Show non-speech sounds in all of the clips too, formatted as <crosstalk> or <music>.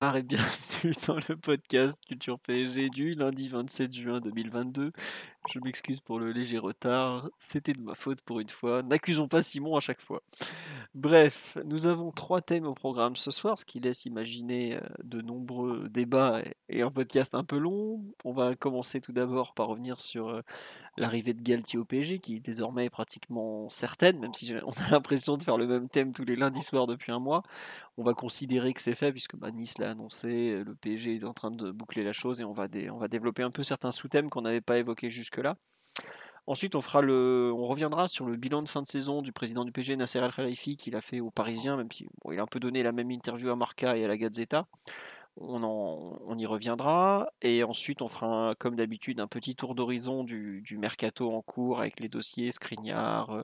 Et bienvenue <laughs> dans le podcast Culture PSG du lundi 27 juin 2022. Je m'excuse pour le léger retard, c'était de ma faute pour une fois. N'accusons pas Simon à chaque fois. Bref, nous avons trois thèmes au programme ce soir, ce qui laisse imaginer euh, de nombreux débats et un podcast un peu long. On va commencer tout d'abord par revenir sur euh, l'arrivée de Galtier au PSG, qui est désormais pratiquement certaine, même si <laughs> on a l'impression de faire le même thème tous les lundis soirs depuis un mois. On va considérer que c'est fait, puisque bah, Nice l'a annoncé, le PSG est en train de boucler la chose, et on va, on va développer un peu certains sous-thèmes qu'on n'avait pas évoqués jusque-là. Ensuite, on, fera le, on reviendra sur le bilan de fin de saison du président du PSG, Nasser El Khalifi, qu'il a fait aux Parisiens, même si il a un peu donné la même interview à Marca et à la Gazzetta on, y reviendra. Et ensuite, on fera, comme d'habitude, un petit tour d'horizon du, mercato en cours avec les dossiers Skriniar, euh,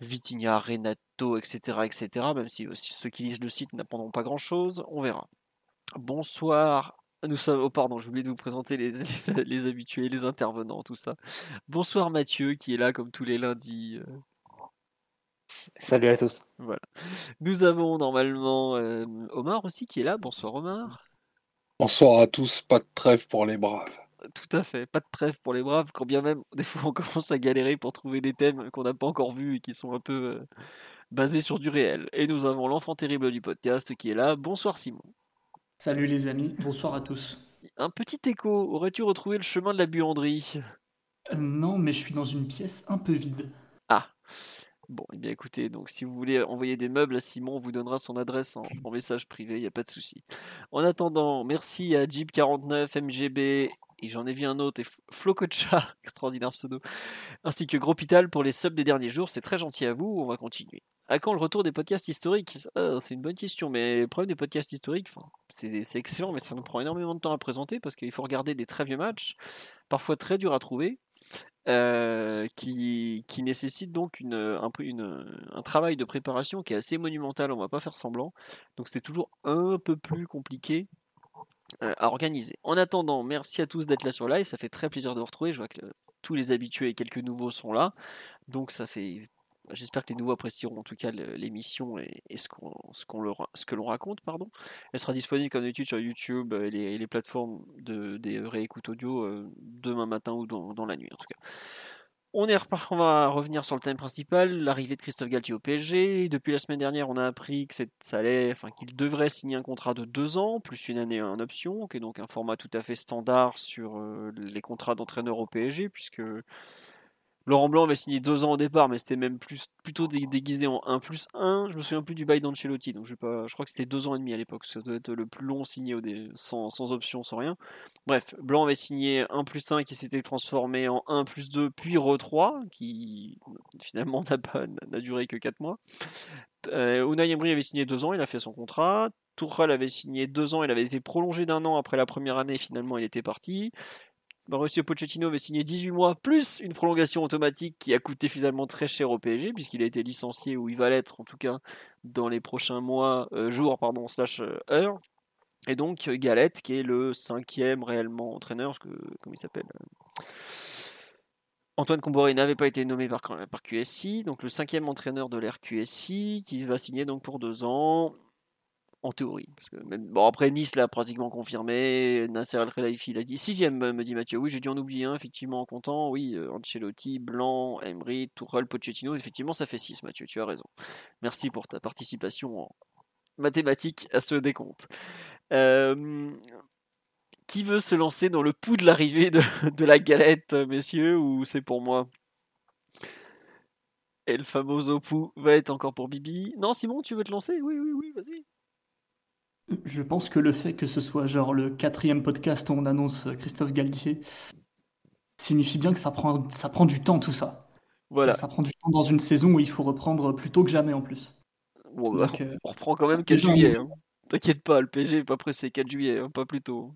Vitignard, Renato, etc., etc. Même si ceux qui lisent le site n'apprendront pas grand-chose, on verra. Bonsoir. Nous sommes, oh pardon, j'ai oublié de vous présenter <laughs> les, les, habitués, les intervenants, tout ça. Bonsoir Mathieu qui est là comme tous les lundis. Salut à tous. Voilà. Nous avons normalement euh, Omar aussi qui est là. Bonsoir Omar. Bonsoir à tous. Pas de trêve pour les braves. Tout à fait, pas de trêve pour les braves, quand bien même des fois on <laughs> commence à galérer pour trouver des thèmes qu'on n'a pas encore vus et qui sont un peu euh, basés sur du réel. Et nous avons l'enfant terrible du podcast qui est là. Bonsoir Simon. Salut les amis, bonsoir à tous. Un petit écho, aurais-tu retrouvé le chemin de la buanderie? Euh, Non, mais je suis dans une pièce un peu vide. Ah, Bon, et eh bien écoutez, donc si vous voulez envoyer des meubles à Simon, on vous donnera son adresse en, message privé, il n'y a pas de souci. En attendant, merci à Jeep49, MGB, et j'en ai vu un autre, et Flococha, <laughs> extraordinaire pseudo, ainsi que Gropital pour les subs des derniers jours, c'est très gentil à vous, on va continuer. À quand le retour des podcasts historiques? Ah, C'est une bonne question, mais le problème des podcasts historiques, c'est excellent, mais ça nous prend énormément de temps à présenter parce qu'il faut regarder des très vieux matchs, parfois très durs à trouver, euh, qui, nécessite donc un, travail de préparation qui est assez monumental, on va pas faire semblant. Donc c'est toujours un peu plus compliqué euh, à organiser. En attendant, merci à tous d'être là sur live, ça fait très plaisir de vous retrouver. Je vois que tous les habitués et quelques nouveaux sont là. Donc ça fait j'espère que les nouveaux apprécieront en tout cas l'émission et, ce, ce, que l'on raconte. Pardon. Elle sera disponible comme d'habitude sur YouTube et les, plateformes de, des réécoutes audio euh, demain matin ou dans, la nuit en tout cas. On, est on va revenir sur le thème principal, l'arrivée de Christophe Galtier au PSG. Depuis la semaine dernière, on a appris que ça allait, enfin, qu'il devrait signer un contrat de deux ans, plus une année en option, qui est donc un format tout à fait standard sur euh, les contrats d'entraîneur au PSG, puisque Laurent Blanc avait signé deux ans au départ, mais c'était même plus, plutôt déguisé en 1 plus 1. Je me souviens plus du bail d'Ancelotti, donc je, je crois que c'était deux ans et demi à l'époque. Ça doit être le plus long signé sans, option, sans rien. Bref, Blanc avait signé 1 plus 1 qui s'était transformé en 1 plus 2, puis Re 3, qui finalement <laughs> n'a duré que 4 mois. Euh, Unai Emery avait signé deux ans, il a fait son contrat. Tuchel avait signé deux ans, il avait été prolongé d'un an après la première année, finalement il était parti. Mauricio Pochettino avait signé 18 mois plus une prolongation automatique qui a coûté finalement très cher au PSG puisqu'il a été licencié ou il va l'être en tout cas dans les prochains mois, euh, jours pardon, slash euh, heures. Et donc Galette qui est le cinquième réellement entraîneur, que, comme il s'appelle. Euh, Antoine Comboré n'avait pas été nommé par, par QSI, donc le cinquième entraîneur de l'RQSI qui va signer donc pour deux ans en théorie. Parce que même, bon, après, Nice l'a pratiquement confirmé. Nasser Al-Khelaifi l'a dit. Sixième, me dit Mathieu. Oui, j'ai dû en oublier un, effectivement, en comptant. Oui, euh, Ancelotti, Blanc, Emery, Tourelle, Pochettino. Effectivement, ça fait six, Mathieu. Tu as raison. Merci pour ta participation en mathématiques à ce décompte. Euh, qui veut se lancer dans le pouls de l'arrivée de, la galette, messieurs, ou c'est pour moi? Et le famoso pou va être encore pour Bibi. Non, Simon, tu veux te lancer? Oui, oui, oui, vas-y. Je pense que le fait que ce soit genre le quatrième podcast où on annonce Christophe Galtier signifie bien que ça prend, ça prend du temps tout ça. Voilà. Ça prend du temps dans une saison où il faut reprendre plus tôt que jamais en plus. Bon, bah, Donc, euh, on reprend quand même 4 déjà, on- juillet. hein. T'inquiète pas, le PSG est pas pressé 4 juillet, hein, pas plus tôt.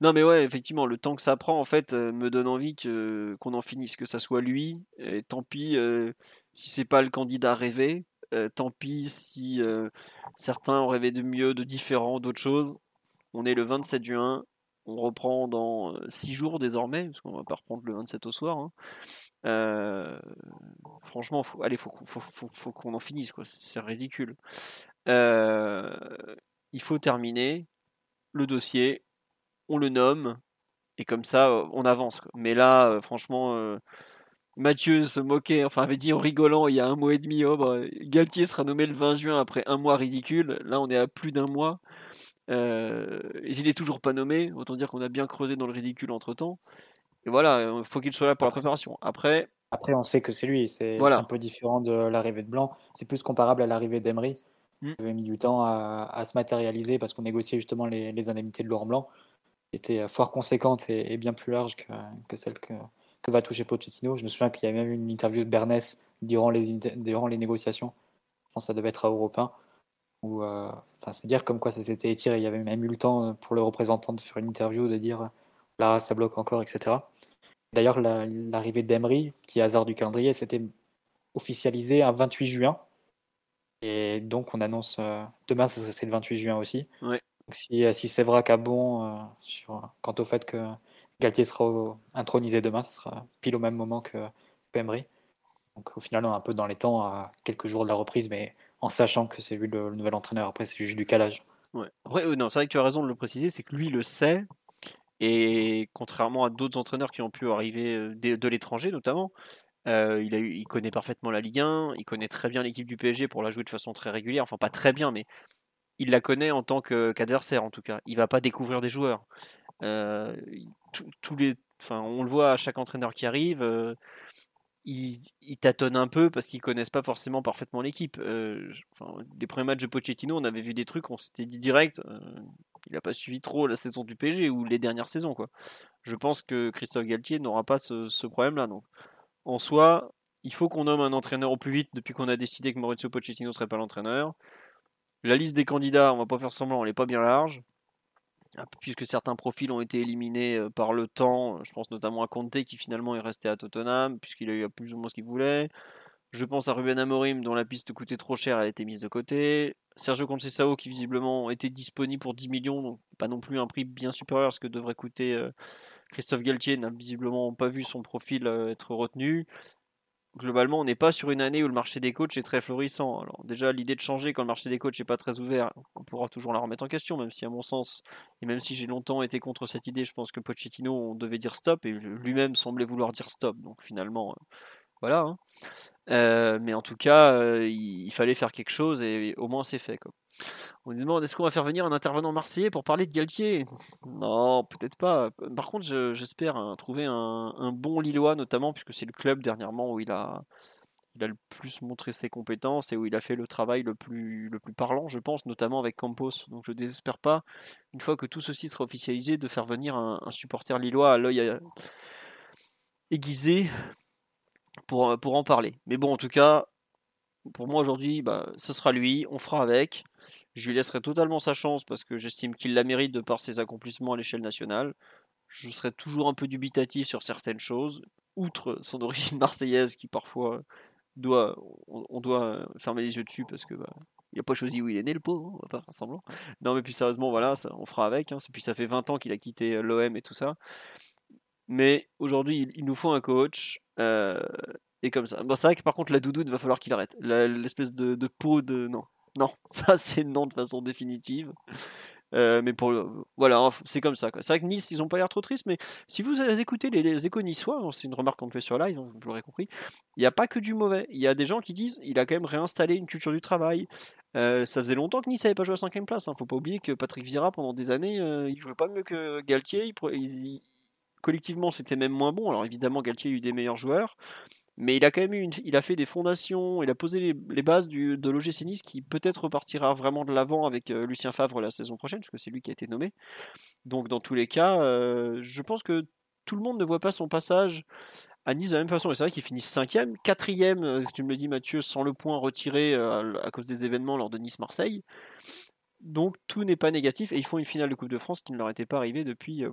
Non mais ouais, effectivement, le temps que ça prend en fait euh, me donne envie que qu'on en finisse, que ça soit lui. Et tant pis euh, si c'est pas le candidat rêvé. Euh, tant pis si euh, certains ont rêvé de mieux, de différent, d'autres choses. On est le 27 juin. On reprend dans 6 jours désormais, parce qu'on va pas reprendre le 27 au soir. hein. Euh, franchement, allez, faut, faut, faut- qu'on en finisse, quoi. C'est ridicule. Euh, il faut terminer le dossier, on le nomme, et comme ça, euh, on avance. quoi. Mais là, euh, franchement, euh, Mathieu se moquait, enfin avait dit en rigolant il y a un mois et demi, oh, bah, Galtier sera nommé le 20 juin après un mois ridicule. Là, on est à plus d'un mois. Euh, et il est toujours pas nommé, autant dire qu'on a bien creusé dans le ridicule entre temps. Et voilà, il faut qu'il soit là pour la préparation. Après, Après, on sait que c'est lui. C'est Voilà. un peu différent de l'arrivée de Blanc. C'est plus comparable à l'arrivée d'Emery. Mm. Il avait mis du temps à, à se matérialiser parce qu'on négociait justement les, les indemnités de Laurent Blanc, qui étaient fort conséquentes et, et bien plus larges que, que celles que, que va toucher Pochettino. Je me souviens qu'il y avait même eu une interview de Bernès durant les, durant les négociations. Je pense que ça devait être à Europe 1. Où, euh, enfin, c'est dire comme quoi ça s'était étiré. Il y avait même eu le temps pour le représentant de faire une interview, de dire là, ça bloque encore, etc. D'ailleurs, la- l'arrivée d'Emery, qui est hasard du calendrier, c'était officialisé un 28 juin. Et donc, on annonce euh, demain, c'est le 28 juin aussi. Ouais. Donc, si, euh, si Sévrac a bon euh, sur, quant au fait que Galtier sera intronisé demain, ce sera pile au même moment que, Emery. Donc, au final, on est un peu dans les temps, à quelques jours de la reprise, mais en sachant que c'est lui le, nouvel entraîneur. Après, c'est juste du calage. Ouais. Après, euh, non, c'est vrai que tu as raison de le préciser, c'est que lui le sait, et contrairement à d'autres entraîneurs qui ont pu arriver euh, de, l'étranger notamment, euh, il, connaît parfaitement la Ligue 1, il connaît très bien l'équipe du PSG pour la jouer de façon très régulière, enfin pas très bien, mais il la connaît en tant qu'adversaire en tout cas. Il va pas découvrir des joueurs. Euh, tous- les, enfin, on le voit à chaque entraîneur qui arrive, euh, ils, tâtonnent un peu parce qu'ils connaissent pas forcément parfaitement l'équipe. Euh, les premiers matchs de Pochettino, on avait vu des trucs, on s'était dit direct, il a pas suivi trop la saison du PSG ou les dernières saisons quoi. Je pense que Christophe Galtier n'aura pas ce, ce problème-là. Donc, en soi, il faut qu'on nomme un entraîneur au plus vite depuis qu'on a décidé que Maurizio Pochettino serait pas l'entraîneur. La liste des candidats, on va pas faire semblant, elle est pas bien large. Ah, Puisque certains profils ont été éliminés euh, par le temps, je pense notamment à Conte qui finalement est resté à Tottenham, puisqu'il a eu plus ou moins ce qu'il voulait. Je pense à Ruben Amorim dont la piste coûtait trop cher, elle a été mise de côté. Sergio Conceição qui visiblement était disponible pour 10 millions, donc pas non plus un prix bien supérieur à ce que devrait coûter euh, Christophe Galtier, n'a visiblement pas vu son profil euh, être retenu. Globalement, on n'est pas sur une année où le marché des coachs est très florissant. Alors déjà, l'idée de changer quand le marché des coachs n'est pas très ouvert, on pourra toujours la remettre en question, même si à mon sens, et même si j'ai longtemps été contre cette idée, je pense que Pochettino, devait dire stop, et lui-même semblait vouloir dire stop. Donc finalement, euh, voilà. hein. Euh, mais en tout cas, euh, il, fallait faire quelque chose et au moins c'est fait. Quoi. On nous demande est-ce qu'on va faire venir un intervenant marseillais pour parler de Galtier? Non, peut-être pas. Par contre, je- j'espère hein, trouver un, bon Lillois, notamment, puisque c'est le club dernièrement où il a, il a le plus montré ses compétences et où il a fait le travail le plus, le plus parlant, je pense, notamment avec Campos. Donc je ne désespère pas, une fois que tout ceci sera officialisé, de faire venir un, un supporter lillois à l'œil euh, aiguisé pour, euh, pour en parler. Mais bon, en tout cas, pour moi aujourd'hui, bah, ce sera lui, on fera avec. Je lui laisserai totalement sa chance parce que j'estime qu'il la mérite de par ses accomplissements à l'échelle nationale. Je serai toujours un peu dubitatif sur certaines choses, outre son <laughs> origine marseillaise qui parfois doit, on, doit fermer les yeux dessus parce que bah, il n'a pas choisi où il est né le pauvre, hein, on va pas. Non mais puis sérieusement voilà, ça, on fera avec. Hein. Puis ça fait 20 ans qu'il a quitté l'OM et tout ça. Mais aujourd'hui, il, nous faut un coach. euh, et comme ça. Bon, c'est vrai que par contre, la doudoune, va falloir qu'il arrête. L'espèce de, peau de. Non. Non, <laughs> ça c'est non de façon définitive. Euh, mais pour voilà, hein, c'est comme ça. C'est vrai que Nice, ils ont pas l'air trop tristes, mais si vous écoutez les, les échos niçois, hein, c'est une remarque qu'on me fait sur live, hein, vous l'aurez compris, il n'y a pas que du mauvais. Il y a des gens qui disent il a quand même réinstallé une culture du travail. Euh, ça faisait longtemps que Nice n'avait pas joué à 5 place. Hein. Faut pas oublier que Patrick Vieira, pendant des années, euh, il jouait pas mieux que Galtier. Il- collectivement, c'était même moins bon. Alors évidemment, Galtier a eu des meilleurs joueurs. Mais il a quand même eu une- il a fait des fondations, il a posé les, bases du, de l'OGC Nice qui peut-être repartira vraiment de l'avant avec euh, Lucien Favre la saison prochaine, parce que c'est lui qui a été nommé. Donc dans tous les cas, euh, je pense que tout le monde ne voit pas son passage à Nice de la même façon. Et c'est vrai qu'ils finissent cinquième, quatrième, euh, tu me le dis Mathieu, sans le point retiré à cause des événements lors de Nice-Marseille. Donc tout n'est pas négatif et ils font une finale de Coupe de France qui ne leur était pas arrivée depuis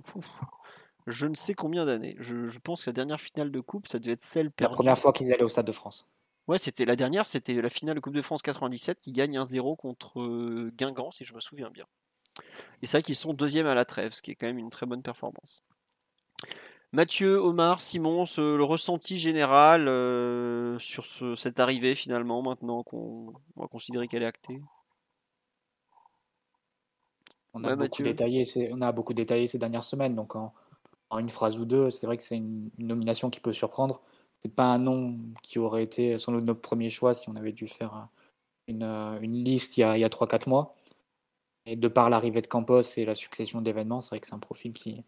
je ne sais combien d'années. Je, pense que la dernière finale de Coupe, ça devait être celle perdue. La première fois qu'ils allaient au Stade de France. Ouais, c'était la dernière, c'était la finale de Coupe de France 97 qui gagne 1-0 contre Guingamp, si je me souviens bien. Et c'est vrai qu'ils sont deuxième à la trêve, ce qui est quand même une très bonne performance. Mathieu, Omar, Simon, le ressenti général euh, sur cette arrivée finalement, maintenant qu'on va considérer qu'elle est actée? On a, beaucoup détaillé, on a beaucoup détaillé ces dernières semaines, donc en, une phrase ou deux, c'est vrai que c'est une, nomination qui peut surprendre. C'est pas un nom qui aurait été sans doute notre premier choix si on avait dû faire une, liste il y a, a 3-4 mois. Et de par l'arrivée de Campos et la succession d'événements, c'est vrai que c'est un profil qui,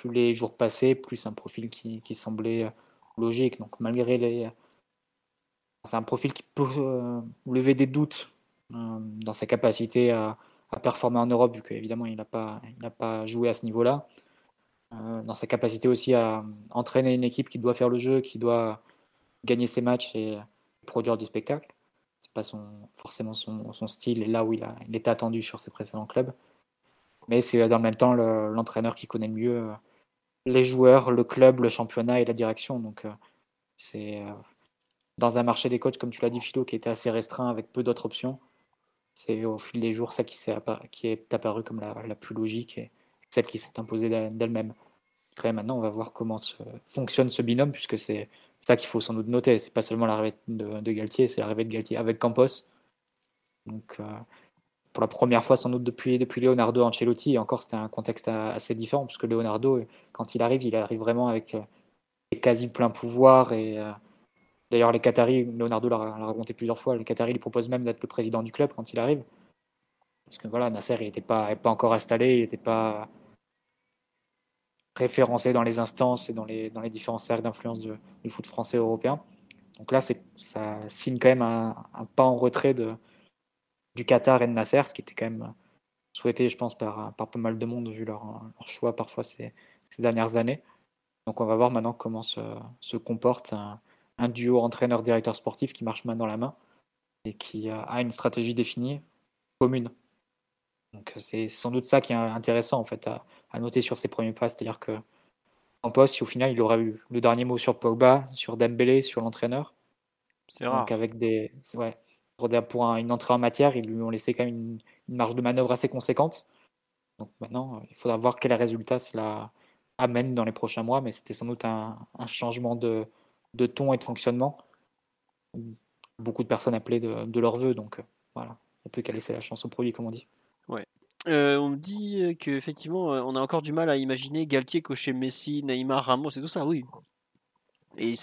plus les jours passaient, plus un profil qui, semblait euh, logique. Donc malgré les... C'est un profil qui peut euh, lever des doutes euh, dans sa capacité à, performer en Europe, vu qu'évidemment il n'a pas, pas joué à ce niveau-là. Dans sa capacité aussi à entraîner une équipe qui doit faire le jeu, qui doit gagner ses matchs et produire du spectacle c'est pas forcément son, style et là où il, a, était attendu sur ses précédents clubs. Mais c'est dans le même temps l'entraîneur qui connaît le mieux euh, les joueurs, le club, le championnat et la direction. Donc euh, c'est euh, dans un marché des coachs, comme tu l'as dit, Philo, qui était assez restreint avec peu d'autres options. C'est au fil des jours ça qui, est, apparu comme la, plus logique celle qui s'est imposée d'elle-même. Après, maintenant, on va voir comment fonctionne ce binôme, puisque c'est ça qu'il faut sans doute noter. C'est pas seulement l'arrivée de, de, Galtier, c'est l'arrivée de Galtier avec Campos. Donc, euh, pour la première fois sans doute depuis, depuis Leonardo Ancelotti, et encore c'était un contexte assez différent, puisque Leonardo, quand il arrive, il arrive vraiment avec euh, quasi plein pouvoir. Et euh, d'ailleurs, les Qataris, Leonardo l'a raconté plusieurs fois, les Qataris lui proposent même d'être le président du club quand il arrive. Parce que voilà, Nasser, il n'était pas, pas encore installé, il n'était pas référencé dans les instances et dans les, dans les différents cercles d'influence du foot français et européen. Donc là, ça signe quand même un, pas en retrait de, du Qatar et de Nasser, ce qui était quand même souhaité, je pense, par, par pas mal de monde, vu leur, leur choix parfois ces, ces, dernières années. Donc on va voir maintenant comment se, se comporte un, duo entraîneur-directeur sportif qui marche main dans la main et qui a une stratégie définie commune. Donc c'est sans doute ça qui est intéressant en fait noter sur ses premiers pas, c'est-à-dire que en poste, si au final il aura eu le dernier mot sur Pogba, sur Dembélé, sur l'entraîneur. C'est rare. Donc avec des ouais, pour, une entrée en matière, ils lui ont laissé quand même une, marge de manœuvre assez conséquente. Donc maintenant, il faudra voir quel résultat cela amène dans les prochains mois, mais c'était sans doute un, changement de, de, ton et de fonctionnement. Beaucoup de personnes appelaient de, de leur vœu, donc euh, voilà, il n'y a plus qu'à laisser la chance au produit, comme on dit. Euh, on me dit qu'effectivement, euh, on a encore du mal à imaginer Galtier cocher Messi, Neymar, Ramos et tout ça, oui. Et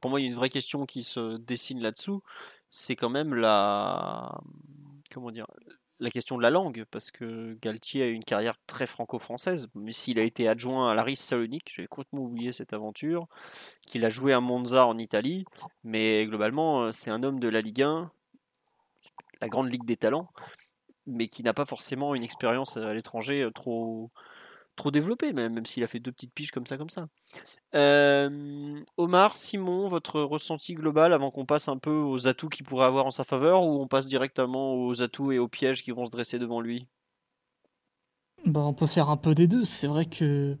pour moi, il y a une vraie question qui se dessine là-dessous. C'est quand même la. Comment dire la question de la langue, parce que Galtier a une carrière très franco-française, mais s'il a été adjoint à l'Aris Salonique, j'avais complètement oublié cette aventure, qu'il a joué à Monza en Italie, mais globalement, euh, c'est un homme de la Ligue 1, la grande ligue des talents, mais qui n'a pas forcément une expérience à l'étranger euh, trop, trop développée, même, même s'il a fait deux petites piges comme ça, comme ça. Euh, Omar, Simon, votre ressenti global avant qu'on passe un peu aux atouts qu'il pourrait avoir en sa faveur ou on passe directement aux atouts et aux pièges qui vont se dresser devant lui? Bah, On peut faire un peu des deux. C'est vrai que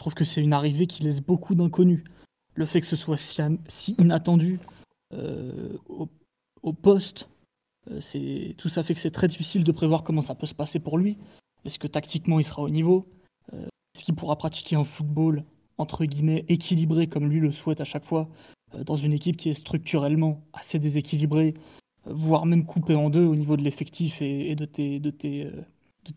je trouve que c'est une arrivée qui laisse beaucoup d'inconnus. Le fait que ce soit si, inattendu euh, au, poste euh, c'est tout ça fait que c'est très difficile de prévoir comment ça peut se passer pour lui. Est-ce que tactiquement il sera au niveau? Euh, Est-ce qu'il pourra pratiquer un football entre guillemets équilibré comme lui le souhaite à chaque fois euh, dans une équipe qui est structurellement assez déséquilibrée, voire même coupée en deux au niveau de l'effectif et, de, tes,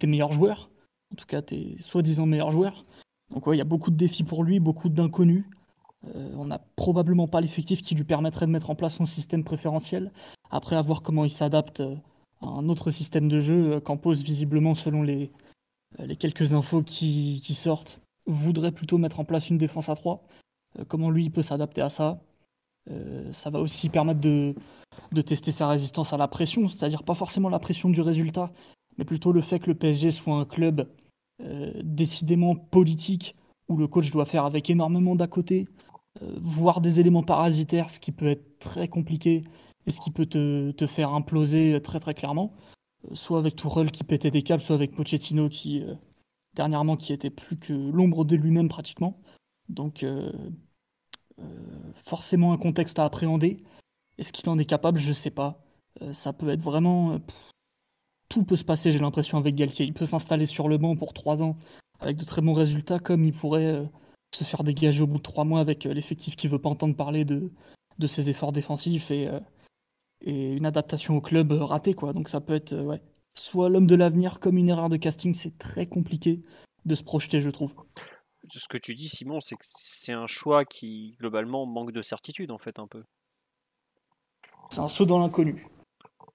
meilleurs joueurs, en tout cas tes soi-disant meilleurs joueurs. Donc il y a beaucoup de défis pour lui, beaucoup d'inconnus. on n'a probablement pas l'effectif qui lui permettrait de mettre en place son système préférentiel. Après, à voir comment il s'adapte euh, à un autre système de jeu, euh, pose visiblement, selon les, euh, les quelques infos qui, sortent, voudrait plutôt mettre en place une défense à 3. Comment lui, il peut s'adapter à ça? Ça va aussi permettre de, de tester sa résistance à la pression, c'est-à-dire pas forcément la pression du résultat, mais plutôt le fait que le PSG soit un club décidément politique, où le coach doit faire avec énormément d'à côté, voir des éléments parasitaires, ce qui peut être très compliqué et ce qui peut te, te faire imploser très très clairement. soit avec Tourelle qui pétait des câbles, soit avec Pochettino qui, dernièrement, qui était plus que l'ombre de lui-même pratiquement. Donc, forcément un contexte à appréhender. Est-ce qu'il en est capable? Je sais pas. ça peut être vraiment tout peut se passer, j'ai l'impression, avec Galtier. Il peut s'installer sur le banc pour trois ans avec de très bons résultats, comme il pourrait euh, se faire dégager au bout de trois mois avec euh, l'effectif qui veut pas entendre parler de, de ses efforts défensifs et, euh, et une adaptation au club ratée. Quoi. Donc ça peut être ouais, soit l'homme de l'avenir comme une erreur de casting. C'est très compliqué de se projeter, je trouve. Ce que tu dis, Simon, c'est que c'est un choix qui, globalement, manque de certitude, en fait, un peu. C'est un saut dans l'inconnu.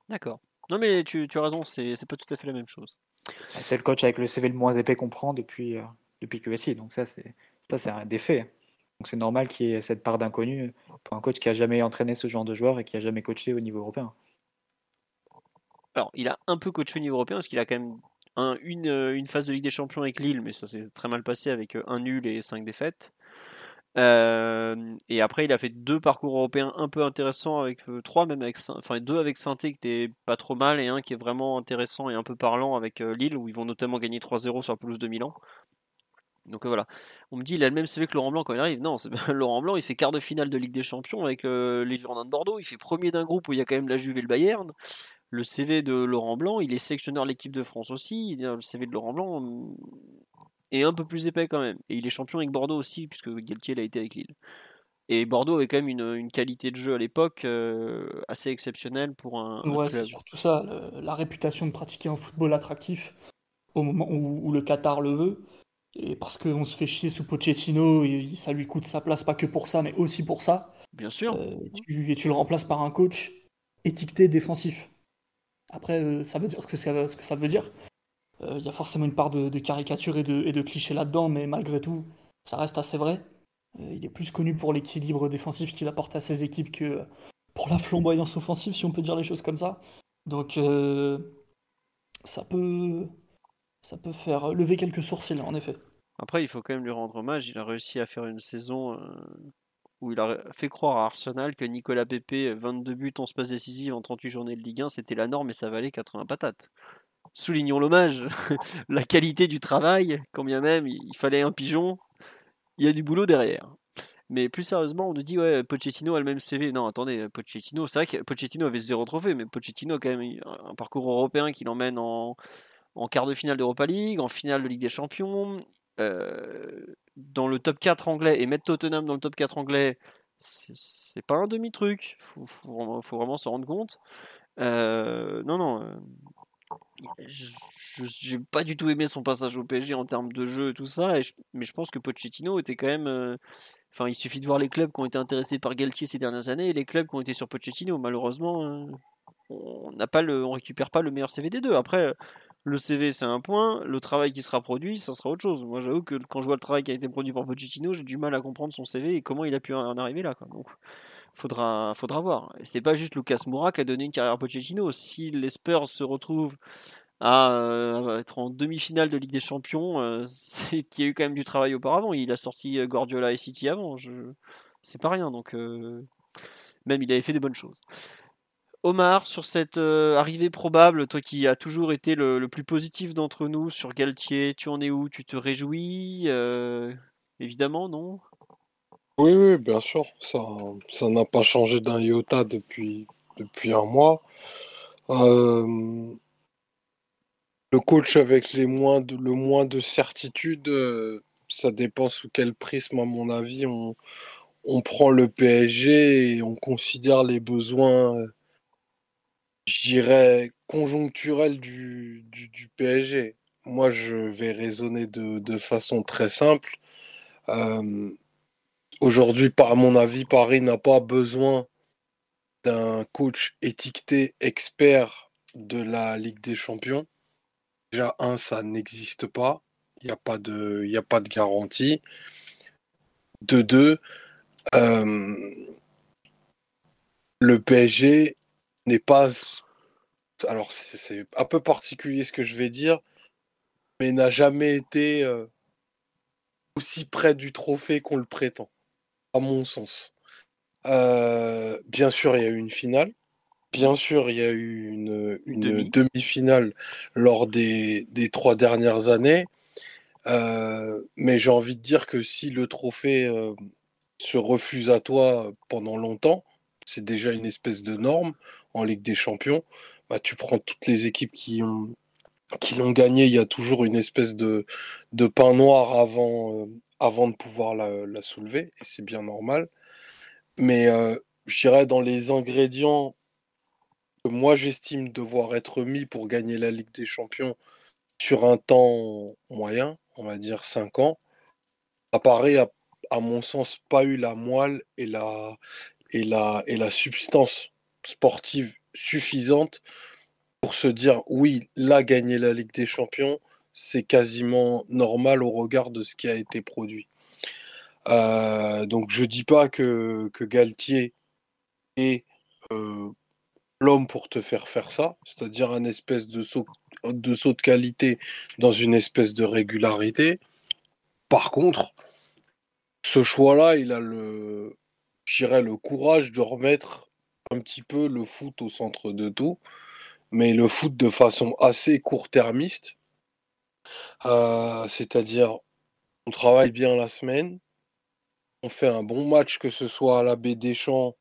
D'accord. Non, mais tu, tu as raison, c'est pas tout à fait la même chose. Bah, c'est le coach avec le CV le moins épais qu'on prend depuis, euh, depuis QSI. Donc ça, c'est ça, c'est un défait. Donc c'est normal qu'il y ait cette part d'inconnu pour un coach qui a jamais entraîné ce genre de joueur et qui a jamais coaché au niveau européen. Alors, il a un peu coaché au niveau européen parce qu'il a quand même euh, une phase de Ligue des Champions avec Lille, mais ça s'est très mal passé avec euh, un nul et cinq défaites. Euh, et après, il a fait deux parcours européens un peu intéressants avec trois même avec enfin deux avec saint qui était pas trop mal et un qui est vraiment intéressant et un peu parlant avec Lille où ils vont notamment gagner 3-0 sur la pelouse de Milan. Donc voilà. On me dit il a le même CV que Laurent Blanc quand il arrive. Non, <laughs> Laurent Blanc, il fait quart de finale de Ligue des Champions avec les Girondins de Bordeaux. Il fait premier d'un groupe où il y a quand même la Juve et le Bayern. Le CV de Laurent Blanc, il est sélectionneur de l'équipe de France aussi. Le CV de Laurent Blanc, et un peu plus épais quand même. Et il est champion avec Bordeaux aussi, puisque Galtier l'a été avec Lille. Et Bordeaux avait quand même une, qualité de jeu à l'époque euh, assez exceptionnelle pour un. Ouais, c'est surtout ça, la réputation de pratiquer un football attractif au moment où, le Qatar le veut. Et parce qu'on se fait chier sous Pochettino, et ça lui coûte sa place, pas que pour ça, mais aussi pour ça. Bien sûr. Euh, tu, et tu le remplaces par un coach étiqueté défensif. Après, euh, ça veut dire ce que ça, ce que ça veut dire. Il euh, y a forcément une part de, caricature et de, et clichés là-dedans, mais malgré tout, ça reste assez vrai. Il est plus connu pour l'équilibre défensif qu'il apporte à ses équipes que pour la flamboyance offensive, si on peut dire les choses comme ça. Donc, ça peut, ça peut faire lever quelques sourcils, en effet. Après, il faut quand même lui rendre hommage. Il a réussi à faire une saison où il a fait croire à Arsenal que Nicolas Pepe, 22 buts, en passe décisive en 38 journées de Ligue 1, c'était la norme et ça valait 80 patates soulignons l'hommage, <laughs> la qualité du travail, quand bien même il fallait un pigeon, il y a du boulot derrière. Mais plus sérieusement, on nous dit, ouais, Pochettino a le même CV. Non, attendez, Pochettino, c'est vrai que Pochettino avait zéro trophée, mais Pochettino a quand même un parcours européen qui l'emmène en, en quart de finale d'Europa League, en finale de Ligue des Champions, euh, dans le top 4 anglais, et mettre Tottenham dans le top 4 anglais, c'est pas un demi-truc. Faut, vraiment se rendre compte. Euh, non, non, euh, je n'ai pas du tout aimé son passage au PSG en termes de jeu et tout ça, mais je pense que Pochettino était quand même. Euh, enfin, il suffit de voir les clubs qui ont été intéressés par Galtier ces dernières années et les clubs qui ont été sur Pochettino. Malheureusement, euh, on n'a pas le, on récupère pas le meilleur CV des deux. Après, le CV c'est un point, le travail qui sera produit, ça sera autre chose. Moi, j'avoue que quand je vois le travail qui a été produit par Pochettino, j'ai du mal à comprendre son CV et comment il a pu en arriver là. Donc, faudra, faudra voir. C'est pas juste Lucas Moura qui a donné une carrière à Pochettino. Si les Spurs se retrouvent à euh, être en demi-finale de Ligue des Champions, euh, <laughs> c'est qu'il y a eu quand même du travail auparavant. Il a sorti euh, Guardiola et City avant. Je... C'est pas rien. Donc, même il avait fait des bonnes choses. Omar, sur cette arrivée probable, toi qui as toujours été le, plus positif d'entre nous sur Galtier, tu en es où? Tu te réjouis Évidemment, non? Oui, oui, bien sûr. Ça, ça n'a pas changé d'un iota depuis, depuis un mois. Euh, le coach avec les moins de, le moins de certitude, euh, ça dépend sous quel prisme, à mon avis, on, on prend le PSG et on considère les besoins, je dirais, conjoncturels du, du, PSG. Moi, je vais raisonner de, de façon très simple. Aujourd'hui, à mon avis, Paris n'a pas besoin d'un coach étiqueté expert de la Ligue des Champions. Déjà, un, ça n'existe pas. Il n'y a, pas de, a pas de garantie. De deux, le PSG n'est pas. Alors, c'est un peu particulier ce que je vais dire, mais n'a jamais été euh, aussi près du trophée qu'on le prétend à mon sens. Euh, bien sûr, il y a eu une finale. Bien sûr, il y a eu une, une demi-finale lors des, des, trois dernières années. Euh, mais j'ai envie de dire que si le trophée se refuse à toi pendant longtemps, c'est déjà une espèce de norme en Ligue des Champions. Bah, tu prends toutes les équipes qui qui l'ont gagné, il y a toujours une espèce de, de pain noir avant, avant de pouvoir la, la soulever, et c'est bien normal. Mais euh, je dirais dans les ingrédients que moi j'estime devoir être mis pour gagner la Ligue des Champions sur un temps moyen, on va dire 5 ans, apparaît à, à mon sens pas eu la moelle et la, et la, et la substance sportive suffisante pour se dire oui, là gagner la Ligue des Champions, c'est quasiment normal au regard de ce qui a été produit. Euh, donc je dis pas que, que Galtier est euh, l'homme pour te faire faire ça, c'est-à-dire un espèce de saut, de saut de qualité dans une espèce de régularité. Par contre, ce choix-là, il a le, le courage de remettre un petit peu le foot au centre de tout, mais le foot de façon assez court-termiste. Euh, c'est-à-dire, on travaille bien la semaine, on fait un bon match, que ce soit à la baie des Champs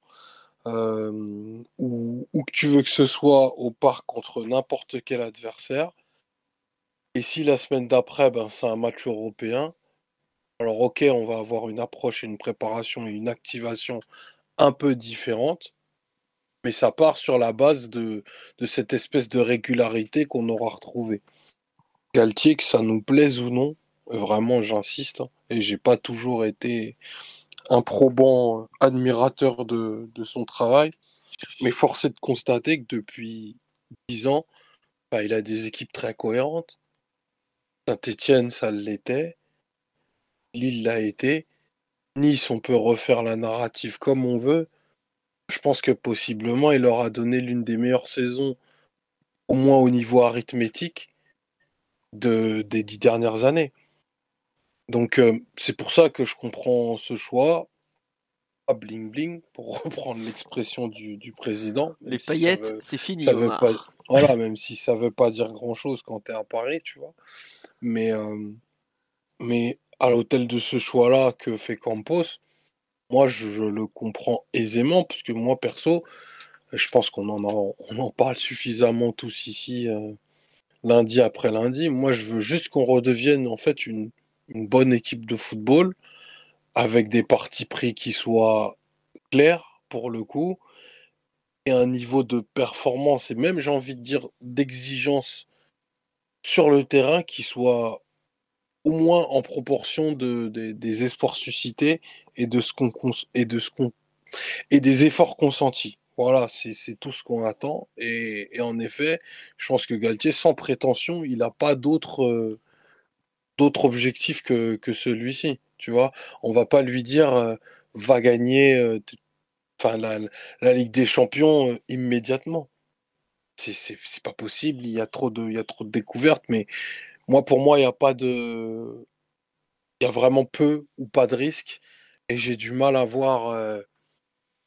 euh, ou, que tu veux que ce soit au parc contre n'importe quel adversaire. Et si la semaine d'après, ben, c'est un match européen, alors ok, on va avoir une approche une préparation et une activation un peu différente, mais ça part sur la base de, cette espèce de régularité qu'on aura retrouvée. Galtier, que ça nous plaise ou non, vraiment j'insiste, hein, et j'ai pas toujours été un probant admirateur de, son travail, mais force est de constater que depuis dix ans, bah, il a des équipes très cohérentes. Saint-Étienne, ça l'était. Lille l'a été. Nice, on peut refaire la narrative comme on veut. Je pense que possiblement, il leur a donné l'une des meilleures saisons, au moins au niveau arithmétique, de, des dix dernières années. Donc euh, c'est pour ça que je comprends ce choix. Pas bling bling, pour <laughs> reprendre l'expression du, du, président. Les paillettes, c'est fini. Ça veut pas, <laughs> voilà, même si ça veut pas dire grand chose quand tu es à Paris, tu vois. Mais, euh, mais à l'hôtel de ce choix-là que fait Campos, moi je, le comprends aisément, puisque moi perso, je pense qu'on en, on en parle suffisamment tous ici euh, lundi après lundi. Moi je veux juste qu'on redevienne en fait une, une bonne équipe de football avec des partis pris qui soient clairs pour le coup et un niveau de performance et même j'ai envie de dire d'exigence sur le terrain qui soit au moins en proportion de, des espoirs suscités et de ce qu'on et de ce qu'on et des efforts consentis. Voilà, c'est tout ce qu'on attend. Et, en effet, je pense que Galtier, sans prétention, il n'a pas d'autres d'autres objectifs que, que celui-ci. Tu vois, on va pas lui dire euh, va gagner euh, enfin, la, la, Ligue des Champions euh, immédiatement. C'est pas possible, il y, a trop de, il y a trop de découvertes, mais moi, pour moi, il n'y a pas de. Il y a vraiment peu ou pas de risque, et j'ai du mal à voir.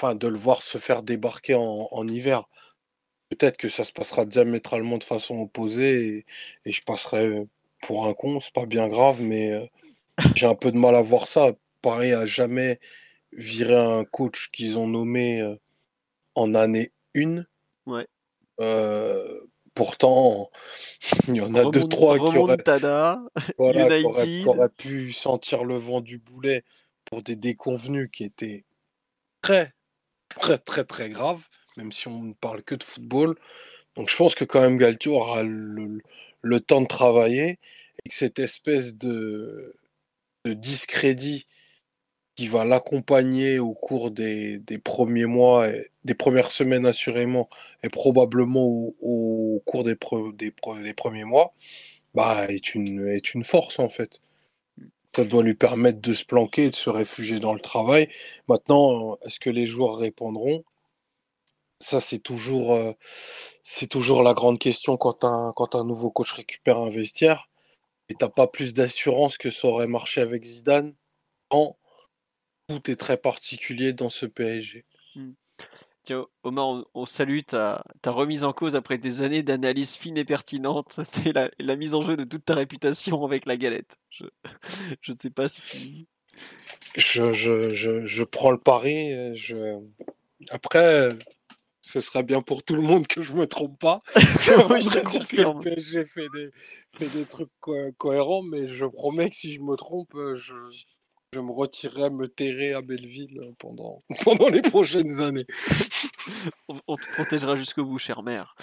Enfin, de le voir se faire débarquer en, en hiver. Peut-être que ça se passera diamétralement de façon opposée, et, et je passerai pour un con, c'est pas bien grave, mais euh, j'ai un peu de mal à voir ça. Pareil à jamais virer un coach qu'ils ont nommé euh, en année 1. Ouais. Euh, pourtant, il y en a deux, trois qui auraient, qui, auraient, pu sentir le vent du boulet pour des déconvenus qui étaient très, très, très, très graves, même si on ne parle que de football. Donc je pense que quand même Galtier aura le, le temps de travailler et que cette espèce de, de discrédit qui va l'accompagner au cours des, des, premiers mois, des premières semaines assurément, et probablement au, cours des, des, premiers mois, bah, est, une, est une force en fait. Ça doit lui permettre de se planquer, de se réfugier dans le travail. Maintenant, est-ce que les joueurs répondront? Ça, c'est toujours, euh, toujours la grande question quand un, quand un nouveau coach récupère un vestiaire et t'as pas plus d'assurance que ça aurait marché avec Zidane. Tout est très particulier dans ce PSG. Hmm. Tiens, Omar, on, salue ta, remise en cause après des années d'analyse fine et pertinente <laughs> et la, la, mise en jeu de toute ta réputation avec la galette. Je, <laughs> je ne sais pas si tu... Je, je, je, je prends le pari. Je... Après, ce serait bien pour tout le monde que je me trompe pas. <laughs> oui, je confirme. Le PSG fait des, fait des trucs cohérents, mais je promets que si je me trompe, je, je me retirerai me terrer à Belleville euh, pendant, <laughs> pendant les prochaines années. <laughs> on, te protégera jusqu'au bout, chère mère.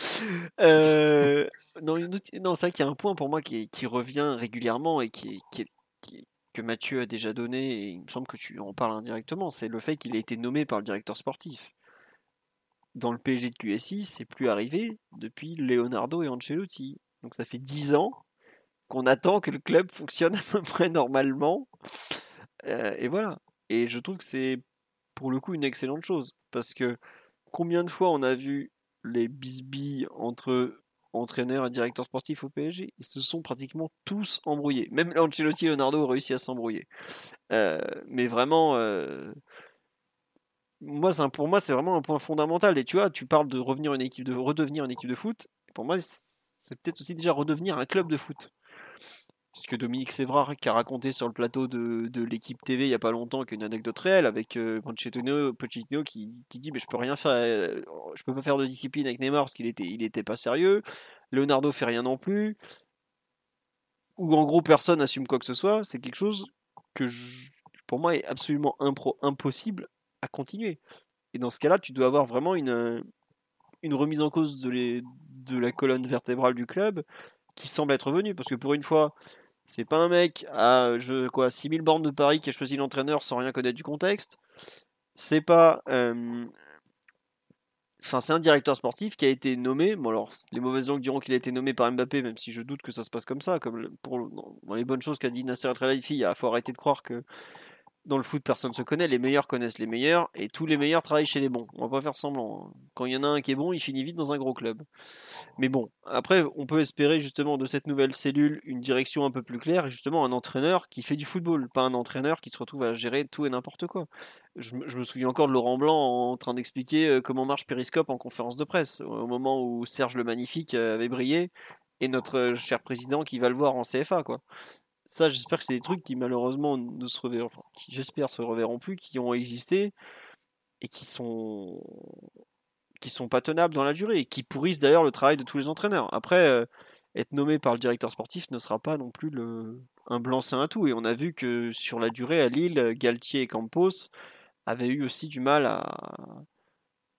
Euh, non, c'est vrai qu'il y a un point pour moi qui, revient régulièrement et qui, que Mathieu a déjà donné, et il me semble que tu en parles indirectement, c'est le fait qu'il a été nommé par le directeur sportif. Dans le PSG de QSI, c'est plus arrivé depuis Leonardo et Ancelotti. Donc ça fait 10 ans qu'on attend que le club fonctionne à peu près normalement euh, et voilà. Et je trouve que c'est pour le coup une excellente chose. Parce que combien de fois on a vu les bisbilles entre entraîneurs et directeurs sportifs au PSG Ils se sont pratiquement tous embrouillés. Même Ancelotti et Leonardo ont réussi à s'embrouiller. Euh, mais vraiment. Euh, moi, pour moi, c'est vraiment un point fondamental. Et tu vois, tu parles de revenir une équipe de redevenir une équipe de foot. Pour moi, c'est peut-être aussi déjà redevenir un club de foot ce que Dominique Sévrard qui a raconté sur le plateau de, l'équipe TV il n'y a pas longtemps qu'une anecdote réelle avec euh, Pochettino, qui, dit mais je peux rien faire euh, je peux pas faire de discipline avec Neymar parce qu'il était pas sérieux. Leonardo fait rien non plus. Ou en gros personne n'assume quoi que ce soit. C'est quelque chose que pour moi est absolument impro, impossible à continuer. Et dans ce cas-là tu dois avoir vraiment une remise en cause de la colonne vertébrale du club qui semble être venue. Parce que pour une fois c'est pas un mec à je, quoi, 6000 bornes de Paris qui a choisi l'entraîneur sans rien connaître du contexte. C'est pas. Enfin, c'est un directeur sportif qui a été nommé. Bon, alors, les mauvaises langues diront qu'il a été nommé par Mbappé, même si je doute que ça se passe comme ça. Dans les bonnes choses qu'a dit Nasser El-Khelaifi, il faut arrêter de croire que dans le foot, personne ne se connaît. Les meilleurs connaissent les meilleurs et tous les meilleurs travaillent chez les bons. On va pas faire semblant. Hein. Quand il y en a un qui est bon, il finit vite dans un gros club. Mais bon, après, on peut espérer justement de cette nouvelle cellule une direction un peu plus claire et justement un entraîneur qui fait du football, pas un entraîneur qui se retrouve à gérer tout et n'importe quoi. Je, me souviens encore de Laurent Blanc en train d'expliquer euh, comment marche Periscope en conférence de presse, au moment où Serge le Magnifique euh, avait brillé et notre cher président qui va le voir en CFA, quoi ça, j'espère que c'est des trucs qui malheureusement ne se reverront, plus, qui ont existé et qui sont qui sont pas tenables dans la durée et qui pourrissent d'ailleurs le travail de tous les entraîneurs. Après, euh, être nommé par le directeur sportif ne sera pas non plus un blanc-seing à tout. Et on a vu que sur la durée à Lille, Galtier et Campos avaient eu aussi du mal à,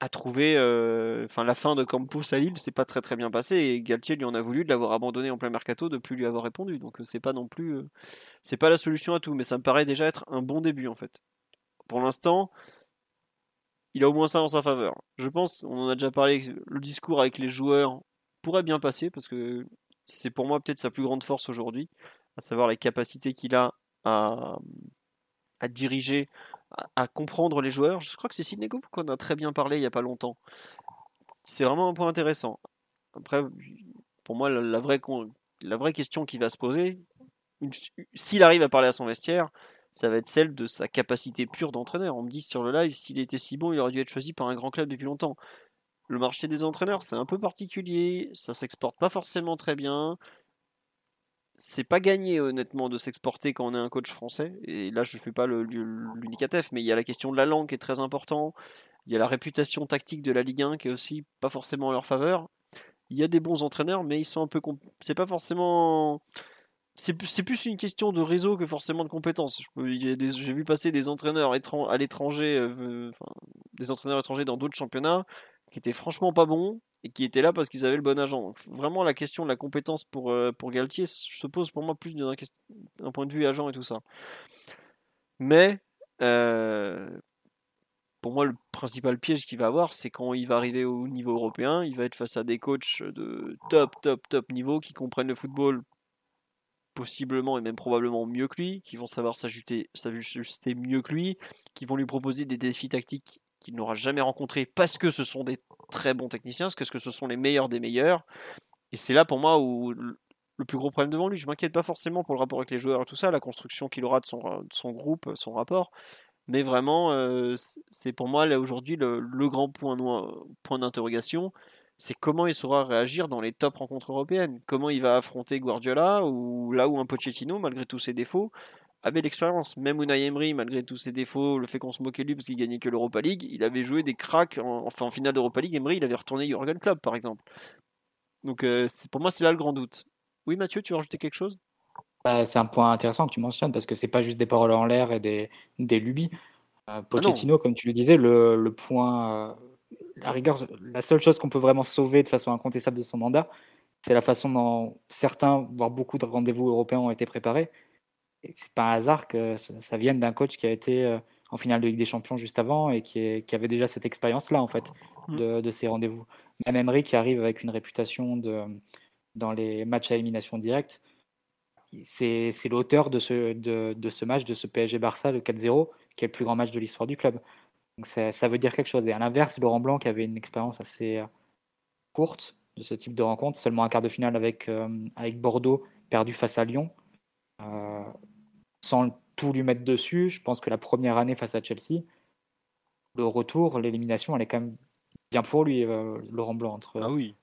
à trouver. Euh, enfin, la fin de Campos à Lille, c'est pas très très bien passé. Et Galtier lui en a voulu de l'avoir abandonné en plein mercato, de plus lui avoir répondu. Donc, euh, c'est pas non plus. Euh, c'est pas la solution à tout, mais ça me paraît déjà être un bon début en fait. Pour l'instant, il a au moins ça en sa faveur. Je pense, on en a déjà parlé, le discours avec les joueurs pourrait bien passer parce que c'est pour moi peut-être sa plus grande force aujourd'hui, à savoir la capacité qu'il a à, à diriger à, comprendre les joueurs. Je crois que c'est Sidney qu'on a très bien parlé il n'y a pas longtemps. C'est vraiment un point intéressant. Après, pour moi, la, vraie, la vraie question qui va se poser, s'il arrive à parler à son vestiaire, ça va être celle de sa capacité pure d'entraîneur. On me dit sur le live, s'il était si bon, il aurait dû être choisi par un grand club depuis longtemps. Le marché des entraîneurs, c'est un peu particulier, ça s'exporte pas forcément très bien c'est pas gagné honnêtement de s'exporter quand on est un coach français. Et là, je fais pas l'unicatef, mais il y a la question de la langue qui est très important. Il y a la réputation tactique de la Ligue 1 qui est aussi pas forcément en leur faveur. Il y a des bons entraîneurs, mais ils sont un peu. C'est pas forcément. C'est plus une question de réseau que forcément de compétences. J'ai vu passer des entraîneurs à l'étranger, euh, des entraîneurs étrangers dans d'autres championnats qui étaient franchement pas bons et qui étaient là parce qu'ils avaient le bon agent. vraiment, la question de la compétence pour, euh, pour Galtier se pose pour moi plus d'un point de vue agent et tout ça. Mais euh, pour moi, le principal piège qu'il va avoir, c'est quand il va arriver au niveau européen, il va être face à des coachs de top, top, top niveau qui comprennent le football possiblement et même probablement mieux que lui, qui vont savoir s'ajuster mieux que lui, qui vont lui proposer des défis tactiques qu'il n'aura jamais rencontré parce que ce sont des très bons techniciens, parce que ce sont les meilleurs des meilleurs. Et c'est là pour moi où le plus gros problème devant lui. Je m'inquiète pas forcément pour le rapport avec les joueurs et tout ça, la construction qu'il aura de son, son groupe, son rapport. Mais vraiment, euh, c'est pour moi là aujourd'hui le, grand point, point d'interrogation, c'est comment il saura réagir dans les top rencontres européennes. Comment il va affronter Guardiola ou là où un Pochettino, malgré tous ses défauts, avait l'expérience. Même Unai Emery, malgré tous ses défauts, le fait qu'on se moquait de lui parce qu'il gagnait que l'Europa League, il avait joué des cracks. En, enfin, en finale d'Europa League, Emery, il avait retourné Jurgen Klopp, par exemple. Donc, euh, pour moi, c'est là le grand doute. Oui, Mathieu, tu veux rajouter quelque chose? Bah, C'est un point intéressant que tu mentionnes parce que c'est pas juste des paroles en l'air et des, des lubies. Euh, ah Pochettino, comme tu le disais, le, le point, euh, la rigueur, la seule chose qu'on peut vraiment sauver de façon incontestable de son mandat, c'est la façon dont certains, voire beaucoup de rendez-vous européens ont été préparés c'est pas un hasard que ça vienne d'un coach qui a été euh, en finale de Ligue des Champions juste avant et qui, qui avait déjà cette expérience-là, en fait, mm. de, de ces rendez-vous. Même Emery qui arrive avec une réputation de, dans les matchs à élimination directe, c'est l'auteur de ce, de, de, ce match, de ce PSG-Barça, le 4-0, qui est le plus grand match de l'histoire du club. Donc ça, ça, veut dire quelque chose. Et à l'inverse, Laurent Blanc, qui avait une expérience assez euh, courte de ce type de rencontre, seulement un quart de finale avec, euh, avec Bordeaux, perdu face à Lyon, sans tout lui mettre dessus, je pense que la première année face à Chelsea, le retour, l'élimination, elle est quand même bien pour lui, euh, Laurent Blanc, entre ah oui.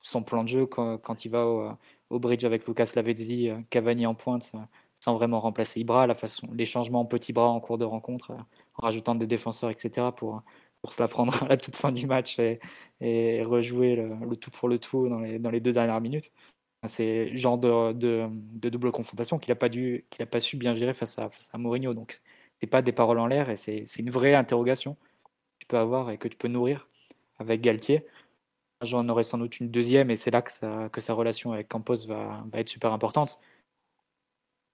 son, plan de jeu quand, il va au, bridge avec Lucas Lavezzi, euh, Cavani en pointe, sans vraiment remplacer Ibra, la façon, les changements en petits bras en cours de rencontre, en rajoutant des défenseurs, etc., pour, pour se la prendre <laughs> à la toute fin du match et, rejouer le, tout pour le tout dans les, dans les deux dernières minutes. C'est genre de, double confrontation qu'il n'a pas, dû, a pas su bien gérer face à, face à Mourinho. Donc, c'est pas des paroles en l'air et c'est, une vraie interrogation que tu peux avoir et que tu peux nourrir avec Galtier. J'en aurai sans doute une deuxième et c'est là que, sa relation avec Campos va, être super importante.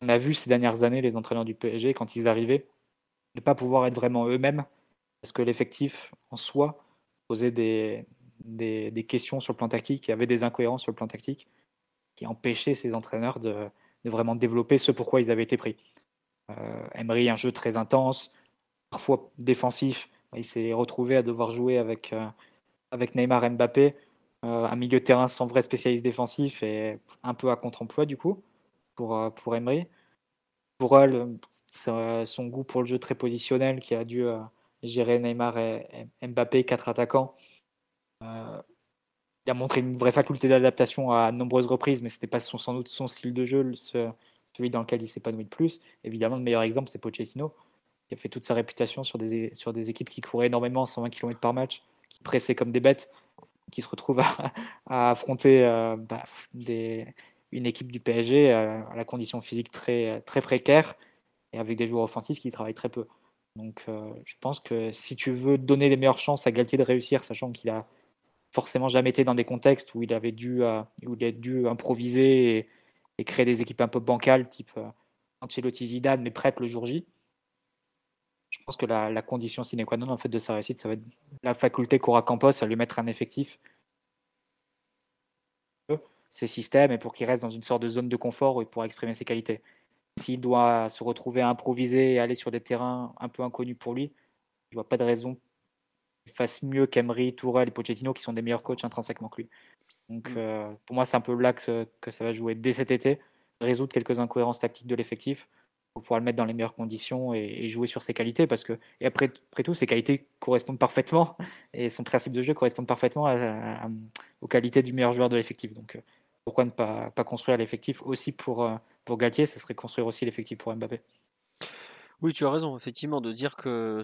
On a vu ces dernières années les entraîneurs du PSG, quand ils arrivaient, ne pas pouvoir être vraiment eux-mêmes parce que l'effectif en soi posait des, des, questions sur le plan tactique et avait des incohérences sur le plan tactique qui empêchait ces entraîneurs de, vraiment développer ce pourquoi ils avaient été pris. Euh, Emery, un jeu très intense, parfois défensif. Il s'est retrouvé à devoir jouer avec, euh, avec Neymar Mbappé, euh, un milieu de terrain sans vrai spécialiste défensif et un peu à contre-emploi du coup pour, euh, pour Emery. Pour elle, son goût pour le jeu très positionnel qui a dû gérer Neymar et Mbappé, quatre attaquants il a montré une vraie faculté d'adaptation à nombreuses reprises, mais ce n'était pas sans doute son style de jeu, celui dans lequel il s'épanouit le plus. Évidemment, le meilleur exemple, c'est Pochettino, qui a fait toute sa réputation sur des, sur des équipes qui couraient énormément, 120 km par match, qui pressaient comme des bêtes, qui se retrouvent à, affronter euh, bah, des, une équipe du PSG euh, à la condition physique très, très précaire et avec des joueurs offensifs qui travaillent très peu. Donc euh, je pense que si tu veux donner les meilleures chances à Galtier de réussir, sachant qu'il a forcément jamais été dans des contextes où il avait dû, euh, il a dû improviser et, créer des équipes un peu bancales, type euh, Ancelotti Zidane, mais prêtes le jour J. Je pense que la, condition sine qua non en fait, de sa réussite, ça va être la faculté qu'aura Campos à lui mettre un effectif ses systèmes et pour qu'il reste dans une sorte de zone de confort où il pourra exprimer ses qualités. S'il doit se retrouver à improviser et aller sur des terrains un peu inconnus pour lui, je vois pas de raison fasse mieux qu'Emery, Tourelle et Pochettino, qui sont des meilleurs coachs intrinsèquement que lui. Donc mm. euh, pour moi, c'est un peu là que, ça va jouer dès cet été, résoudre quelques incohérences tactiques de l'effectif pour pouvoir le mettre dans les meilleures conditions et, jouer sur ses qualités. Parce que, et après, après tout, ses qualités correspondent parfaitement <laughs> et son principe de jeu correspond parfaitement aux qualités du meilleur joueur de l'effectif. Donc euh, pourquoi ne pas, pas construire l'effectif aussi pour, euh, pour Galtier? Ce serait construire aussi l'effectif pour Mbappé. Oui, tu as raison, effectivement, de dire que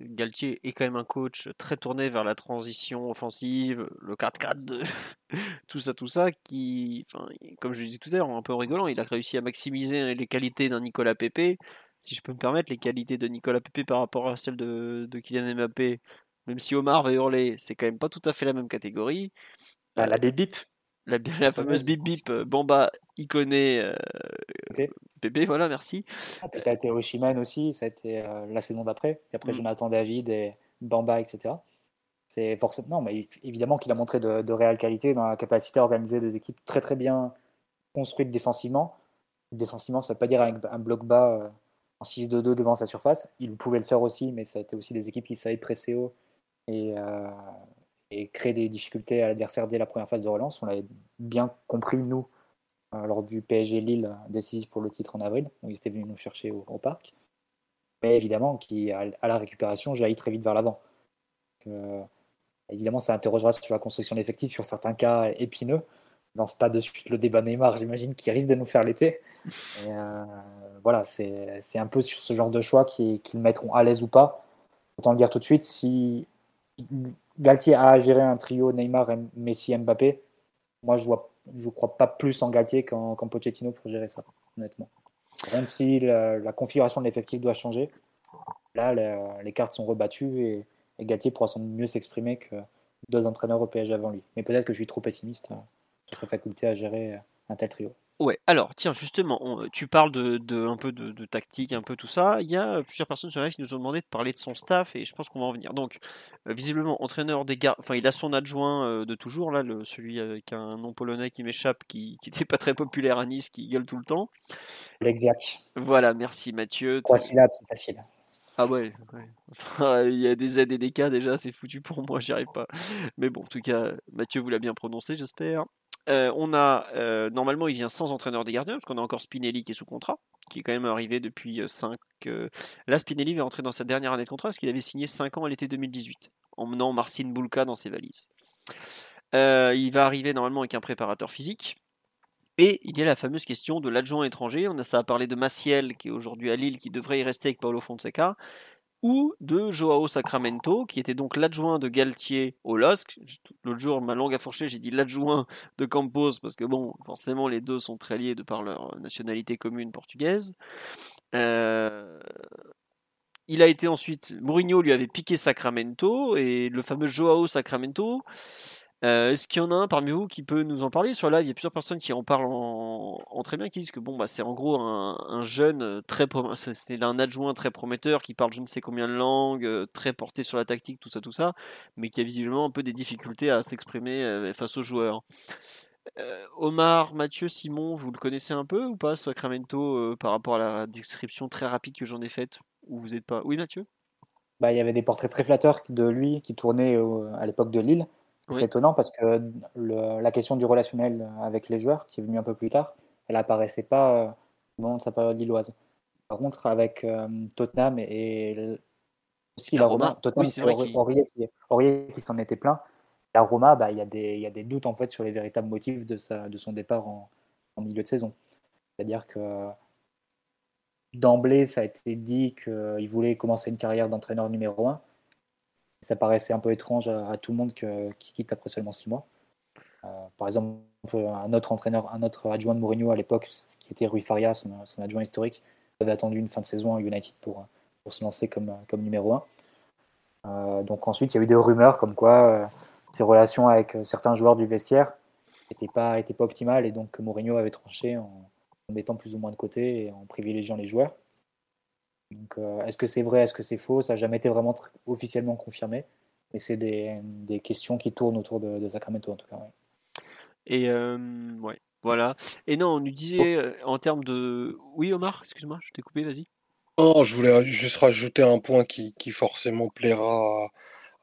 Galtier est quand même un coach très tourné vers la transition offensive, le 4-4, <laughs> tout ça, tout ça, qui, enfin, comme je le disais tout à l'heure, un peu rigolant, il a réussi à maximiser les qualités d'un Nicolas Pepe. Si je peux me permettre, les qualités de Nicolas Pepe par rapport à celles de, Kylian Mbappé, même si Omar va hurler, c'est quand même pas tout à fait la même catégorie. Bah, la bip la, la, fameuse bip bip euh, Bamba iconé euh, Bébé, voilà, merci. Ah, ça a été Oshiman aussi, ça a été euh, la saison d'après. Et après, mm. Jonathan David et Bamba, etc. C'est forcément, non, mais évidemment qu'il a montré de, de, réelle qualité dans la capacité à organiser des équipes très très bien construites défensivement. Défensivement, ça ne veut pas dire un, un bloc bas euh, en 6-2-2 devant sa surface. Il pouvait le faire aussi, mais ça a été aussi des équipes qui savaient presser haut et, euh, et créer des difficultés à l'adversaire dès la première phase de relance. On l'avait bien compris, nous, euh, lors du PSG Lille décisif pour le titre en avril, où ils étaient venus nous chercher au, parc. mais évidemment qui, à la récupération, jaillit très vite vers l'avant. évidemment, ça interrogera sur la construction d'effectifs sur certains cas épineux. Je lance pas de suite le débat Neymar, j'imagine, qui risque de nous faire l'été. Euh, voilà, c'est un peu sur ce genre de choix qui, qui le mettront à l'aise ou pas. Autant le dire tout de suite, si Galtier a à gérer un trio Neymar, Messi, Mbappé, moi je vois je crois pas plus en Galtier qu'en Pochettino pour gérer ça, honnêtement. Même si la, configuration de l'effectif doit changer, là les cartes sont rebattues et, Galtier pourra sans mieux s'exprimer que deux entraîneurs au PSG avant lui. Mais peut-être que je suis trop pessimiste hein, sur sa faculté à gérer un tel trio. Ouais, alors tiens, justement, tu parles de, un peu de, tactique, un peu tout ça. Il y a plusieurs personnes sur live qui nous ont demandé de parler de son staff et je pense qu'on va en venir. Donc, euh, visiblement, entraîneur des gars, enfin, il a son adjoint euh, de toujours, là, le, celui avec un nom polonais qui m'échappe, qui n'était pas très populaire à Nice, qui gueule tout le temps. L'exact. Voilà, merci Mathieu. Trois syllabes, c'est facile. Ah ouais, Enfin, il y a des aides et des cas déjà, c'est foutu pour moi, j'y arrive pas. Mais bon, en tout cas, Mathieu vous l'a bien prononcé, j'espère. Euh, on a euh, normalement il vient sans entraîneur des gardiens parce qu'on a encore Spinelli qui est sous contrat, qui est quand même arrivé depuis 5. Euh, là Spinelli va entrer dans sa dernière année de contrat parce qu'il avait signé 5 ans à l'été 2018 en menant Marcin Bulka dans ses valises. il va arriver normalement avec un préparateur physique. Et il y a la fameuse question de l'adjoint étranger. On a ça à parler de Maciel qui est aujourd'hui à Lille, qui devrait y rester avec Paulo Fonseca ou de Joao Sacramento, qui était donc l'adjoint de Galtier au LOSC. L'autre jour, ma langue a fourché, j'ai dit l'adjoint de Campos, parce que bon, forcément, les deux sont très liés de par leur nationalité commune portugaise. Euh, il a été ensuite, Mourinho lui avait piqué Sacramento, et le fameux Joao Sacramento, euh, est-ce qu'il y en a un parmi vous qui peut nous en parler? Sur live Il y a plusieurs personnes qui en parlent en, très bien, qui disent que bon, bah, c'est en gros un, jeune euh, très, c'est un adjoint très prometteur qui parle je ne sais combien de langues, euh, très porté sur la tactique, tout ça, tout ça, mais qui a visiblement un peu des difficultés à s'exprimer face aux joueurs. Omar, Mathieu, Simon, vous le connaissez un peu ou pas, Sacramento, par rapport à la description très rapide que j'en ai faite Ou vous n'êtes pas Oui, Mathieu? Bah, Il y avait des portraits très flatteurs de lui qui tournaient à l'époque de Lille. C'est étonnant parce que la question du relationnel avec les joueurs, qui est venue un peu plus tard, elle apparaissait pas au moment de sa période lilloise. Par contre, avec euh, Tottenham et, aussi la, Roma, Tottenham, c'est Aurier, qui, s'en était plein. La Roma, bah, il y, a des, y a des doutes en fait sur les véritables motifs de, sa, de son départ en, en milieu de saison. C'est-à-dire que d'emblée, ça a été dit qu'il voulait commencer une carrière d'entraîneur numéro 1 ça paraissait un peu étrange à, tout le monde qu'il quitte après seulement six mois. Euh, par exemple, un autre entraîneur, un autre adjoint de Mourinho à l'époque, qui était Rui Faria, son, adjoint historique, avait attendu une fin de saison à United pour, pour se lancer comme, comme numéro 1. Euh, donc ensuite, il y a eu des rumeurs comme quoi euh, ses relations avec certains joueurs du vestiaire n'étaient pas, pas optimales et donc Mourinho avait tranché en mettant plus ou moins de côté et en privilégiant les joueurs. Donc, euh, est-ce que c'est vrai, est-ce que c'est faux? Ça n'a jamais été vraiment officiellement confirmé. Mais c'est des, des, questions qui tournent autour de, Sacramento, en tout cas. Et euh, ouais, voilà. Et non, on nous disait euh, en termes de. Oui, Omar, excuse-moi, je t'ai coupé, vas-y. Non, je voulais juste rajouter un point qui, qui forcément plaira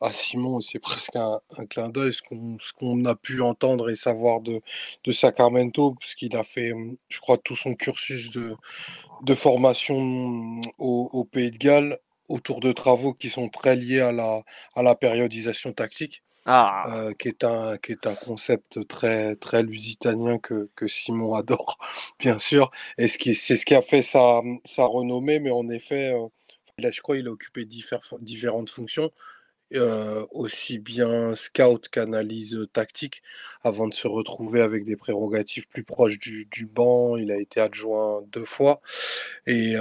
à, Simon, c'est presque un, clin d'œil, ce qu'on a pu entendre et savoir de, de Sacramento, parce qu'il a fait, je crois, tout son cursus de, de formation au, Pays de Galles autour de travaux qui sont très liés à la, à la périodisation tactique. Ah. Euh, qui, est un, qui est un concept très, très lusitanien que, que Simon <laughs> adore, bien sûr. Et c'est ce qui a fait sa, sa renommée, mais en effet, euh, là, je crois qu'il a occupé différentes fonctions. Aussi bien scout qu'analyse tactique avant de se retrouver avec des prérogatives plus proches du, banc. Il a été adjoint deux fois. Et,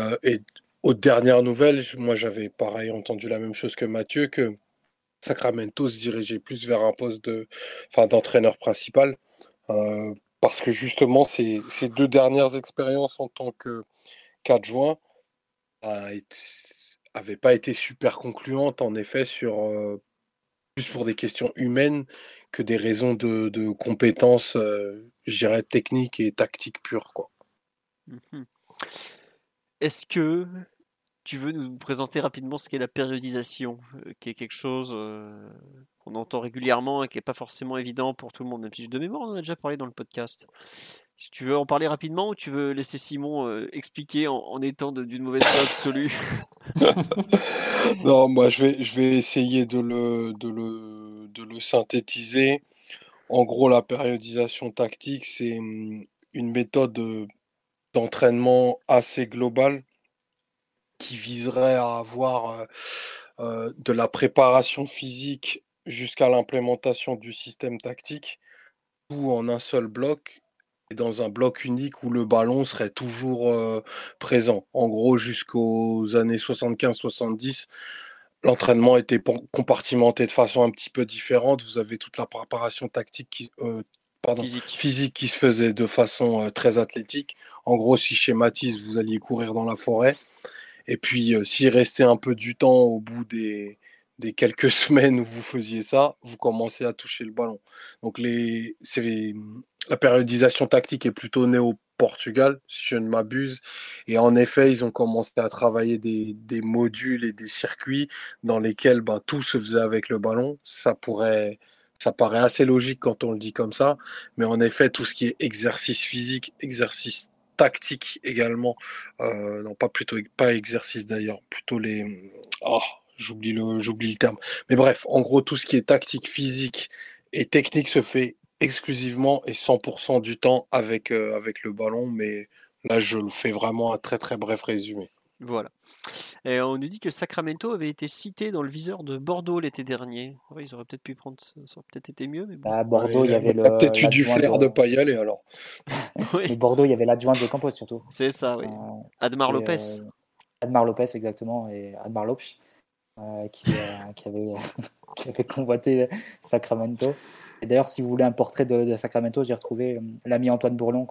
aux dernières nouvelles, moi j'avais pareil entendu la même chose que Mathieu, que Sacramento se dirigeait plus vers un poste de, d'entraîneur principal. Parce que justement, ces, ces, deux dernières expériences en tant qu'adjoint bah, avait pas été super concluante en effet sur plus pour des questions humaines que des raisons de, compétences, je dirais techniques et tactiques pures quoi. Mmh Est-ce que tu veux nous présenter rapidement ce qu'est la périodisation, qui est quelque chose qu'on entend régulièrement et qui n'est pas forcément évident pour tout le monde, même si de mémoire on en a déjà parlé dans le podcast. Tu veux en parler rapidement ou tu veux laisser Simon euh, expliquer en, étant d'une mauvaise foi absolue? <laughs> Non, moi je vais, je vais essayer de le, de, le, de le synthétiser. En gros, la périodisation tactique, c'est hum, une méthode d'entraînement assez globale qui viserait à avoir euh, euh, de la préparation physique jusqu'à l'implémentation du système tactique, tout en un seul bloc dans un bloc unique où le ballon serait toujours euh, présent. En gros, jusqu'aux années 75-70, l'entraînement était compartimenté de façon un petit peu différente. Vous avez toute la préparation tactique qui, pardon, physique. qui se faisait de façon très athlétique. En gros, si schématise, vous alliez courir dans la forêt. Et puis, s'il restait un peu du temps au bout des, des quelques <laughs> semaines où vous faisiez ça, vous commencez à toucher le ballon. Donc, les, la périodisation tactique est plutôt née au Portugal, si je ne m'abuse. Et en effet, ils ont commencé à travailler des, des, modules et des circuits dans lesquels ben, tout se faisait avec le ballon. Ça pourrait, ça paraît assez logique quand on le dit comme ça. Mais en effet, tout ce qui est exercice physique, exercice tactique également. Euh, non, pas plutôt, pas exercice d'ailleurs, plutôt les. Oh, j'oublie le, j'oublie le terme. Mais bref, en gros, tout ce qui est tactique, physique et technique se fait exclusivement et 100% du temps avec, euh, avec le ballon. Mais là, je le fais vraiment un très très bref résumé. Voilà. Et on nous dit que Sacramento avait été cité dans le viseur de Bordeaux l'été dernier. ils auraient peut-être pu prendre, ça aurait peut-être été mieux. Mais À Bordeaux, il y avait le. Peut-être eu du flair de... ne pas y aller alors. <laughs> oui. Bordeaux, il y avait l'adjoint de Campos surtout. C'est ça, oui. Euh, Admar Lopez. Euh, Admar Lopez, exactement, et Admar Lopes, euh, qui, qui, avait, <laughs> qui avait convoité Sacramento d'ailleurs, si vous voulez un portrait de, Sacramento, j'ai retrouvé euh, l'ami Antoine Bourlon,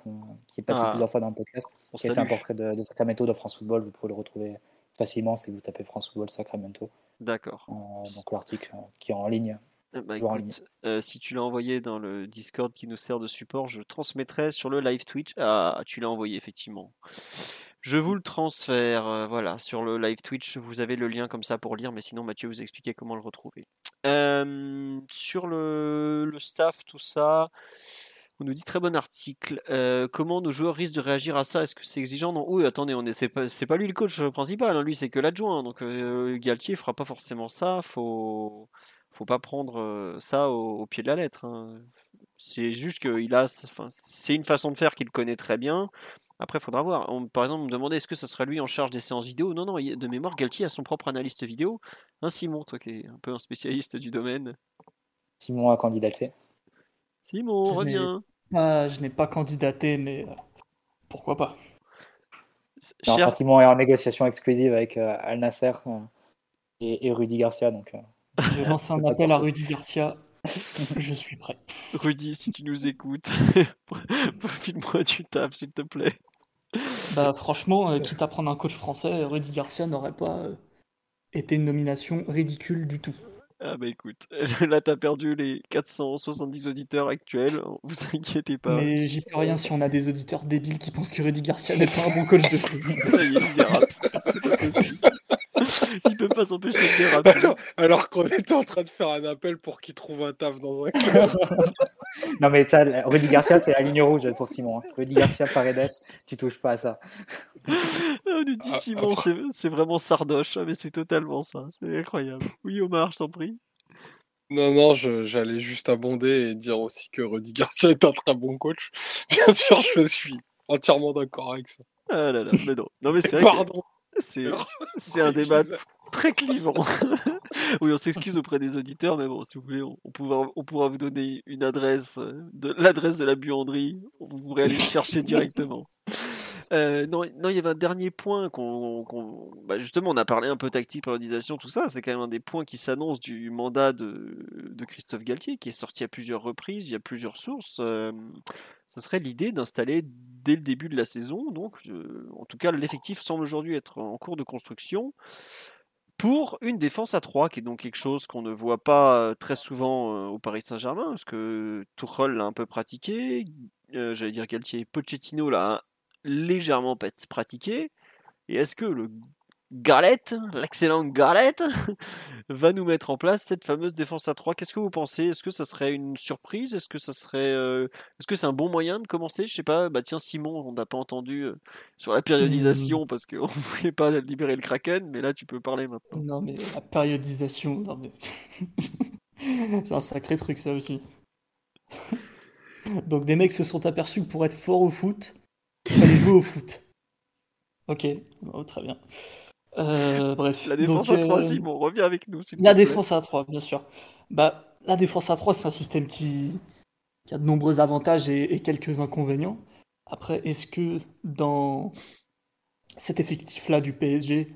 qui est passé ah. plusieurs fois dans le podcast, qui a fait un portrait de, Sacramento de France Football. Vous pouvez le retrouver facilement si vous tapez France Football Sacramento. D'accord. Euh, donc l'article euh, qui est en ligne. Ben, si tu l'as envoyé dans le Discord qui nous sert de support, je transmettrai sur le live Twitch. Ah, tu l'as envoyé effectivement. Je vous le transfère, voilà, sur le live Twitch, vous avez le lien comme ça pour lire, mais sinon Mathieu vous expliquer comment le retrouver sur le, staff, tout ça, on nous dit très bon article. comment nos joueurs risquent de réagir à ça? Est-ce que c'est exigeant? Non. Oui, attendez, on est, c'est pas, pas lui le coach principal. Hein, lui, c'est que l'adjoint. Donc Galtier fera pas forcément ça. Faut, faut pas prendre ça au, pied de la lettre. Hein. C'est juste qu'il a, c'est une façon de faire qu'il connaît très bien. Après, il faudra voir. par exemple, on me demandait est-ce que ce serait lui en charge des séances vidéo? Non, non, de mémoire, Galtier a son propre analyste vidéo. Un Simon, toi qui es un peu un spécialiste du domaine. Simon a candidaté. Simon, reviens. je n'ai pas candidaté, mais euh, pourquoi pas Simon est en négociation exclusive avec euh, Al Nasser euh, et, Rudy Garcia. Donc, je lance un <laughs> appel à Rudy Garcia. <laughs> Je suis prêt. Rudy, si tu nous écoutes, <laughs> file-moi du taf, s'il te plaît. <laughs> Bah franchement, euh, quitte à prendre un coach français, Rudy Garcia n'aurait pas euh, été une nomination ridicule du tout. Ah bah écoute, <laughs> là t'as perdu les 470 auditeurs actuels, vous <laughs> inquiétez pas. Mais j'y peux rien si on a des auditeurs débiles qui pensent que Rudy Garcia n'est pas un bon coach de foot. Ça y est, il il peut pas s'empêcher de déraper. Alors, <laughs> alors qu'on était en train de faire un appel pour qu'il trouve un taf dans un club. <laughs> non mais ça, Rudy Garcia, c'est la ligne rouge pour Simon. Hein. Rudy Garcia, Paredes, tu touches pas à ça. <laughs> On nous dit ah, Simon, c'est vraiment sardoche, ah, mais c'est totalement ça. C'est incroyable. Oui Omar, je t'en prie. Non, non, j'allais juste abonder et dire aussi que Rudy Garcia est un très bon coach. Bien sûr, je suis entièrement d'accord avec ça. Ah là là, mais non. Non mais c'est Pardon. C'est un débat <laughs> très clivant. <laughs> oui, on s'excuse auprès des auditeurs, mais bon, si vous voulez, on, pourra, on pourra vous donner une adresse, euh, de l'adresse de la buanderie. Vous pourrez aller le chercher <laughs> directement. Euh, non, non, il y avait un dernier point qu'on, bah, justement, on a parlé un peu tactique, périodisation, tout ça. C'est quand même un des points qui s'annonce du mandat de, de, Christophe Galtier, qui est sorti à plusieurs reprises, il y a plusieurs sources. Euh, ça serait l'idée d'installer dès le début de la saison. Donc, euh, en tout cas, l'effectif semble aujourd'hui être en cours de construction pour une défense à 3, qui est donc quelque chose qu'on ne voit pas euh, très souvent euh, au Paris Saint-Germain, parce que Tuchel l'a un peu pratiqué, j'allais dire Galtier, Pochettino l'a légèrement pratiqué. Et est-ce que le Galette, l'excellent Galette, va nous mettre en place cette fameuse défense à 3. Qu'est-ce que vous pensez? Est-ce que ça serait une surprise? Est-ce que ça serait, euh, est-ce que c'est un bon moyen de commencer? Je sais pas. Bah tiens, Simon, on n'a pas entendu euh, sur la périodisation parce qu'on <laughs> voulait pas libérer le Kraken, mais là tu peux parler maintenant. Non mais la périodisation, non mais <laughs> c'est un sacré truc ça aussi. <laughs> Donc des mecs se sont aperçus que pour être fort au foot, il fallait jouer au foot. Ok, oh, très bien. Euh, bref. La défense Donc, à 3, euh, Simon, reviens avec nous. La plaît. défense à 3, bien sûr. Bah, la défense à 3, c'est un système qui, qui a de nombreux avantages et, et quelques inconvénients. Après, est-ce que dans cet effectif-là du PSG,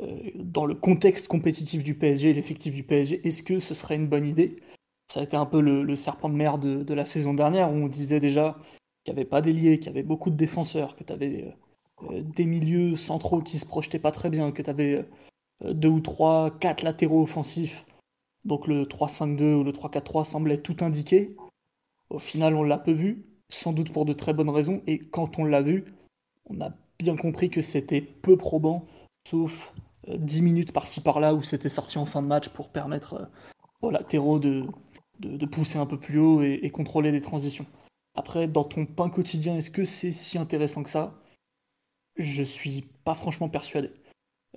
euh, dans le contexte compétitif du PSG, l'effectif du PSG, est-ce que ce serait une bonne idée? Ça a été un peu le, le serpent de mer de, de la saison dernière où on disait déjà qu'il n'y avait pas d'ailier, qu'il y avait beaucoup de défenseurs, que tu avais des milieux centraux qui se projetaient pas très bien, que tu avais euh, deux ou trois, quatre latéraux offensifs. Donc le 3-5-2 ou le 3-4-3 semblait tout indiquer. Au final, on l'a peu vu, sans doute pour de très bonnes raisons. Et quand on l'a vu, on a bien compris que c'était peu probant, sauf euh, 10 minutes par-ci par-là où c'était sorti en fin de match pour permettre euh, aux latéraux de, de, de pousser un peu plus haut et, et contrôler les transitions. Après, dans ton pain quotidien, est-ce que c'est si intéressant que ça? Je suis pas franchement persuadé.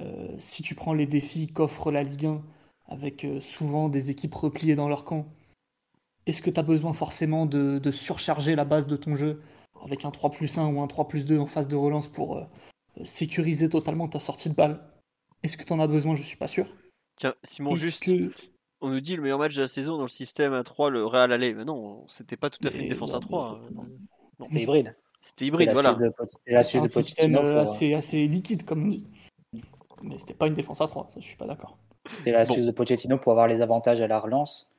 Euh, si tu prends les défis qu'offre la Ligue 1, avec euh, souvent des équipes repliées dans leur camp, est-ce que tu as besoin forcément de, de surcharger la base de ton jeu avec un 3 plus 1 ou un 3 plus 2 en phase de relance pour euh, sécuriser totalement ta sortie de balle? Est-ce que tu en as besoin? Je suis pas sûr. Tiens, Simon, juste, que- on nous dit le meilleur match de la saison dans le système à 3, le Real allait. Mais non, c'était pas tout à fait une défense non, à 3. mais- hein. C'était hybride. C'était hybride, C'est voilà. c'est un de système Pochettino euh, pour- assez, assez liquide, comme on dit. Mais c'était pas une défense à 3, ça je suis pas d'accord. C'est l'astuce de Pochettino pour avoir les avantages à la relance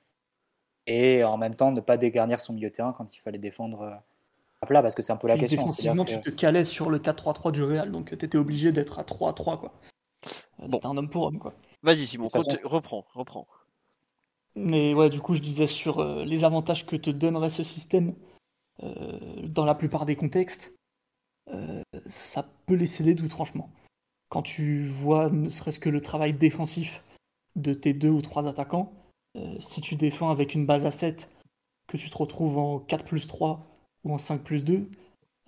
et en même temps ne pas dégarnir son milieu de terrain quand il fallait défendre euh, à plat parce que c'est un peu la question. défensivement, tu te calais sur le 4-3-3 du Real, donc tu étais obligé d'être à 3-3, quoi. Euh, Bon. C'était un homme pour homme, quoi. Vas-y, Simon, façon, reprends, reprends. Mais ouais, du coup, je disais sur euh, les avantages que te donnerait ce système euh, dans la plupart des contextes, euh, ça peut laisser des doutes, franchement. Quand tu vois ne serait-ce que le travail défensif de tes deux ou trois attaquants, euh, si tu défends avec une base à 7, que tu te retrouves en 4 plus 3 ou en 5 plus 2,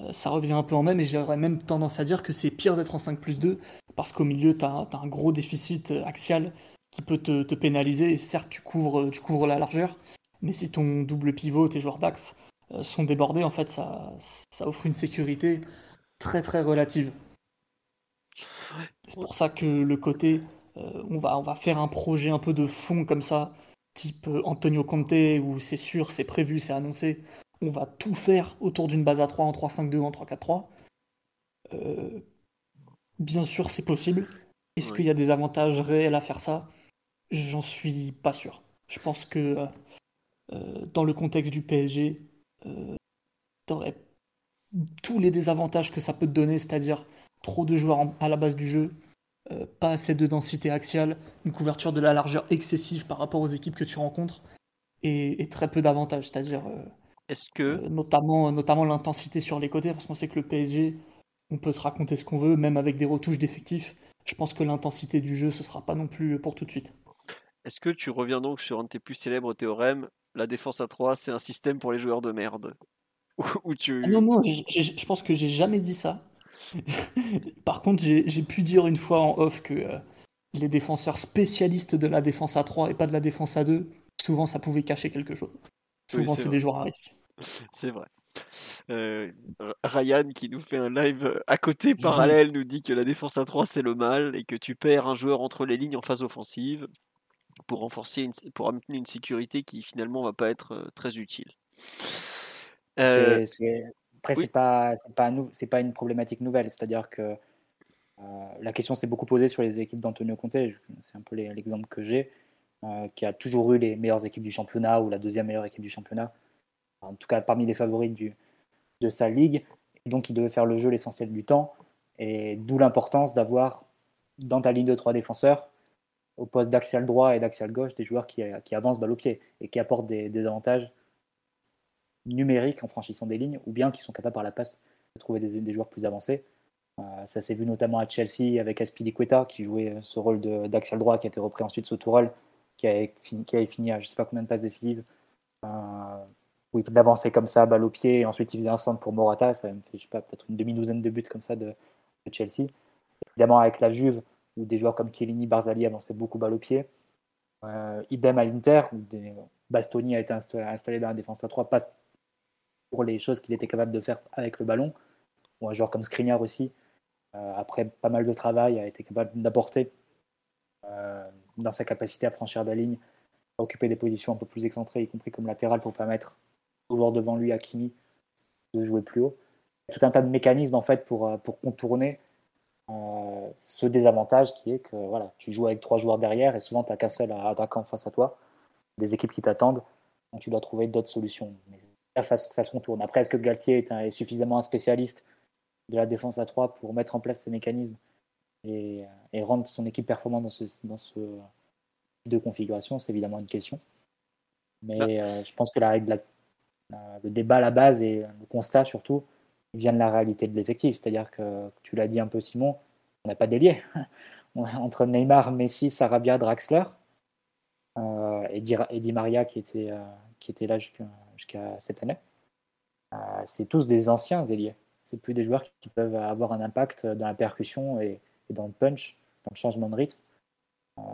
euh, ça revient un peu en même, et j'aurais même tendance à dire que c'est pire d'être en 5 plus 2, parce qu'au milieu, tu as, un gros déficit euh, axial qui peut te, pénaliser. Et certes, tu couvres, tu couvres la largeur, mais si ton double pivot, tes joueurs d'axe euh, sont débordés, en fait, ça, ça offre une sécurité très très relative. C'est pour ça que le côté, euh, on, va, on va faire un projet un peu de fond comme ça, type euh, Antonio Conte, où c'est sûr, c'est prévu, c'est annoncé. On va tout faire autour d'une base à 3 en 3-5-2 ou en 3-4-3. Euh, bien sûr, c'est possible. Est-ce qu'il y a des avantages réels à faire ça? J'en suis pas sûr. Je pense que euh, euh, dans le contexte du PSG, euh, t'aurais tous les désavantages que ça peut te donner, c'est-à-dire trop de joueurs en- à la base du jeu, euh, pas assez de densité axiale, une couverture de la largeur excessive par rapport aux équipes que tu rencontres, et, et très peu d'avantages, c'est-à-dire euh, Est-ce que. notamment, notamment l'intensité sur les côtés, parce qu'on sait que le PSG, on peut se raconter ce qu'on veut, même avec des retouches d'effectifs. Je pense que l'intensité du jeu, ce sera pas non plus pour tout de suite. Est-ce que tu reviens donc sur un de tes plus célèbres théorèmes La défense à 3, c'est un système pour les joueurs de merde. <laughs> Tu. Ah non, non, je pense que j'ai jamais dit ça. <laughs> Par contre, j'ai pu dire une fois en off que euh, les défenseurs spécialistes de la défense à 3 et pas de la défense à 2, souvent ça pouvait cacher quelque chose. Souvent, c'est des joueurs à risque. <laughs> C'est vrai. Euh, Ryan qui nous fait un live euh, à côté parallèle nous dit que la défense à 3 c'est le mal et que tu perds un joueur entre les lignes en phase offensive pour renforcer une, pour amener une sécurité qui finalement va pas être euh, très utile. Euh, Après, oui. c'est pas, pas, pas une problématique nouvelle. C'est-à-dire que euh, la question s'est beaucoup posée sur les équipes d'Antonio Conte. C'est un peu l'exemple que j'ai, euh, qui a toujours eu les meilleures équipes du championnat ou la deuxième meilleure équipe du championnat. En tout cas, parmi les favoris du, de sa ligue. Et donc, il devait faire le jeu l'essentiel du temps. Et d'où l'importance d'avoir dans ta ligne de trois défenseurs, au poste d'axial droit et d'axial gauche, des joueurs qui, qui avancent balle au pied et qui apportent des, avantages numériques en franchissant des lignes, ou bien qui sont capables par la passe de trouver des, joueurs plus avancés. ça s'est vu notamment à Chelsea avec Aspilicueta qui jouait ce rôle d'axial droit qui a été repris ensuite sous Tourelle, qui avait fini, à je sais pas combien de passes décisives. où il d'avancer comme ça, balle au pied, et ensuite il faisait un centre pour Morata, ça me fait, je sais pas, peut-être une demi-douzaine de buts comme ça de Chelsea. Évidemment, avec la Juve, où des joueurs comme Chiellini, Barzali avançaient beaucoup balle au pied. Euh, idem à l'Inter, où. Bastoni a été installé dans la défense à 3, passe pour les choses qu'il était capable de faire avec le ballon. Ou un joueur comme Skriniar aussi, euh, après pas mal de travail, a été capable d'apporter euh, dans sa capacité à franchir la ligne, à occuper des positions un peu plus excentrées, y compris comme latéral, pour permettre au joueur devant lui, Kimi, de jouer plus haut. Tout un tas de mécanismes en fait pour, pour contourner euh, ce désavantage qui est que voilà, tu joues avec trois joueurs derrière et souvent tu n'as qu'un seul attaquant face à toi, des équipes qui t'attendent, donc tu dois trouver d'autres solutions. Mais ça, ça, se contourne. Après, est-ce que Galtier est, suffisamment un spécialiste de la défense à 3 pour mettre en place ces mécanismes et, rendre son équipe performante dans ce, dans ce de configuration C'est évidemment une question. Mais bah. euh, je pense que la, règle le débat à la base et le constat surtout, vient de la réalité de l'effectif. C'est-à-dire que, tu l'as dit un peu, Simon, on n'a pas délié. <laughs> Entre Neymar, Messi, Sarabia, Draxler euh, et, Di, Maria qui était, euh, qui était là jusqu'à cette année, euh, c'est tous des anciens ailiers. C'est plus des joueurs qui peuvent avoir un impact dans la percussion et, dans le punch, dans le changement de rythme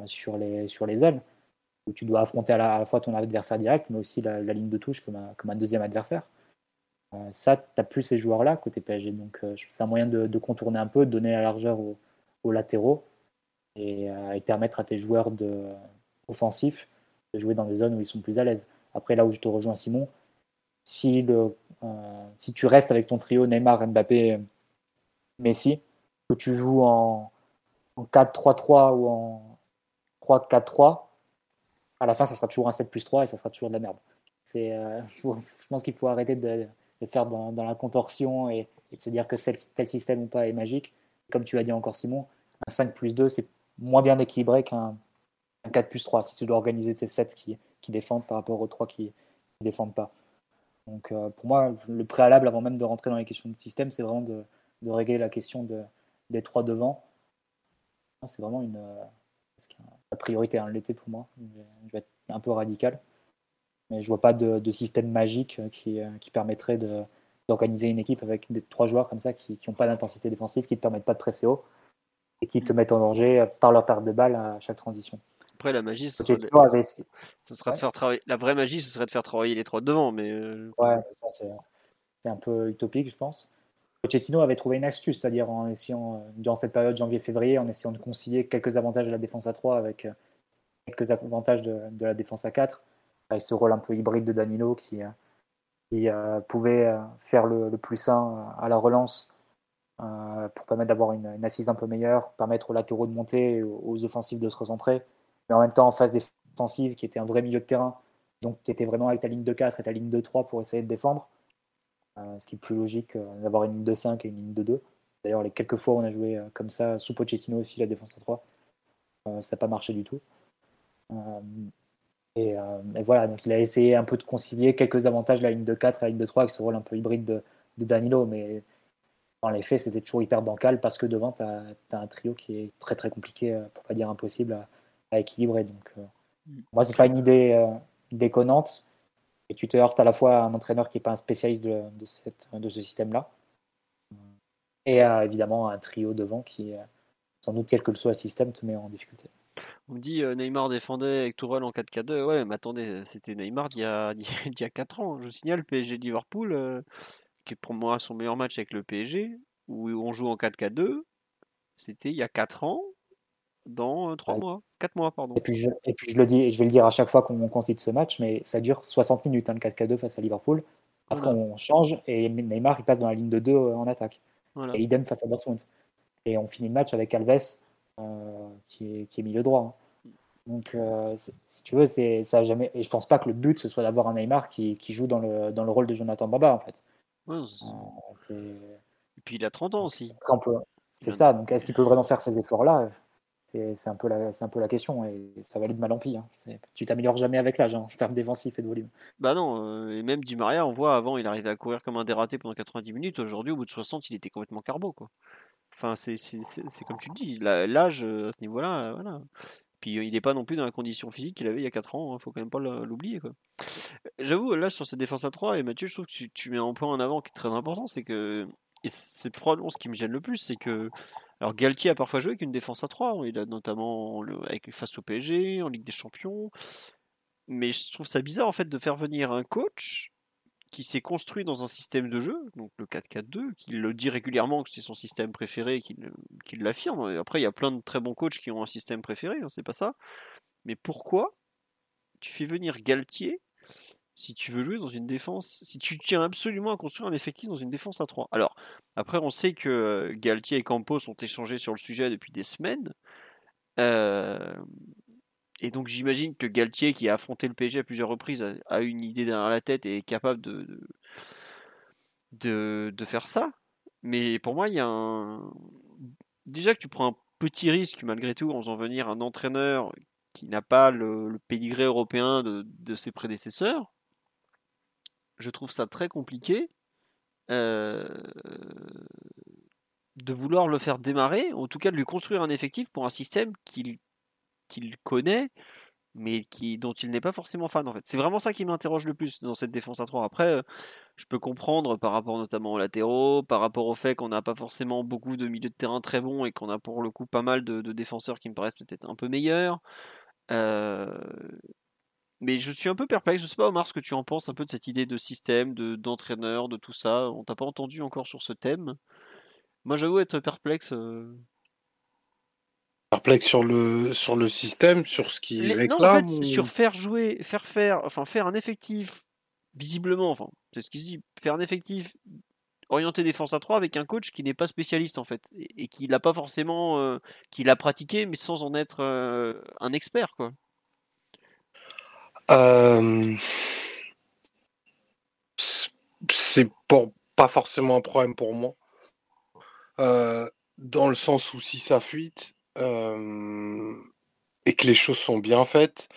sur, les, sur les ailes, où tu dois affronter à la, fois ton adversaire direct, mais aussi la, ligne de touche comme un deuxième adversaire. Euh, ça, tu n'as plus ces joueurs-là côté PSG. Donc, euh, c'est un moyen de, contourner un peu, de donner la largeur aux, latéraux euh, et, permettre à tes joueurs de, offensifs de jouer dans des zones où ils sont plus à l'aise. Après, là où je te rejoins, Simon, si, le, si tu restes avec ton trio Neymar, Mbappé, Messi, que tu joues en, en 4-3-3 ou en 3-4-3, à la fin, ça sera toujours un 7 plus 3 et ça sera toujours de la merde. <laughs> Je pense qu'il faut arrêter de, de faire dans, la contorsion et, de se dire que tel système ou pas est magique. Comme tu l'as dit encore Simon, un 5 plus 2, c'est moins bien équilibré qu'un 4 plus 3 si tu dois organiser tes 7 qui, qui défendent par rapport aux 3 qui ne défendent pas. Donc euh, pour moi, le préalable avant même de rentrer dans les questions de système, c'est vraiment de, régler la question de, des 3 devant. C'est vraiment une la priorité, hein, l'été pour moi. Je vais être un peu radical. Mais je vois pas de, système magique euh, qui, euh, qui permettrait d'organiser une équipe avec des, trois joueurs comme ça qui n'ont pas d'intensité défensive, qui ne te permettent pas de presser haut et qui te mettent en danger euh, par leur perte de balle à chaque transition. Après, la magie, ce serait, ce sera de faire travailler. La vraie magie, ce serait de faire travailler les trois devant, mais. Ouais, ça c'est un peu utopique, je pense. Pochettino avait trouvé une astuce, c'est-à-dire en essayant, durant cette période janvier-février, en essayant de concilier quelques avantages de la défense à 3 avec quelques avantages de, de la défense à 4 avec ce rôle un peu hybride de Danilo qui, euh, qui euh, pouvait euh, faire le, plus sain à la relance pour permettre d'avoir une, assise un peu meilleure, permettre aux latéraux de monter, aux, offensifs de se recentrer, mais en même temps en phase défensive qui était un vrai milieu de terrain, donc tu étais vraiment avec ta ligne de 4 et ta ligne de 3 pour essayer de défendre, ce qui est plus logique d'avoir une ligne de 5 et une ligne de 2. D'ailleurs, les quelques fois où on a joué comme ça, sous Pochettino aussi, la défense à 3, ça n'a pas marché du tout. Euh, et, voilà, donc il a essayé un peu de concilier quelques avantages de la ligne de 4 et la ligne de 3 avec ce rôle un peu hybride de, Danilo, mais dans les faits, c'était toujours hyper bancal parce que devant, tu as, un trio qui est très très compliqué, euh, pour pas dire impossible, à, équilibrer. Donc, euh, mm. moi, c'est pas une idée déconnante. Et tu te heurtes à la fois à un entraîneur qui n'est pas un spécialiste de, de, cette, de ce système-là, et évidemment un trio devant qui, sans doute, quel que soit le système, te met en difficulté. On me dit Neymar défendait avec Tourelle en 4K2. Ouais, mais attendez, c'était Neymar il y, a, il y a 4 ans. Je signale PSG Liverpool, euh, qui est pour moi son meilleur match avec le PSG, où on joue en 4K2. C'était il y a 4 ans, dans 3 euh, mois. 4 mois, pardon. Et puis, je, et puis je le dis, et je vais le dire à chaque fois qu'on concite ce match, mais ça dure 60 minutes, hein, le 4K2 face à Liverpool. Après, on change et Neymar il passe dans la ligne de 2 en attaque. Et idem face à Dortmund. Et on finit le match avec Alves qui, est, qui est milieu droit. Hein. Donc, euh, si tu veux, c'est ça jamais. Et je pense pas que le but ce soit d'avoir un Neymar qui, qui, joue dans le, dans le rôle de Jonathan Baba en fait. Euh, et puis il a 30 ans aussi. C'est ça. Donc est-ce qu'il peut vraiment faire ces efforts-là? C'est un, peu la, un peu la question. Et ça va aller de mal en pis. Hein. Tu t'améliores jamais avec l'âge hein, en termes défensifs et de volume. Bah non. et même Di Maria, on voit avant, il arrivait à courir comme un dératé pendant 90 minutes. Aujourd'hui, au bout de 60, il était complètement carbo. Quoi. Enfin, c'est comme tu le dis, l'âge à ce niveau-là, voilà. Puis il n'est pas non plus dans la condition physique qu'il avait il y a 4 ans, il hein, faut quand même pas l'oublier. J'avoue, là sur cette défense à 3, et Mathieu, je trouve que tu, mets un point en avant qui est très important, c'est que, et c'est probablement ce qui me gêne le plus, c'est que, alors Galtier a parfois joué avec une défense à 3, il a notamment avec, face au PSG, en Ligue des Champions, mais je trouve ça bizarre en fait de faire venir un coach qui s'est construit dans un système de jeu, donc le 4-4-2, qui le dit régulièrement que c'est son système préféré, qu'il l'affirme. Après, il y a plein de très bons coachs qui ont un système préféré, hein, c'est pas ça. Mais pourquoi tu fais venir Galtier si tu veux jouer dans une défense, si tu tiens absolument à construire un effectif dans une défense à 3 Alors, après, on sait que euh, Galtier et Campos ont échangé sur le sujet depuis des semaines. Euh, et donc j'imagine que Galtier, qui a affronté le PSG à plusieurs reprises, a, une idée derrière la tête et est capable de, de, faire ça. Mais pour moi, il y a un... Déjà que tu prends un petit risque malgré tout en faisant venir un entraîneur qui n'a pas le, pédigré européen de, de, ses prédécesseurs, je trouve ça très compliqué euh, de vouloir le faire démarrer, en tout cas de lui construire un effectif pour un système qu'il qu'il connaît, mais qui, dont il n'est pas forcément fan en fait. C'est vraiment ça qui m'interroge le plus dans cette défense à 3. Après, euh, je peux comprendre par rapport notamment aux latéraux, par rapport au fait qu'on n'a pas forcément beaucoup de milieux de terrain très bons et qu'on a pour le coup pas mal de, défenseurs qui me paraissent peut-être un peu meilleurs. Euh, mais je suis un peu perplexe. Je sais pas, Omar, ce que tu en penses un peu de cette idée de système, de, d'entraîneur, de tout ça. On t'a pas entendu encore sur ce thème. Moi, j'avoue être perplexe. Euh, perplexe sur le, sur le système, sur ce qui réclame Non, en fait, sur faire jouer, faire faire, enfin faire un effectif, visiblement, enfin, c'est ce qui se dit, faire un effectif orienté défense à 3 avec un coach qui n'est pas spécialiste en fait et, qui l'a pas forcément euh, qui l'a pratiqué mais sans en être euh, un expert quoi. Euh... C'est pas forcément un problème pour moi. Dans le sens où si ça fuite, et que les choses sont bien faites,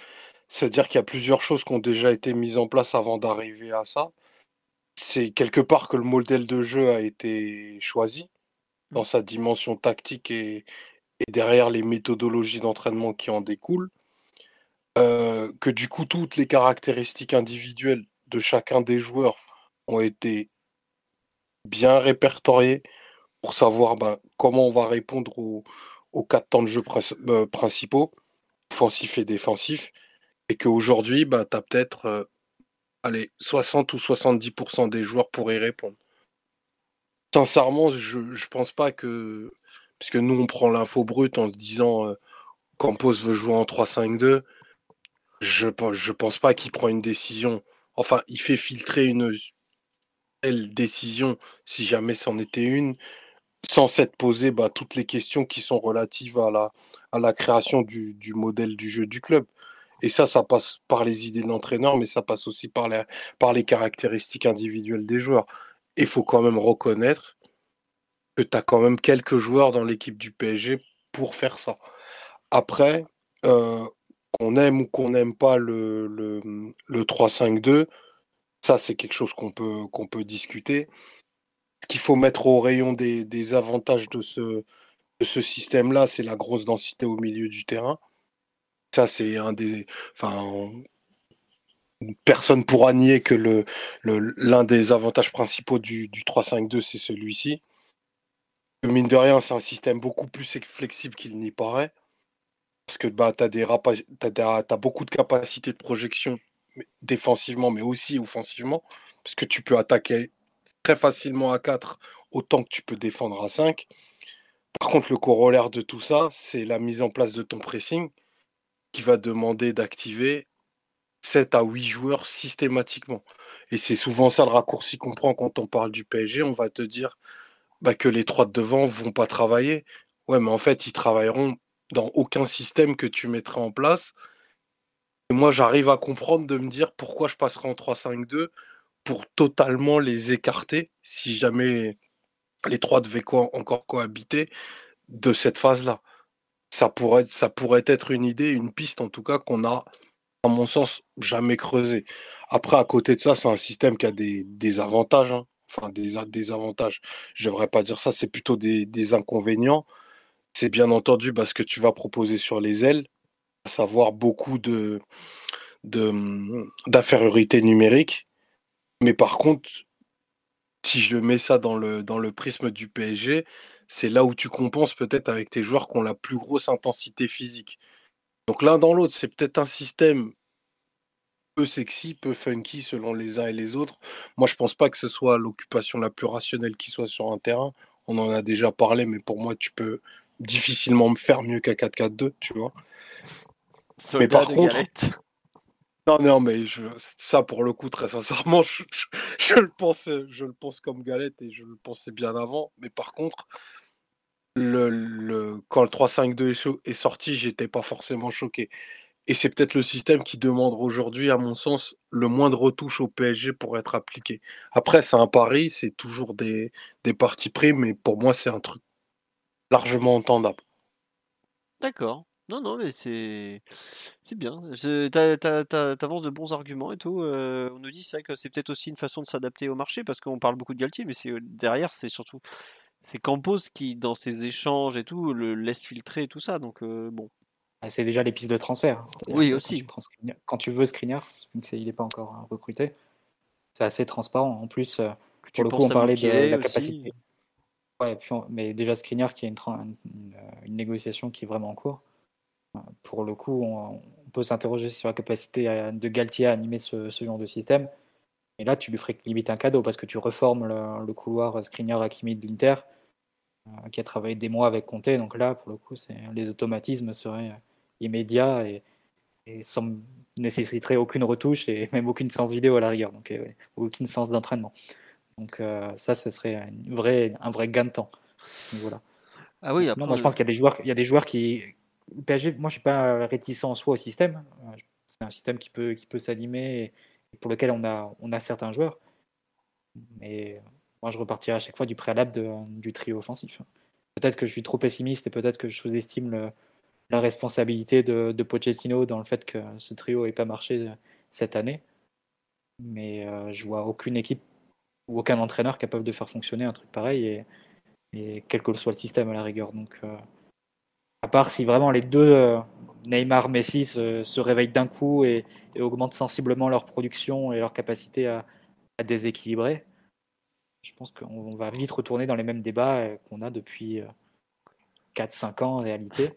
c'est-à-dire qu'il y a plusieurs choses qui ont déjà été mises en place avant d'arriver à ça. C'est quelque part que le modèle de jeu a été choisi dans mmh. sa dimension tactique et, derrière les méthodologies d'entraînement qui en découlent. que du coup, toutes les caractéristiques individuelles de chacun des joueurs ont été bien répertoriées pour savoir ben, comment on va répondre aux, aux quatre temps de jeu euh, principaux, offensif et défensif, et qu'aujourd'hui, bah, tu as peut-être euh, allez, 60 ou 70% des joueurs pour y répondre. Sincèrement, je ne pense pas que. Puisque nous, on prend l'info brute en disant euh, Campos veut jouer en 3-5-2. Je ne pense pas qu'il prend une décision. Enfin, il fait filtrer une telle décision, si jamais c'en était une, sans s'être posé bah, toutes les questions qui sont relatives à la, création du, modèle du jeu du club. Et ça, ça passe par les idées de l'entraîneur, mais ça passe aussi par les, caractéristiques individuelles des joueurs. Il faut quand même reconnaître que tu as quand même quelques joueurs dans l'équipe du PSG pour faire ça. Après, euh, qu'on aime ou qu'on n'aime pas le, le, le 3-5-2, ça c'est quelque chose qu'on peut discuter qu'il faut mettre au rayon des, avantages de ce, système-là, c'est la grosse densité au milieu du terrain. Ça, c'est un des. Enfin, personne pourra nier que l'un des avantages principaux du, du 3-5-2, c'est celui-ci. Mine de rien, c'est un système beaucoup plus flexible qu'il n'y paraît. Parce que bah, tu as, as, beaucoup de capacités de projection défensivement, mais aussi offensivement. Parce que tu peux attaquer très facilement à 4 autant que tu peux défendre à 5. Par contre, le corollaire de tout ça, c'est la mise en place de ton pressing qui va demander d'activer 7 à 8 joueurs systématiquement. Et c'est souvent ça le raccourci qu'on prend quand on parle du PSG. On va te dire bah, que les trois de devant vont pas travailler. Ouais, mais en fait, ils travailleront dans aucun système que tu mettras en place. Et moi, j'arrive à comprendre de me dire pourquoi je passerai en 3-5-2 pour totalement les écarter si jamais les trois devaient encore cohabiter de cette phase-là. Ça pourrait, ça pourrait être une idée, une piste en tout cas qu'on a, à mon sens, jamais creusé. Après, à côté de ça, c'est un système qui a des, avantages. Hein. enfin des, des avantages. Je devrais pas dire ça, c'est plutôt des, des inconvénients. C'est bien entendu parce que tu vas proposer sur les ailes, à savoir beaucoup de d'infériorité numérique. Mais par contre, si je mets ça dans le, dans le prisme du PSG, c'est là où tu compenses peut-être avec tes joueurs qui ont la plus grosse intensité physique. Donc l'un dans l'autre, c'est peut-être un système peu sexy, peu funky selon les uns et les autres. Moi, je pense pas que ce soit l'occupation la plus rationnelle qui soit sur un terrain. On en a déjà parlé, mais pour moi, tu peux difficilement me faire mieux qu'à 4-4-2, tu vois. mais par contre, non, non, mais ça, pour le coup, très sincèrement, <laughs> je, le pense, je le pense comme galette et je le pensais bien avant. Mais par contre, quand le 3-5-2 est sorti, j'étais pas forcément choqué. Et c'est peut-être le système qui demande aujourd'hui, à mon sens, le moins de retouches au PSG pour être appliqué. Après, c'est un pari, c'est toujours des, des parties pris, mais pour moi, c'est un truc largement entendable. D'accord. Non, non, mais c'est c'est bien. T'avances de bons arguments et tout. Euh, on nous dit ça que c'est peut-être aussi une façon de s'adapter au marché parce qu'on parle beaucoup de Galtier, mais c'est euh, derrière, c'est surtout c'est Campos qui, dans ses échanges et tout, le laisse filtrer et tout ça. Donc euh, bon. Ah, c'est déjà les pistes de transfert. Hein. Oui, aussi. Quand tu, veux Skriniar, il n'est pas encore recruté, c'est assez transparent. En plus, pour le coup, on parlait de la capacité. Ouais, mais déjà Skriniar qui a une, une, négociation qui est vraiment en cours pour le coup, on, peut s'interroger sur la capacité de Galtier à animer ce, genre de système. Et là, tu lui ferais limite un cadeau parce que tu reformes le, couloir Skriniar-Hakimi de l'Inter, euh, qui a travaillé des mois avec Conte. Donc là, pour le coup, les automatismes seraient immédiats et, et sans nécessiterait aucune retouche et même aucune séance vidéo à la rigueur, donc euh, aucune séance d'entraînement. Donc euh, ça, ce serait une vraie, un vrai gain de temps à ce niveau-là. Ah oui, non, moi, je pense qu'il y a des joueurs, il y a des joueurs qui, PSG, moi, je suis pas réticent en soi au système. Euh, c'est un système qui peut, qui peut s'animer et pour lequel on a, on a certains joueurs. Mais moi, je repartirai à chaque fois du préalable du trio offensif. Peut-être que je suis trop pessimiste et peut-être que je sous-estime la responsabilité de, de, Pochettino dans le fait que ce trio n'ait pas marché cette année. Mais euh, je vois aucune équipe ou aucun entraîneur capable de faire fonctionner un truc pareil et, quel que soit le système à la rigueur. Donc, euh, à part si vraiment les deux, euh, Neymar, Messi, se, réveillent d'un coup et, augmentent sensiblement leur production et leur capacité à, déséquilibrer. Je pense qu'on va vite retourner dans les mêmes débats euh, qu'on a depuis 4-5 euh, ans en réalité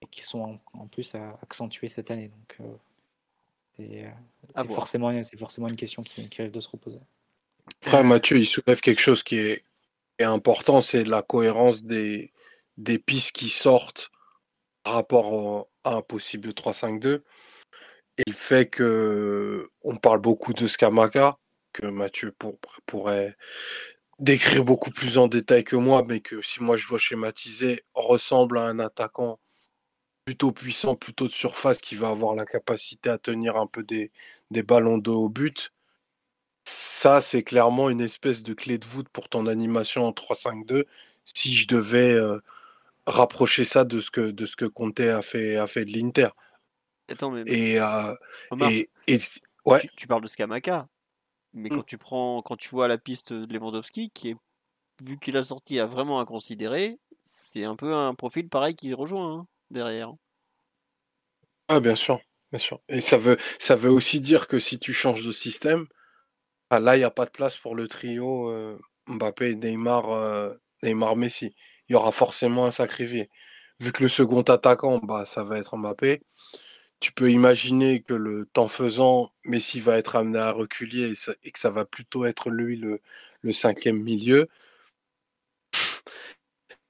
et qui sont en, plus accentués cette année. Donc c'est forcément, forcément une question qui, qui risque de se reposer. Après, Mathieu, il soulève quelque chose qui est, important, c'est la cohérence des, des pistes qui sortent rapport à un possible 3-5-2 et le fait que on parle beaucoup de Skamaka, que Mathieu pourrait décrire beaucoup plus en détail que moi, mais que si moi je dois schématiser, ressemble à un attaquant plutôt puissant, plutôt de surface, qui va avoir la capacité à tenir un peu des, des ballons de haut but. Ça, c'est clairement une espèce de clé de voûte pour ton animation en 3-5-2. Si je devais euh, rapprocher ça de ce que de ce que Conte a fait a fait de l'Inter. Et, euh, et, ouais. Tu, parles de Skamaka, mais mmh. quand tu prends quand tu vois la piste de Lewandowski qui est vu qu'il a sorti a vraiment à considérer, c'est un peu un profil pareil qui rejoint hein, derrière. Ah bien sûr, bien sûr. Et ça veut ça veut aussi dire que si tu changes de système, ah, là il n'y a pas de place pour le trio euh, Mbappé, Neymar, euh, Neymar, Messi il y aura forcément un sacrifié. Vu que le second attaquant, bah, ça va être Mbappé, tu peux imaginer que le temps faisant, Messi va être amené à reculer et, que ça va plutôt être lui le, cinquième milieu.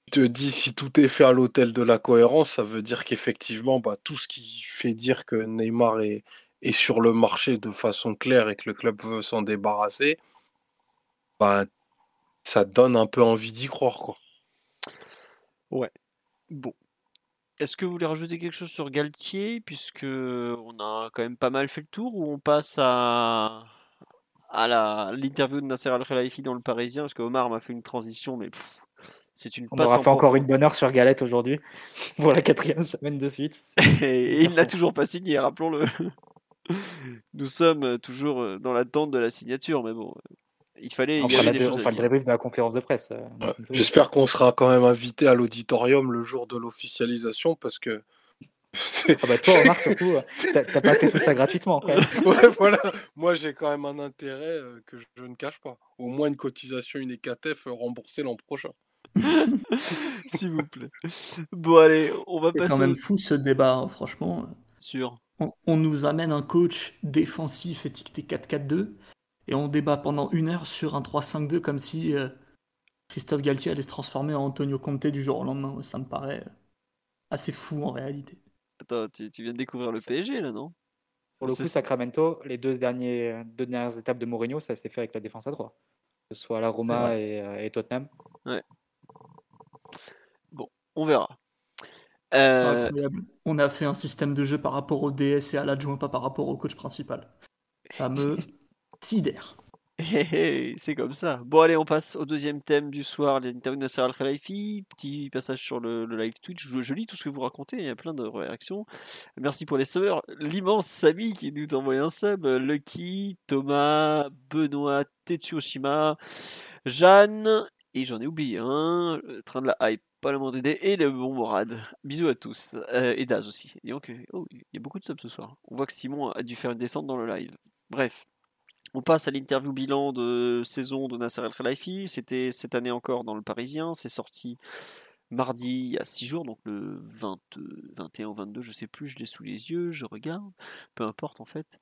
Je te dis, si tout est fait à l'hôtel de la cohérence, ça veut dire qu'effectivement, bah, tout ce qui fait dire que Neymar est, est sur le marché de façon claire et que le club veut s'en débarrasser, bah, ça donne un peu envie d'y croire. Quoi. Ouais. Bon. Est-ce que vous voulez rajouter quelque chose sur Galtier, puisque on a quand même pas mal fait le tour, ou on passe à, à l'interview de Nasser Al-Khelaifi dans le Parisien, parce que Omar m'a fait une transition, mais c'est une On aura fait encore une bonne heure sur Galette aujourd'hui, <laughs> pour la quatrième semaine de suite. <laughs> Et, il n'a toujours pas signé, rappelons-le. <laughs> Nous sommes toujours dans l'attente de la signature, mais bon, Il fallait. On fera, le dire. débrief de la conférence de presse. euh, Ouais. J'espère qu'on sera quand même invité à l'auditorium le jour de l'officialisation parce que. Ah bah toi, Omar, surtout, euh, t'as pas fait tout ça gratuitement quand même. <laughs> ouais, voilà. Moi, j'ai quand même un intérêt euh, que je, je ne cache pas. Au moins une cotisation, une ECATEF remboursée l'an prochain. <laughs> S'il vous plaît. Bon, allez, on va C'est passer quand même fou ce débat, hein, franchement. sur. On, on nous amène un coach défensif étiqueté 4-4-2 et on débat pendant une heure sur un 3-5-2 comme si euh, Christophe Galtier allait se transformer en Antonio Conte du jour au lendemain. Ça me paraît assez fou en réalité. Attends, tu, tu viens de découvrir le PSG là, non? Pour le coup, Sacramento, les deux, derniers, deux dernières étapes de Mourinho, ça s'est fait avec la défense à droite. Que ce soit la Roma et, euh, et Tottenham. On verra. C'est Euh, incroyable. On a fait un système de jeu par rapport au DS et à l'adjoint, pas par rapport au coach principal. Ça me <laughs> sidère. hé, hé, c'est comme ça. Bon, allez, on passe au deuxième thème du soir, l'interview de Nasser Al-Khelaifi. Petit passage sur le, live Twitch. Je, lis tout ce que vous racontez, il y a plein de réactions. Merci pour les subbers. L'immense Samy qui nous envoie un sub. Lucky, Thomas, Benoît, Tetsuoshima, Jeanne, et j'en ai oublié un. Train de la hype, pas le monde et le bon Morad. Bisous à tous. Euh, et Daz aussi. Euh, oh, il y a beaucoup de subs ce soir. On voit que Simon a dû faire une descente dans le live. Bref. On passe à l'interview bilan de saison de Nasser El Khelaifi. C'était cette année encore dans le Parisien. C'est sorti mardi il y a 6 jours, donc le 20, euh, 21 ou 22, je sais plus, je l'ai sous les yeux, je regarde, peu importe en fait.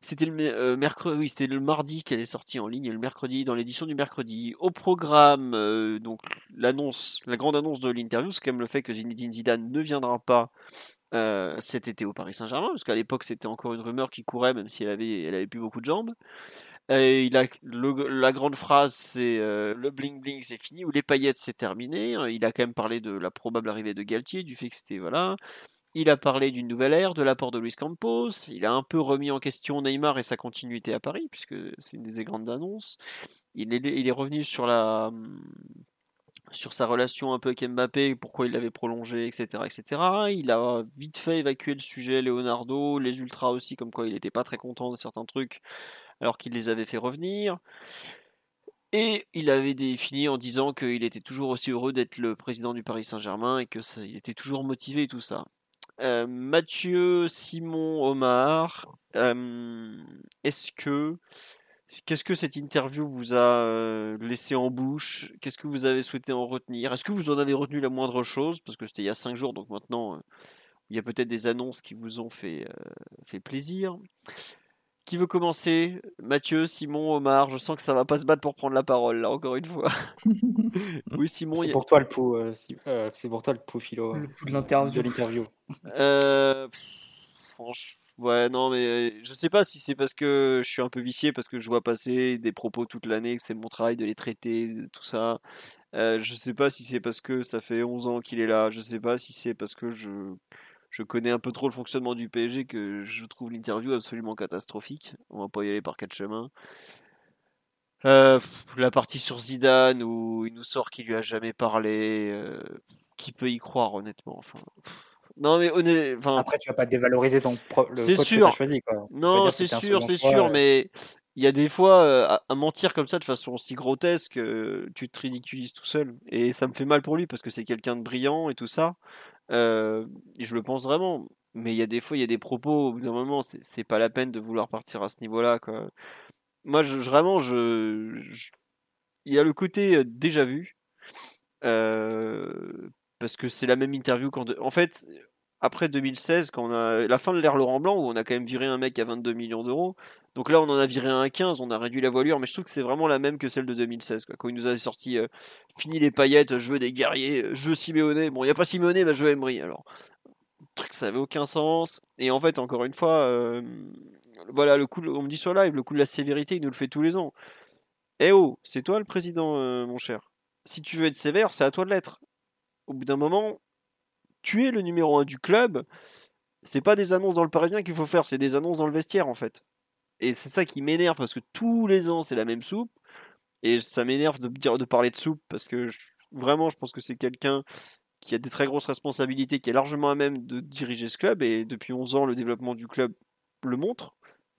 C'était le euh, mercredi, c'était le mardi qu'elle est sortie en ligne, et le mercredi, dans l'édition du mercredi. Au programme, euh, donc l'annonce, la grande annonce de l'interview, c'est quand même le fait que Zinedine Zidane ne viendra pas euh, cet été au Paris Saint-Germain, parce qu'à l'époque c'était encore une rumeur qui courait, même si elle avait, elle avait plus beaucoup de jambes. Et il a, la grande phrase, c'est euh, le bling bling, c'est fini, ou les paillettes, c'est terminé. Il a quand même parlé de la probable arrivée de Galtier, du fait que c'était voilà. Il a parlé d'une nouvelle ère, de l'apport de Luis Campos. Il a un peu remis en question Neymar et sa continuité à Paris, puisque c'est une des grandes annonces. Il est, il est revenu sur la sur sa relation un peu avec Mbappé, pourquoi il l'avait prolongé, etc., etc. Il a vite fait évacuer le sujet Leonardo, les ultras aussi, comme quoi il n'était pas très content de certains trucs, alors qu'il les avait fait revenir. Et il avait défini en disant qu'il était toujours aussi heureux d'être le président du Paris Saint-Germain et que ça, il était toujours motivé tout ça. Euh, Mathieu, Simon, Omar, euh, est-ce que qu'est-ce que cette interview vous a euh, laissé en bouche? Qu'est-ce que vous avez souhaité en retenir? Est-ce que vous en avez retenu la moindre chose? Parce que c'était il y a cinq jours, donc maintenant euh, il y a peut-être des annonces qui vous ont fait, euh, fait plaisir. Qui veut commencer? Mathieu, Simon, Omar Je sens que ça va pas se battre pour prendre la parole là, encore une fois. <laughs> oui, Simon. il C'est y a- pour toi le pou, euh, euh, c'est pour toi le pou philo Le coup de de l'interview. l'interview. Ouais, non, mais euh, je sais pas si c'est parce que je suis un peu vicié, parce que je vois passer des propos toute l'année, que c'est mon travail de les traiter, tout ça. Euh, je sais pas si c'est parce que ça fait 11 ans qu'il est là. Je sais pas si c'est parce que je, je connais un peu trop le fonctionnement du PSG que je trouve l'interview absolument catastrophique. On va pas y aller par quatre chemins. Euh, la partie sur Zidane où il nous sort qu'il lui a jamais parlé. qui peut y croire, honnêtement enfin. Non, mais honnêtement. Enfin, Après, tu vas pas dévaloriser ton pro- le sûr. que choisi. Quoi. Non, c'est sûr, c'est sûr, euh, mais il y a des fois, euh, à, à mentir comme ça de façon si grotesque, euh, tu te ridiculises tout seul. Et ça me fait mal pour lui parce que c'est quelqu'un de brillant et tout ça. Euh, et je le pense vraiment. Mais il y a des fois, il y a des propos, au bout d'un moment, c'est pas la peine de vouloir partir à ce niveau-là. Moi, je, vraiment, je, je- il y a le côté euh, déjà vu. euh, parce que c'est la même interview qu'en. de- En fait, après 2016, quand a la fin de l'ère Laurent Blanc, où on a quand même viré un mec à 22 millions d'euros. Donc là, on en a viré un à 15, on a réduit la voilure, mais je trouve que c'est vraiment la même que celle de 2016. Quoi. Quand il nous avait sorti euh, Fini les paillettes, je veux des guerriers, euh, je veux Simeone. Bon, il n'y a pas Simeone, bah, je veux Emery. Alors, truc, ça avait aucun sens. Et en fait, encore une fois, euh, voilà, le coup, on me dit sur live, le coup de la sévérité, il nous le fait tous les ans. Eh oh, c'est toi le président, euh, mon cher. Si tu veux être sévère, c'est à toi de l'être. Au bout d'un moment, tu es le numéro un du club. C'est pas des annonces dans le Parisien qu'il faut faire, c'est des annonces dans le vestiaire en fait. Et c'est ça qui m'énerve parce que tous les ans c'est la même soupe. Et ça m'énerve de, parler de soupe parce que vraiment je pense que c'est quelqu'un qui a des très grosses responsabilités, qui est largement à même de diriger ce club. Et depuis 11 ans, le développement du club le montre.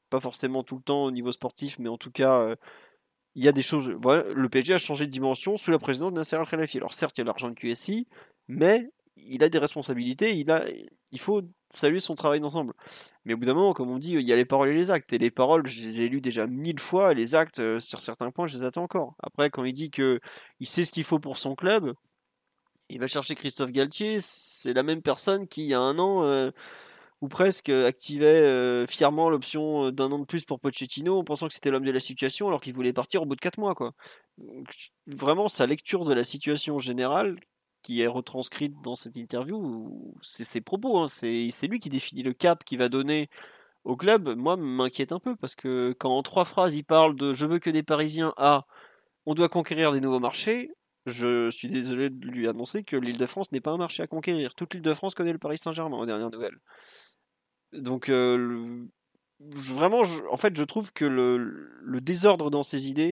Pas forcément tout le temps au niveau sportif, mais en tout cas, euh, il y a des choses. Le PSG a changé de dimension sous la présidence de Nasser Al-Khelaifi. Alors certes, il y a l'argent de QSI, mais il a des responsabilités. Il, a, il faut saluer son travail d'ensemble. Mais au bout d'un moment, comme on dit, il y a les paroles et les actes. Et les paroles, je les ai lues déjà mille fois. Les actes, euh, sur certains points, je les attends encore. Après, quand il dit que il sait ce qu'il faut pour son club, il va chercher Christophe Galtier. C'est la même personne qui, il y a un an, euh, ou presque, activait euh, fièrement l'option d'un an de plus pour Pochettino en pensant que c'était l'homme de la situation alors qu'il voulait partir au bout de quatre mois. Vraiment, sa lecture de la situation générale qui est retranscrite dans cette interview, c'est ses propos. Hein. C'est lui qui définit le cap qu'il va donner au club. Moi, m'inquiète un peu parce que quand en trois phrases il parle de je veux que des Parisiens à on doit conquérir des nouveaux marchés, je suis désolé de lui annoncer que l'île de France n'est pas un marché à conquérir. Toute l'île de France connaît le Paris Saint-Germain aux dernières nouvelles. Donc, euh, vraiment, en fait, je trouve que le, le désordre dans ses idées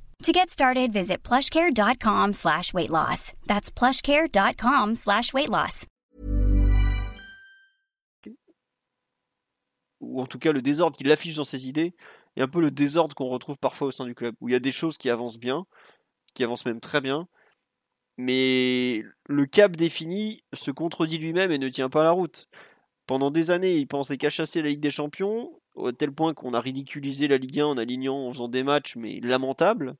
To get started, visit plushcare.com slash weight loss. That's plushcare.com slash weight loss. Ou en tout cas, le désordre qu'il affiche dans ses idées et un peu le désordre qu'on retrouve parfois au sein du club, où il y a des choses qui avancent bien, qui avancent même très bien, mais le cap défini se contredit lui-même et ne tient pas la route. Pendant des années, il pensait qu'à chasser la Ligue des Champions, au tel point qu'on a ridiculisé la Ligue 1 en alignant, en faisant des matchs, mais lamentables.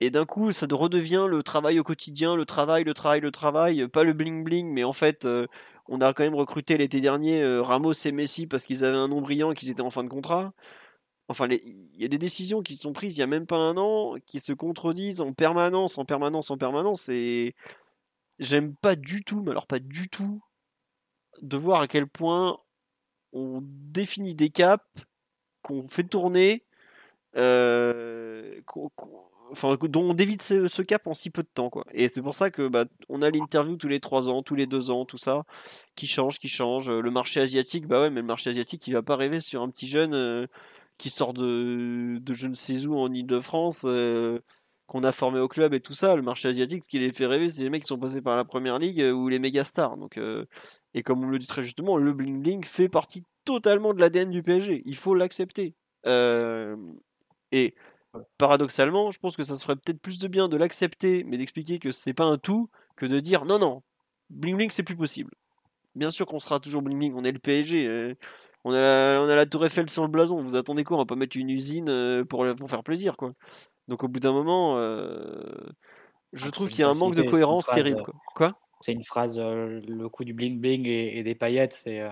Et d'un coup, ça redevient le travail au quotidien, le travail, le travail, le travail, pas le bling bling, mais en fait, euh, on a quand même recruté l'été dernier euh, Ramos et Messi parce qu'ils avaient un nom brillant qu'ils étaient en fin de contrat. Enfin, il y a des décisions qui sont prises il y a même pas un an, qui se contredisent en permanence, en permanence, en permanence, et j'aime pas du tout, mais alors pas du tout, de voir à quel point on définit des caps, qu'on fait tourner, euh, enfin, dont on dévite ce, cap en si peu de temps. Quoi. Et c'est pour ça que bah, on a l'interview tous les 3 ans, tous les 2 ans, tout ça, qui change, qui change. Le marché asiatique, bah ouais, mais le marché asiatique, il va pas rêver sur un petit jeune euh, qui sort de, de, je ne sais où en Ile-de-France. Euh, qu'on a formé au club et tout ça, le marché asiatique, ce qui les fait rêver, c'est les mecs qui sont passés par la première ligue ou les méga stars. Donc, et comme on le dit très justement, le bling bling fait partie totalement de l'ADN du PSG. Il faut l'accepter. Euh, et paradoxalement, je pense que ça se ferait peut-être plus de bien de l'accepter, mais d'expliquer que c'est pas un tout, que de dire non, non, bling bling c'est plus possible. Bien sûr qu'on sera toujours bling bling, on est le PSG. Euh, on a, la, on a la tour Eiffel sur le blason. Vous attendez quoi? On va pas mettre une usine euh, pour, pour faire plaisir, quoi. Donc au bout d'un moment, je ah, trouve qu'il y a un manque de cohérence terrible. Quoi? C'est une phrase, euh, le coup du bling bling et, des paillettes, c'est euh,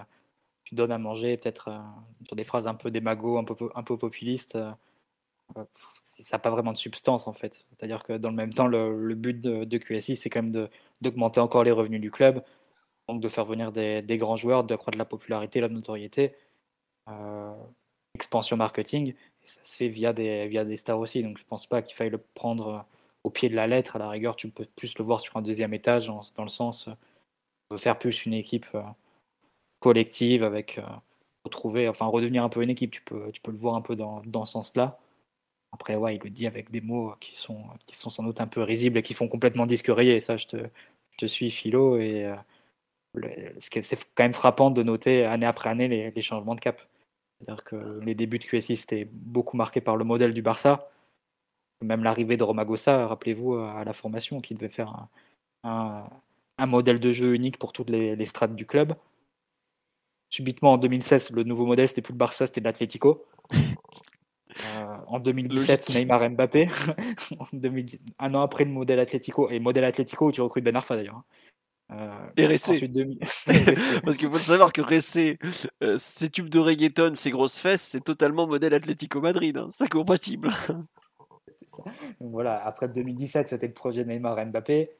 tu donnes à manger peut-être euh, sur des phrases un peu démago, un peu, un populistes. ça n'a pas vraiment de substance en fait. C'est-à-dire que dans le même temps, le, but de, QSI, c'est quand même d'augmenter encore les revenus du club, donc de faire venir des, grands joueurs, d'accroître la popularité, la notoriété, expansion marketing. Et ça se fait via des, via des stars aussi. Donc je pense pas qu'il faille le prendre au pied de la lettre. À la rigueur, tu peux plus le voir sur un deuxième étage, dans, le sens de faire plus une équipe euh, collective avec euh, retrouver, enfin redevenir un peu une équipe. Tu peux, tu peux le voir un peu dans, dans ce sens-là. Après, ouais, il le dit avec des mots qui sont, qui sont sans doute un peu risibles et qui font complètement disque. Ça, je te, je te suis, Philo. Et euh, c'est quand même frappant de noter année après année les, les changements de cap. C'est-à-dire que les débuts de QSI, étaient beaucoup marqués par le modèle du Barça. Même l'arrivée de Romagosa, rappelez-vous, à la formation, qui devait faire un, modèle de jeu unique pour toutes les, strates du club. Subitement, en 2016, le nouveau modèle, c'était plus le Barça, c'était l'Atlético. Euh, en 2017, Neymar Mbappé. <laughs> en 2010, un an après le modèle Atlético. Et modèle Atlético où tu recrutes Ben Arfa d'ailleurs. Euh, et <laughs> <laughs> Ressé. Parce qu'il faut savoir que Ressé, euh, ses tubes de reggaeton, ses grosses fesses, c'est totalement modèle Atlético Madrid. Hein. C'est compatible. Voilà, après 2017, c'était le projet Neymar Mbappé.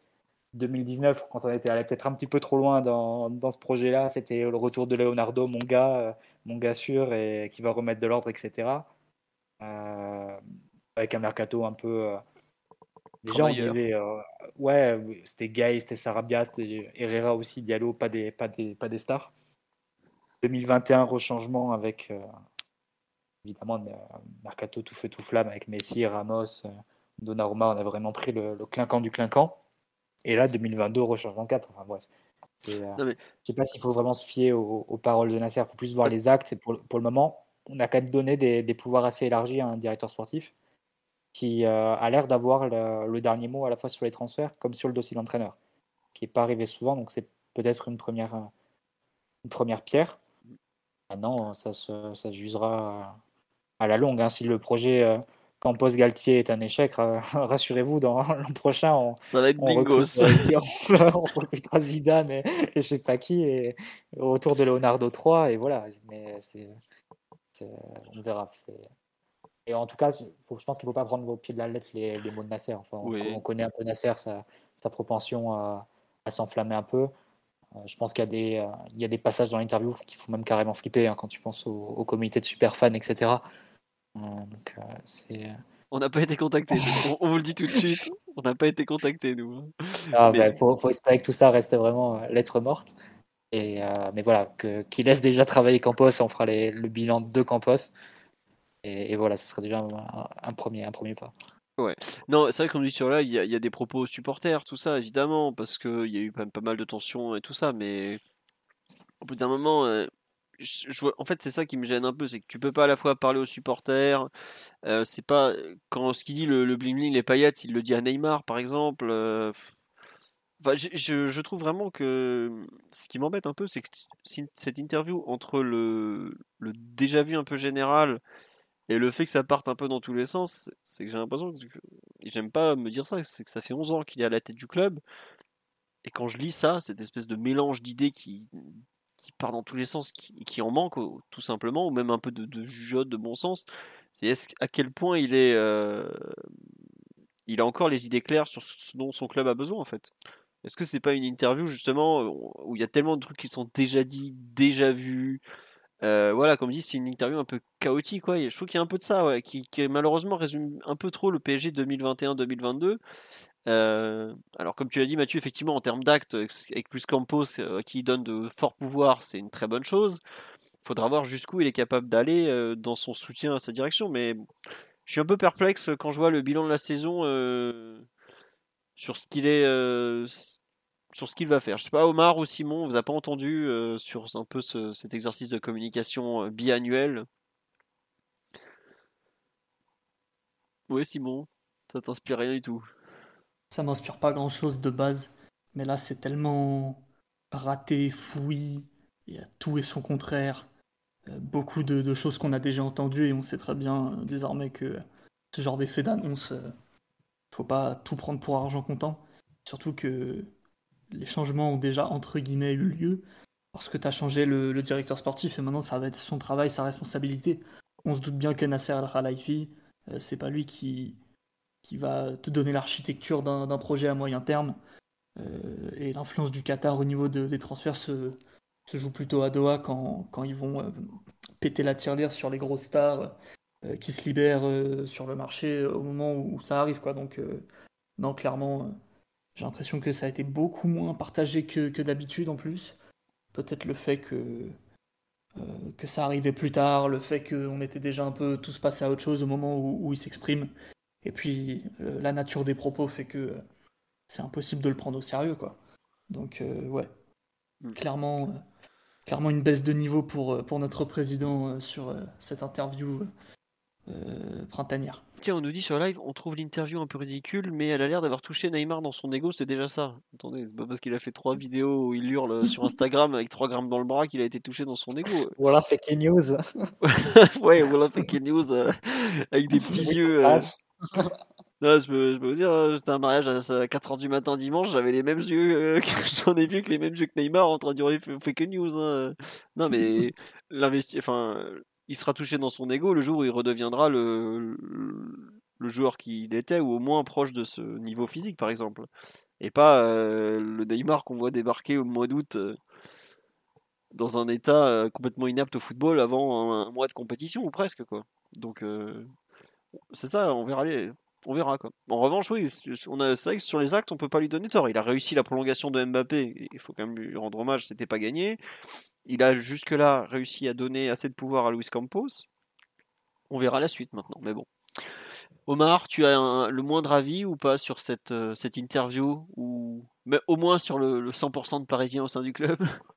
2019, quand on était allé peut-être un petit peu trop loin dans, dans ce projet-là, c'était le retour de Leonardo, mon gars, euh, mon gars sûr, et qui va remettre de l'ordre, etc. Euh, avec un mercato un peu. Euh, déjà, on disait, ouais, c'était Gay, c'était Sarabia, c'était Herrera aussi, Diallo, pas des, pas des, pas des stars. 2021, rechangement avec évidemment mercato tout feu tout flamme avec Messi, Ramos, Donnarumma, on a vraiment pris le, le clinquant du clinquant. Et là, 2022, rechangement 4. Enfin bref. Euh, je ne sais pas s'il faut vraiment se fier aux, paroles de Nasser. Il faut plus voir les actes. Pour, pour le moment, on a qu'à donner des, des, pouvoirs assez élargis à un directeur sportif qui euh, a l'air d'avoir le, dernier mot à la fois sur les transferts comme sur le dossier d'entraîneur, qui n'est pas arrivé souvent. Donc c'est peut-être une première, une première pierre. Maintenant, ça se, ça jugera à la longue. Hein. Si le projet euh, Campos Galtier est un échec, <laughs> rassurez-vous, dans <laughs> l'an prochain, on, ça va être bingos. <laughs> on, recrutera Zidane et, je sais pas qui, et, autour de Leonardo 3, et voilà. Mais c'est, on verra. Et en tout cas, faut, je pense qu'il ne faut pas prendre au pied de la lettre les, mots de Nasser. Enfin, on, connaît un peu Nasser, sa, sa propension à, s'enflammer un peu. Euh, je pense qu'il y a des, euh, il y a des passages dans l'interview qui font même carrément flipper hein, quand tu penses au, au comité de super fans, etc. Donc, euh, c'est. Euh, on n'a pas été contacté. <laughs> on, vous le dit tout de suite. On n'a pas été contacté, nous. Hein. Ah, il faut, faut, espérer que tout ça reste vraiment euh, lettre morte. Et, mais voilà, qu'il laisse déjà travailler Campos. On fera les, le bilan de Campos. Et, et, voilà, ce serait déjà un, premier, un premier pas. Ouais. Non, c'est vrai qu'on dit sur là, il y, a des propos supporters, tout ça, évidemment, parce qu'il y a eu pas, pas mal de tensions et tout ça, mais au bout d'un moment, en fait, c'est ça qui me gêne un peu, c'est que tu peux pas à la fois parler aux supporters. Euh, c'est pas quand ce qu'il dit le, le bling bling, les paillettes, il le dit à Neymar par exemple. Euh, je, trouve vraiment que ce qui m'embête un peu, c'est que cette interview entre le, le déjà vu un peu général et le fait que ça parte un peu dans tous les sens, c'est que j'ai l'impression que j'aime pas me dire ça, c'est que ça fait 11 ans qu'il est à la tête du club. Et quand je lis ça, cette espèce de mélange d'idées qui, qui part dans tous les sens, qui, qui en manque tout simplement, ou même un peu de, de jugeote, de bon sens, c'est à quel point il est, euh, il a encore les idées claires sur ce dont son club a besoin en fait? Est-ce que c'est pas une interview justement où il y a tellement de trucs qui sont déjà dits, déjà vus euh, voilà, comme dis, c'est une interview un peu chaotique. Je trouve qu'il y a un peu de ça, qui, qui, malheureusement résume un peu trop le PSG 2021-2022. Euh, alors, comme tu l'as dit, Mathieu, effectivement, en termes d'actes, avec plus Campos euh, qui donne de forts pouvoirs, c'est une très bonne chose. Il faudra voir jusqu'où il est capable d'aller euh, dans son soutien à sa direction. Mais je suis un peu perplexe quand je vois le bilan de la saison sur ce qu'il est. sur ce qu'il va faire. Je sais pas, Omar ou Simon, on vous a pas entendu sur un peu cet exercice de communication biannuel? Oui, Simon, ça t'inspire rien du tout. Ça m'inspire pas grand chose de base, mais là c'est tellement raté, fouillis, il y a tout et son contraire. Euh, beaucoup de, choses qu'on a déjà entendues et on sait très bien euh, désormais que ce genre d'effet d'annonce, euh, faut pas tout prendre pour argent comptant. Surtout que les changements ont déjà entre guillemets eu lieu parce que tu as changé le, directeur sportif et maintenant ça va être son travail, sa responsabilité. On se doute bien que Nasser Al-Khelaifi, c'est pas lui qui, qui va te donner l'architecture d'un projet à moyen terme. Euh, et l'influence du Qatar au niveau des transferts se, joue plutôt à Doha quand, ils vont euh, péter la tirelire sur les grosses stars euh, qui se libèrent sur le marché au moment où, ça arrive. Quoi. Donc, non, clairement, j'ai l'impression que ça a été beaucoup moins partagé que, d'habitude en plus. Peut-être le fait que, que ça arrivait plus tard, le fait qu'on était déjà un peu tous passés à autre chose au moment où, où il s'exprime et puis euh, la nature des propos fait que euh, c'est impossible de le prendre au sérieux, quoi. Donc euh, ouais, mm. clairement, clairement une baisse de niveau pour, pour notre président sur cette interview printanière. Tiens, on nous dit sur live, on trouve l'interview un peu ridicule, mais elle a l'air d'avoir touché Neymar dans son ego, c'est déjà ça. Attendez, c'est pas parce qu'il a fait trois vidéos où il hurle sur <laughs> Instagram avec 3 grammes dans le bras qu'il a été touché dans son ego. Voilà, fake news. <laughs> ouais, voilà, fake news euh, avec des petits yeux. euh. <laughs> Non, je peux, je peux vous dire, hein, j'étais à un mariage à 4h du matin dimanche, j'avais les mêmes yeux, euh, que j'en ai vu que les mêmes yeux que Neymar en train de dire fake news. hein. Non, mais l'investi, enfin, il sera touché dans son ego le jour où il redeviendra le, joueur qu'il était, ou au moins proche de ce niveau physique, par exemple. Et pas euh, le Neymar qu'on voit débarquer au mois d'août euh, dans un état euh, complètement inapte au football avant un, mois de compétition, ou presque, quoi. Donc, c'est ça, on verra les. On verra quoi. En revanche, oui, c'est vrai que sur les actes, on peut pas lui donner tort. Il a réussi la prolongation de Mbappé. Il faut quand même lui rendre hommage. C'était pas gagné. Il a jusque-là réussi à donner assez de pouvoir à Luis Campos. On verra la suite maintenant. Mais bon. Omar, tu as le moindre avis ou pas sur cette, euh, cette interview ou mais au moins sur le, le 100% de Parisiens au sein du club? <laughs>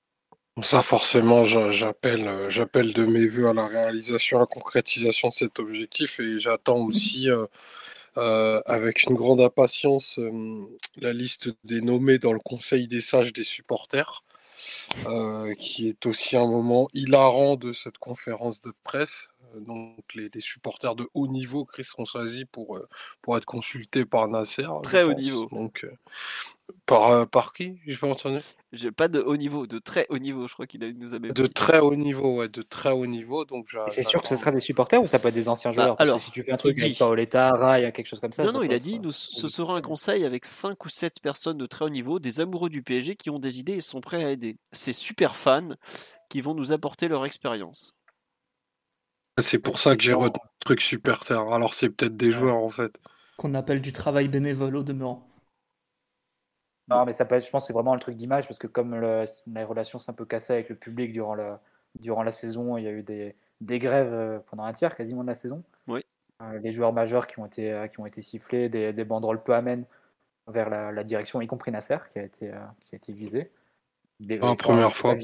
Ça, forcément, euh, j'appelle de mes voeux à la réalisation, à la concrétisation de cet objectif et j'attends aussi, euh, euh, avec une grande impatience, euh, la liste des nommés dans le Conseil des sages des supporters, euh, qui est aussi un moment hilarant de cette conférence de presse. Euh, Donc, les, les supporters de haut niveau, Chris, seront choisis pour, euh, pour être consultés par Nasser. Très haut pense. niveau. Donc, euh, par, par qui? J'ai pas entendu. J'ai pas de haut niveau, de très haut niveau, je crois qu'il a- nous a même De très haut niveau, ouais, de très haut niveau. Donc, C'est sûr que ce sera des supporters ou ça peut être des anciens Bah, joueurs Parce alors, que si tu fais un il truc avec dit- Paoletta, Rai, quelque chose comme ça. Non, ça non, il a dit, nous, ce sera un conseil avec 5 ou 7 personnes de très haut niveau, des amoureux du PSG qui ont des idées et sont prêts à aider. Ces super fans qui vont nous apporter leur expérience. C'est pour ça que j'ai retenu le truc super terre. Alors, c'est peut-être des joueurs, en fait. Qu'on appelle du travail bénévole au demeurant. Non, mais ça peut être, je pense que c'est vraiment le truc d'image parce que comme le- les relations s'est un peu cassées avec le public durant, le, durant la saison, il y a eu des, des grèves euh, pendant un tiers quasiment de la saison. Oui. Euh, les joueurs majeurs qui ont été, euh, qui ont été sifflés, des, des banderoles peu amènes vers la, la direction, y compris Nasser qui a été, qui a été visé. Des- Ah, première fois.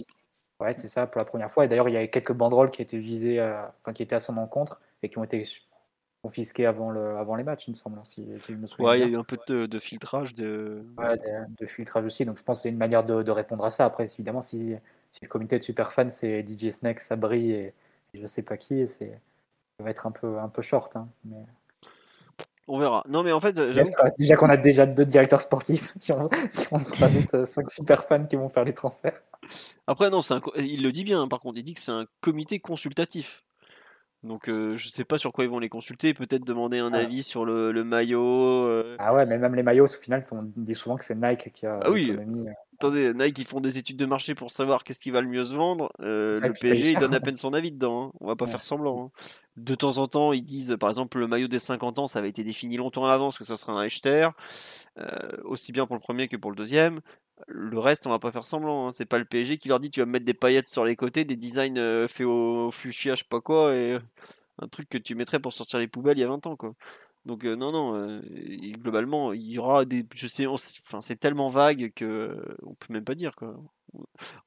Ouais, c'est ça, pour la première fois. Et d'ailleurs, il y a quelques banderoles qui étaient visées, euh, enfin qui étaient à son encontre et qui ont été confisquées avant, le, avant les matchs, il me semble, si, si je me souviens Ouais, il y a eu un peu de, de filtrage de. Ouais, de, de filtrage aussi. Donc je pense que c'est une manière de, de répondre à ça. Après, évidemment, si, si le comité de super fans, c'est DJ Snake, Sabri et, et je sais pas qui, c'est ça va être un peu, un peu short. hein. Mais, On verra. Non, mais en fait, ça- déjà qu'on a déjà deux directeurs sportifs, <laughs> si on, si on se rajoute 5 super fans qui vont faire les transferts. Après, non, c'est un il le dit bien, hein, par contre, il dit que c'est un comité consultatif. Donc, euh, je sais pas sur quoi ils vont les consulter. Peut-être demander un Ah. avis sur le, le maillot. euh, Ah ouais, mais même les maillots, au final, on dit souvent que c'est Nike qui a Ah oui. Attendez, Nike, ils font des études de marché pour savoir qu'est-ce qui va le mieux se vendre. Euh, le PSG, il donne à peine son avis dedans. hein. On va pas Ouais. faire semblant. hein. De temps en temps, ils disent, par exemple, le maillot des 50 ans, ça avait été défini longtemps à l'avance que ça serait un Echter, euh, aussi bien pour le premier que pour le deuxième. Le reste, on va pas faire semblant. hein. C'est pas le PSG qui leur dit, tu vas me mettre des paillettes sur les côtés, des designs euh, faits au fuchsia, je sais pas quoi, et un truc que tu mettrais pour sortir les poubelles il y a 20 ans, quoi. Donc euh, non, non, euh, globalement, il y aura des... Je sais, enfin, c'est tellement vague que euh, on peut même pas dire, quoi.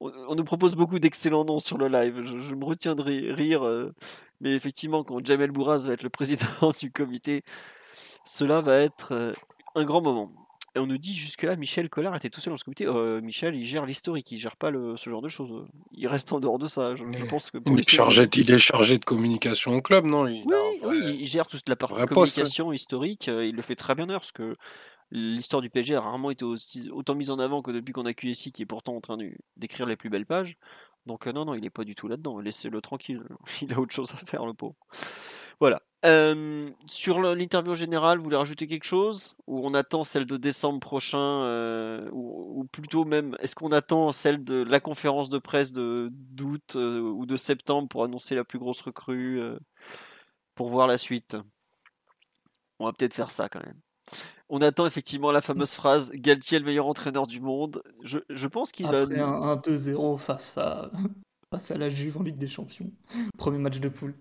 On, nous propose beaucoup d'excellents noms sur le live, je, me retiens de ri- rire, mais effectivement, quand Jamel Bourraz va être le <laughs> président du comité, cela va être un grand moment. Et on nous dit jusque-là, Michel Collard était tout seul dans ce comité. Euh, Michel, il gère l'historique, il gère pas le, ce genre de choses. Il reste en dehors de ça. Je, pense que Il est chargé, de- il est chargé de communication au club, non? Il oui, oui, il gère toute la partie vrai poste, ouais. communication historique. euh, Il le fait très bien d'ailleurs, parce que l'histoire du PSG a rarement été aussi, autant mise en avant que depuis qu'on a QSI, qui est pourtant en train d'écrire les plus belles pages. Donc euh, non, non, il n'est pas du tout là-dedans. Laissez-le tranquille. <laughs> Il a autre chose à faire, le pauvre. Voilà. Euh, sur l'interview générale, vous voulez rajouter quelque chose? Ou on attend celle de décembre prochain euh, ou, ou plutôt même, est-ce qu'on attend celle de la conférence de presse de d'août euh, ou de septembre pour annoncer la plus grosse recrue pour voir la suite? On va peut-être faire ça quand même. On attend effectivement la fameuse phrase Galtier est le meilleur entraîneur du monde. Je, je pense qu'il va. Après un, un 2-0 face à, <laughs> face à la Juve en Ligue des Champions. Premier match de poule.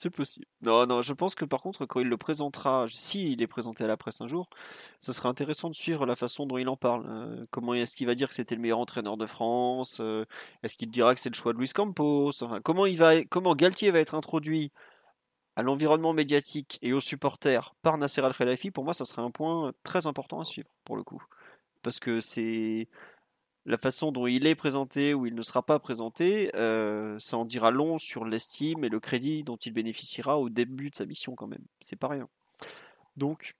C'est possible. Non, non, je pense que par contre, quand il le présentera, si il est présenté à la presse un jour, ce sera intéressant de suivre la façon dont il en parle. Euh, comment est-ce qu'il va dire que c'était le meilleur entraîneur de France euh, Est-ce qu'il dira que c'est le choix de Luis Campos comment, il va, comment Galtier va être introduit à l'environnement médiatique et aux supporters par Nasser Al-Khelaifi, pour moi, ça serait un point très important à suivre, pour le coup. Parce que c'est la façon dont il est présenté ou il ne sera pas présenté, euh, ça en dira long sur l'estime et le crédit dont il bénéficiera au début de sa mission, quand même. C'est pas rien. Donc,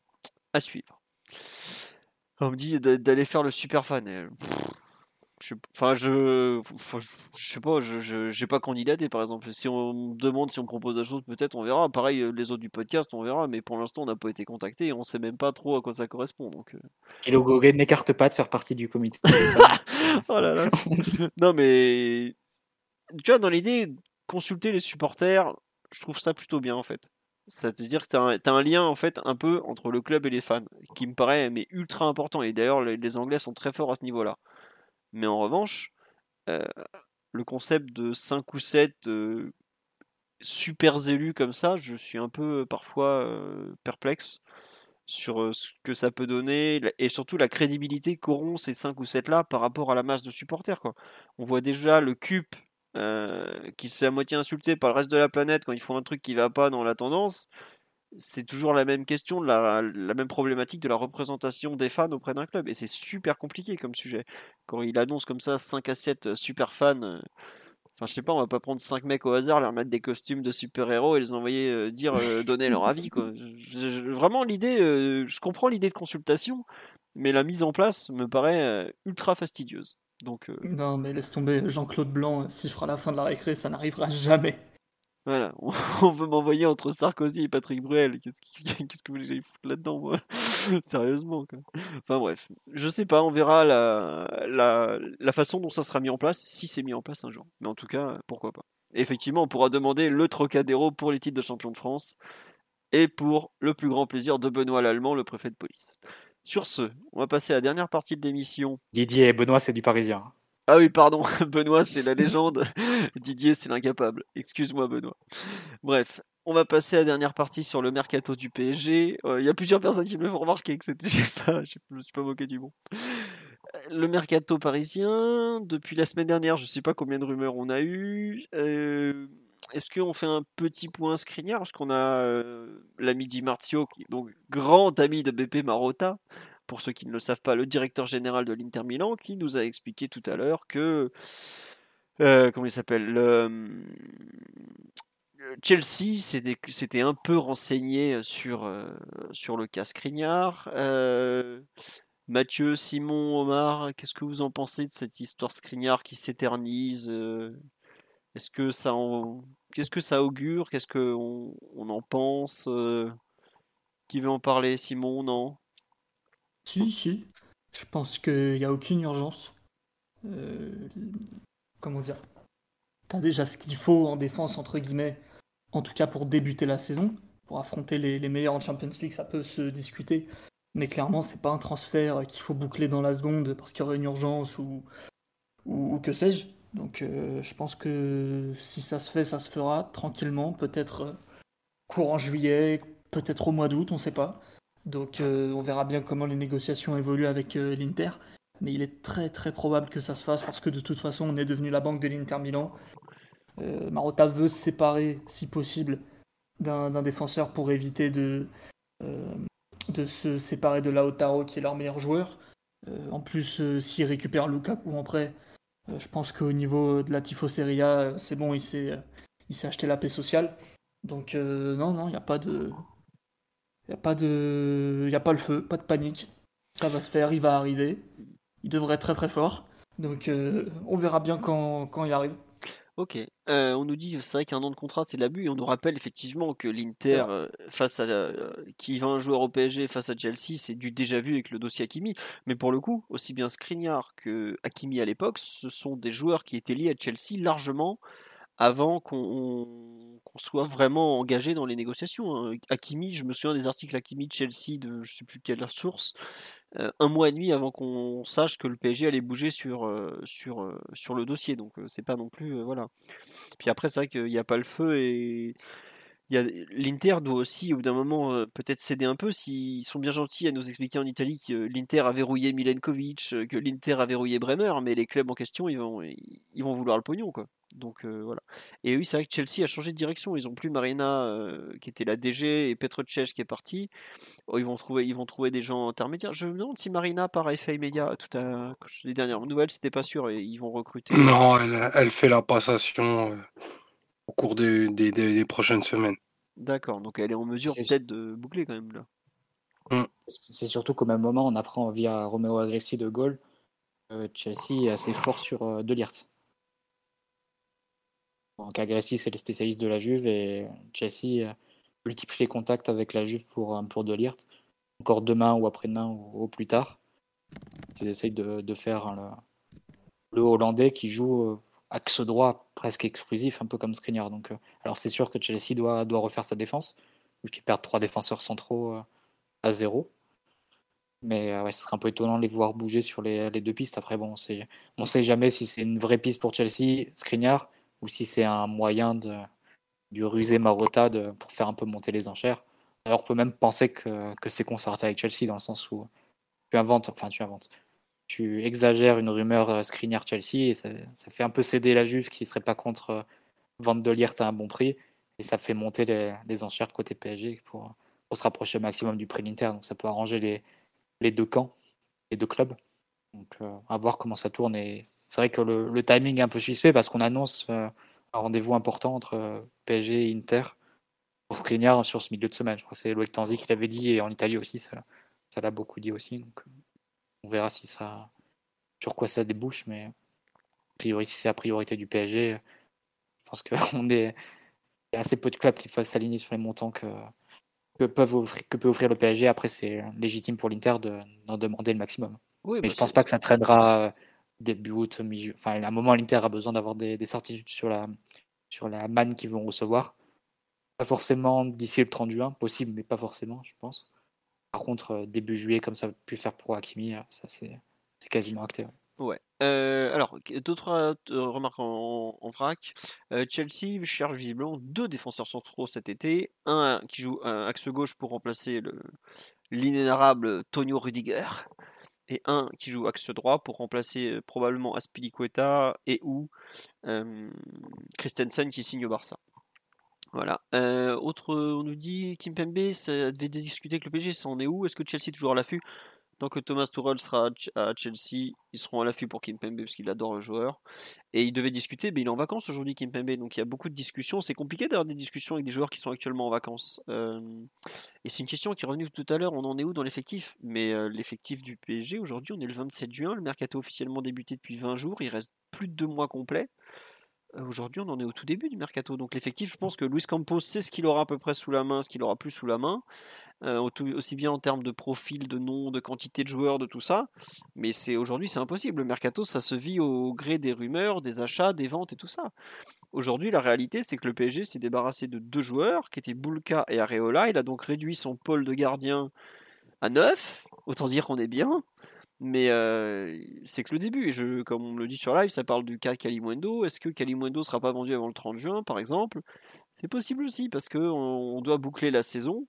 à suivre. On me dit d'aller faire le super fan. Je, enfin, je, je sais pas, je, j'ai pas candidaté par exemple. Si on me demande si on propose des choses, peut-être on verra. Pareil, euh, les autres du podcast, on verra. Mais pour l'instant, on n'a pas été contacté et on sait même pas trop à quoi ça correspond. Donc, euh. Et le n'écarte pas de faire partie du comité. <laughs> oh là là. <laughs> non, mais tu vois, dans l'idée, consulter les supporters, je trouve ça plutôt bien en fait. C'est-à-dire que tu as, un lien en fait un peu entre le club et les fans, qui me paraît mais ultra important. Et d'ailleurs, les Anglais sont très forts à ce niveau-là. Mais en revanche, euh, le concept de 5 ou 7 euh, super élus comme ça, je suis un peu parfois euh, perplexe sur ce que ça peut donner et surtout la crédibilité qu'auront ces 5 ou 7 là par rapport à la masse de supporters. Quoi. On voit déjà le CUP qui se à moitié insulté par le reste de la planète quand ils font un truc qui va pas dans la tendance c'est toujours la même question, la, même problématique de la représentation des fans auprès d'un club. Et c'est super compliqué comme sujet. Quand il annonce comme ça 5 à 7 super fans, euh, enfin je sais pas, on va pas prendre 5 mecs au hasard, leur mettre des costumes de super-héros et les envoyer euh, dire, euh, donner leur avis. Quoi. vraiment l'idée, je comprends l'idée de consultation, mais la mise en place me paraît ultra fastidieuse. Donc, Non mais laisse tomber, Jean-Claude Blanc siffre à la fin de la récré, ça n'arrivera jamais. Voilà, <laughs> on veut m'envoyer entre Sarkozy et Patrick Bruel. Qu'est-ce <laughs> que vous voulez foutre là-dedans, moi? <laughs> Sérieusement, quoi. Enfin bref, je sais pas, on verra la, façon dont ça sera mis en place, si c'est mis en place un jour. Mais en tout cas, pourquoi pas. effectivement, on pourra demander le Trocadéro pour les titres de champion de France et pour le plus grand plaisir de Benoît Lallemand, le préfet de police. Sur ce, on va passer à la dernière partie de l'émission. Didier et Benoît, c'est du parisien. Ah oui, pardon, <laughs> Benoît, c'est la légende. <laughs> Didier, c'est l'incapable. Excuse-moi, Benoît. Bref, on va passer à la dernière partie sur le mercato du PSG. Euh, il y a plusieurs personnes qui me font remarquer que c'était. <laughs> Je me suis pas moqué du bon. Le mercato parisien, depuis la semaine dernière, je ne sais pas combien de rumeurs on a eu. Euh, est-ce qu'on fait un petit point Skriniar? Parce qu'on a euh, l'ami Di Marzio, qui donc grand ami de BP Marotta, pour ceux qui ne le savent pas, le directeur général de l'Inter Milan, qui nous a expliqué tout à l'heure que. Euh, comment il s'appelle euh, Chelsea s'était un peu renseigné sur, euh, sur le cas Skriniar. Mathieu, Simon, Omar, qu'est-ce que vous en pensez de cette histoire Skriniar qui s'éternise Est-ce que ça qu'est-ce que ça augure? Qu'est-ce qu'on on en pense? Qui veut en parler? Simon Non? Si, si. Je pense qu'il n'y a aucune urgence. Euh, comment dire? T'as déjà ce qu'il faut en défense, entre guillemets, en tout cas pour débuter la saison. Pour affronter les, meilleurs en Champions League, ça peut se discuter. Mais clairement, c'est pas un transfert qu'il faut boucler dans la seconde parce qu'il y aurait une urgence ou, que sais-je. Donc euh, je pense que si ça se fait, ça se fera tranquillement, peut-être euh, courant juillet, peut-être au mois d'août, on sait pas. Donc euh, on verra bien comment les négociations évoluent avec euh, l'Inter. Mais il est très très probable que ça se fasse parce que de toute façon on est devenu la banque de l'Inter Milan. Euh, Marotta veut se séparer si possible d'un défenseur pour éviter de, de se séparer de Lautaro qui est leur meilleur joueur. en plus s'il récupère Lukaku en prêt, je pense qu'au niveau de la Tifo Serie c'est bon, il s'est acheté la paix sociale. Donc non, non, il n'y a pas de il n'y a, pas de... y a pas le feu, pas de panique. Ça va se faire, il va arriver. Il devrait être très très fort. Donc euh, on verra bien quand, quand il arrive. Ok. Euh, on nous dit, c'est vrai qu'un an de contrat, c'est l'abus. Et on nous rappelle effectivement que l'Inter, euh, face à qui vend un joueur au PSG face à Chelsea, c'est du déjà vu avec le dossier Hakimi. Mais pour le coup, aussi bien Skriniar que Hakimi à l'époque, ce sont des joueurs qui étaient liés à Chelsea largement avant qu'on soit vraiment engagé dans les négociations. Hein. Hakimi, je me souviens des articles Hakimi de Chelsea de je sais plus quelle source, euh, un mois et demi avant qu'on sache que le PSG allait bouger sur, euh, sur, euh, sur le dossier. Donc c'est pas non plus voilà. Puis après c'est vrai qu'il n'y a pas le feu et l'Inter doit aussi, au bout d'un moment, peut-être céder un peu. S'ils sont bien gentils à nous expliquer en Italie que l'Inter a verrouillé Milenkovic, que l'Inter a verrouillé Bremer, mais les clubs en question, ils vont, ils vont vouloir le pognon, quoi. Donc voilà. Et oui, c'est vrai que Chelsea a changé de direction. Ils ont plus Marina qui était la DG et Petrocech qui est parti. Oh, ils, vont trouver, ils vont trouver des gens intermédiaires. Je me demande si Marina part à FA Media. Tout à, les dernières nouvelles, c'était pas sûr. Et ils vont recruter. Non, elle, elle fait la passation au cours des, des, des, prochaines semaines. D'accord, donc elle est en mesure peut-être de boucler quand même là. Mmh. C'est surtout qu'au même moment, on apprend via Romeo Agressi de Gaulle Chelsea est assez fort sur De. Donc Agressi, c'est les spécialistes de la Juve et Chelsea euh, multiplie les contacts avec la Juve pour, euh, pour De Encore demain ou après-demain ou, au plus tard. Ils essayent de, faire le, Hollandais qui joue euh, axe droit presque exclusif, un peu comme Skriniar. Donc, alors c'est sûr que Chelsea doit, doit refaire sa défense, vu qu'ils perdent trois défenseurs centraux à zéro. Mais ouais, ce serait un peu étonnant de les voir bouger sur les, deux pistes. Après, bon, on ne sait jamais si c'est une vraie piste pour Chelsea, Skriniar, ou si c'est un moyen du rusé Marotta pour faire un peu monter les enchères. Alors on peut même penser que, c'est concerté avec Chelsea dans le sens où tu inventes, enfin tu inventes, tu exagères une rumeur euh, Chelsea et ça, fait un peu céder la Juve qui serait pas contre euh, vente de Liert à un bon prix et ça fait monter les, enchères côté PSG pour, pour, se rapprocher au maximum du prix de l'Inter. Donc ça peut arranger les, les deux camps, les deux clubs. Donc euh, à voir comment ça tourne et c'est vrai que le, timing est un peu suspect parce qu'on annonce euh, un rendez-vous important entre euh, PSG et Inter pour Skriniar sur ce milieu de semaine. Je crois que c'est Loïc Tanzi qui l'avait dit et en Italie aussi, ça, l'a beaucoup dit aussi. Donc on verra si ça, sur quoi ça débouche, mais a priori, si c'est la priorité du PSG, je pense qu'on <laughs> est y a assez peu de clubs qui fassent s'aligner sur les montants que, peuvent que peut offrir le PSG. Après, c'est légitime pour l'Inter d'en demander le maximum. Oui, mais bah, je pense pas que ça traînera début août, mi Enfin, à un moment, l'Inter a besoin d'avoir des, certitudes sur la, sur la manne qu'ils vont recevoir. Pas forcément d'ici le 30 juin, possible, mais pas forcément, je pense. Par contre, euh, début juillet, comme ça a pu faire pour Hakimi, euh, ça c'est quasiment acté. Ouais. Euh, alors, d'autres remarques en, vrac. Chelsea cherche visiblement deux défenseurs centraux cet été. Un qui joue un axe gauche pour remplacer l'inénarrable Tonio Rudiger et un qui joue axe droit pour remplacer probablement Aspilicueta et ou Christensen qui signe au Barça. Voilà. autre, on nous dit Kimpembe, ça devait discuter avec le PSG, ça en est où? Est-ce que Chelsea toujours à l'affût? Tant que Thomas Tuchel sera à Chelsea, ils seront à l'affût pour Kimpembe parce qu'il adore le joueur. Et il devait discuter, mais il est en vacances aujourd'hui, Kimpembe. Donc il y a beaucoup de discussions. C'est compliqué d'avoir des discussions avec des joueurs qui sont actuellement en vacances. Euh, et c'est une question qui est revenue tout à l'heure. On en est où dans l'effectif? Mais euh, l'effectif du PSG, aujourd'hui, on est le 27 juin. Le mercato officiellement débuté depuis 20 jours. Il reste plus de deux mois complets. Euh, aujourd'hui, on en est au tout début du mercato. Donc l'effectif, je pense que Luis Campos sait ce qu'il aura à peu près sous la main, ce qu'il aura plus sous la main. Euh, aussi bien en termes de profil, de nom, de quantité de joueurs, de tout ça. Mais c'est aujourd'hui, c'est impossible. Le mercato, ça se vit au gré des rumeurs, des achats, des ventes et tout ça. Aujourd'hui, la réalité, c'est que le PSG s'est débarrassé de deux joueurs, qui étaient Bulka et Areola. Il a donc réduit son pôle de gardien à 9. Autant dire qu'on est bien. Mais euh, c'est que le début. Et comme on le dit sur live, ça parle du cas Kalimundo. Est-ce que Kalimundo sera pas vendu avant le 30 juin, par exemple? C'est possible aussi, parce qu'on on doit boucler la saison.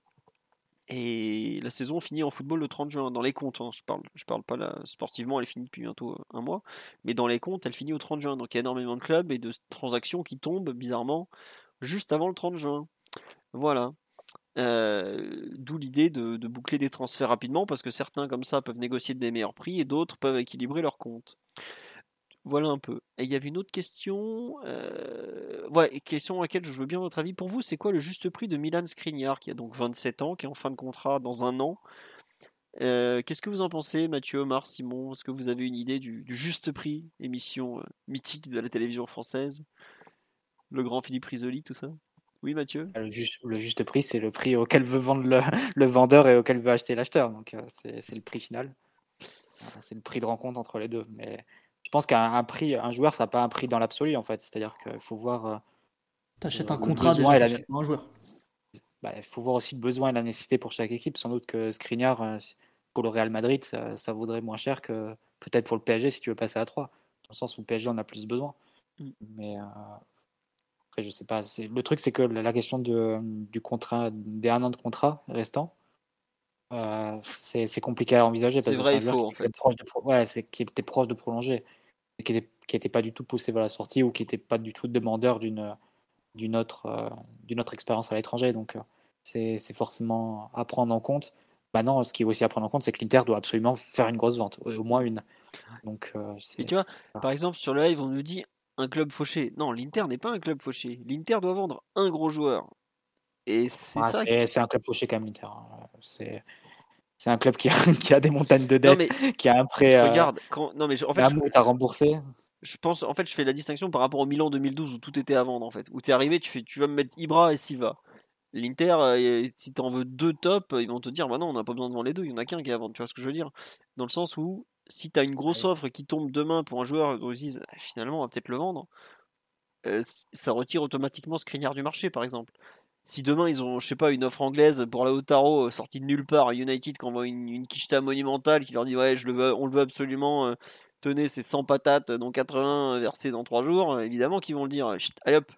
Et la saison finit en football le 30 juin, dans les comptes. Hein, je parle, je parle pas là, sportivement, elle est finie depuis bientôt euh, un mois. Mais dans les comptes, elle finit au 30 juin. Donc il y a énormément de clubs et de transactions qui tombent, bizarrement, juste avant le 30 juin. Voilà. Euh, d'où l'idée de, de, boucler des transferts rapidement, parce que certains comme ça peuvent négocier des meilleurs prix et d'autres peuvent équilibrer leurs comptes. Voilà un peu. Et il y avait une autre question. Euh... Question à laquelle je veux bien votre avis. Pour vous, c'est quoi le juste prix de Milan Skriniar, qui a donc 27 ans, qui est en fin de contrat dans un an? Euh, Qu'est-ce que vous en pensez, Mathieu, Omar, Simon? Est-ce que vous avez une idée du, juste prix Émission euh, mythique de la télévision française? Le grand Philippe Risoli, tout ça? Oui, Mathieu? Le juste, le juste, prix, c'est le prix auquel veut vendre le, <laughs> le vendeur et auquel veut acheter l'acheteur. Donc, c'est le prix final. C'est le prix de rencontre entre les deux. Mais je pense qu'un prix, un joueur, ça n'a pas un prix dans l'absolu en fait. C'est-à-dire qu'il faut voir. Euh, tu achètes un contrat déjà, la... un joueur. Bah, il faut voir aussi le besoin et la nécessité pour chaque équipe. Sans doute que Skriniar, euh, pour le Real Madrid, ça, vaudrait moins cher que peut-être pour le PSG si tu veux passer à 3. Dans le sens où le PSG en a plus besoin. Mm. Mais euh, après, je sais pas. Le truc, c'est que la question de, du contrat, des un an de contrat restant, c'est compliqué à envisager. C'est vrai, il faut en fait. ouais, c'est qu'il était proche de prolonger. qui n'était qui était pas du tout poussé vers la sortie ou qui n'était pas du tout demandeur d'une d'une autre, d'une autre expérience à l'étranger. Donc c'est forcément à prendre en compte. Maintenant, ce qui est aussi à prendre en compte, c'est que l'Inter doit absolument faire une grosse vente, au moins une. Donc, Et tu vois, par exemple, sur le live, on nous dit un club fauché. Non, l'Inter n'est pas un club fauché. L'Inter doit vendre un gros joueur. Et c'est ça. C'est un club fauché quand même, l'Inter. Hein. C'est. C'est un club qui a, <laughs> qui a, des montagnes de dettes, qui a un prêt. Regarde, quand... non mais en fait, je... à rembourser. Je pense, en fait, je fais la distinction par rapport au Milan 2012 où tout était à vendre en fait. Où tu es arrivé, tu fais, tu vas me mettre Ibra et Silva. L'Inter, euh, si tu en veux deux tops, ils vont te dire, bah non, on n'a pas besoin de vendre les deux, il y en a qu'un qui est à vendre. Tu vois ce que je veux dire? Dans le sens où, si tu as une grosse offre qui tombe demain pour un joueur, ils disent, finalement, on va peut-être le vendre. Euh, ça retire automatiquement ce Skriniar du marché, par exemple. Si demain ils ont, je sais pas, une offre anglaise pour la Otaro euh, sortie de nulle part, United qui envoie une, une quicheta monumentale qui leur dit ouais, je le veux, on le veut absolument, tenez, c'est 100 patates, dont 80 versés dans 3 jours, évidemment qu'ils vont le dire, allez hop,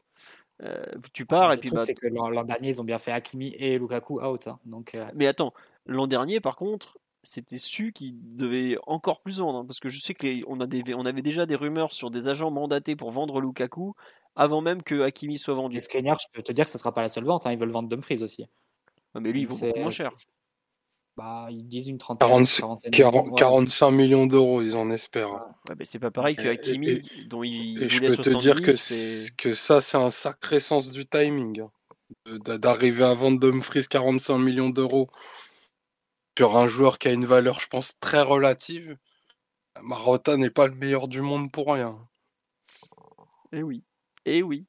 tu pars et puis bah, c'est que l'an dernier ils ont bien fait Hakimi et Lukaku out hein, donc mais attends l'an dernier par contre c'était su qu'ils devaient encore plus vendre hein, parce que je sais que on, a des, on avait déjà des rumeurs sur des agents mandatés pour vendre Lukaku avant même que Hakimi soit vendu. Et Skriniar, je peux te dire que ce sera pas la seule vente, hein, ils veulent vendre Dumfries aussi. mais lui, il vaut beaucoup moins cher. Bah, ils disent une trentaine. 45 millions d'euros, ils en espèrent. Ouais, c'est pas pareil que Hakimi, dont il, et je peux te dire que, que ça, c'est un sacré sens du timing. Hein, d'arriver à vendre Dumfries 45 millions d'euros sur un joueur qui a une valeur, je pense, très relative. Marotta n'est pas le meilleur du monde pour rien. Et eh oui. Et eh oui.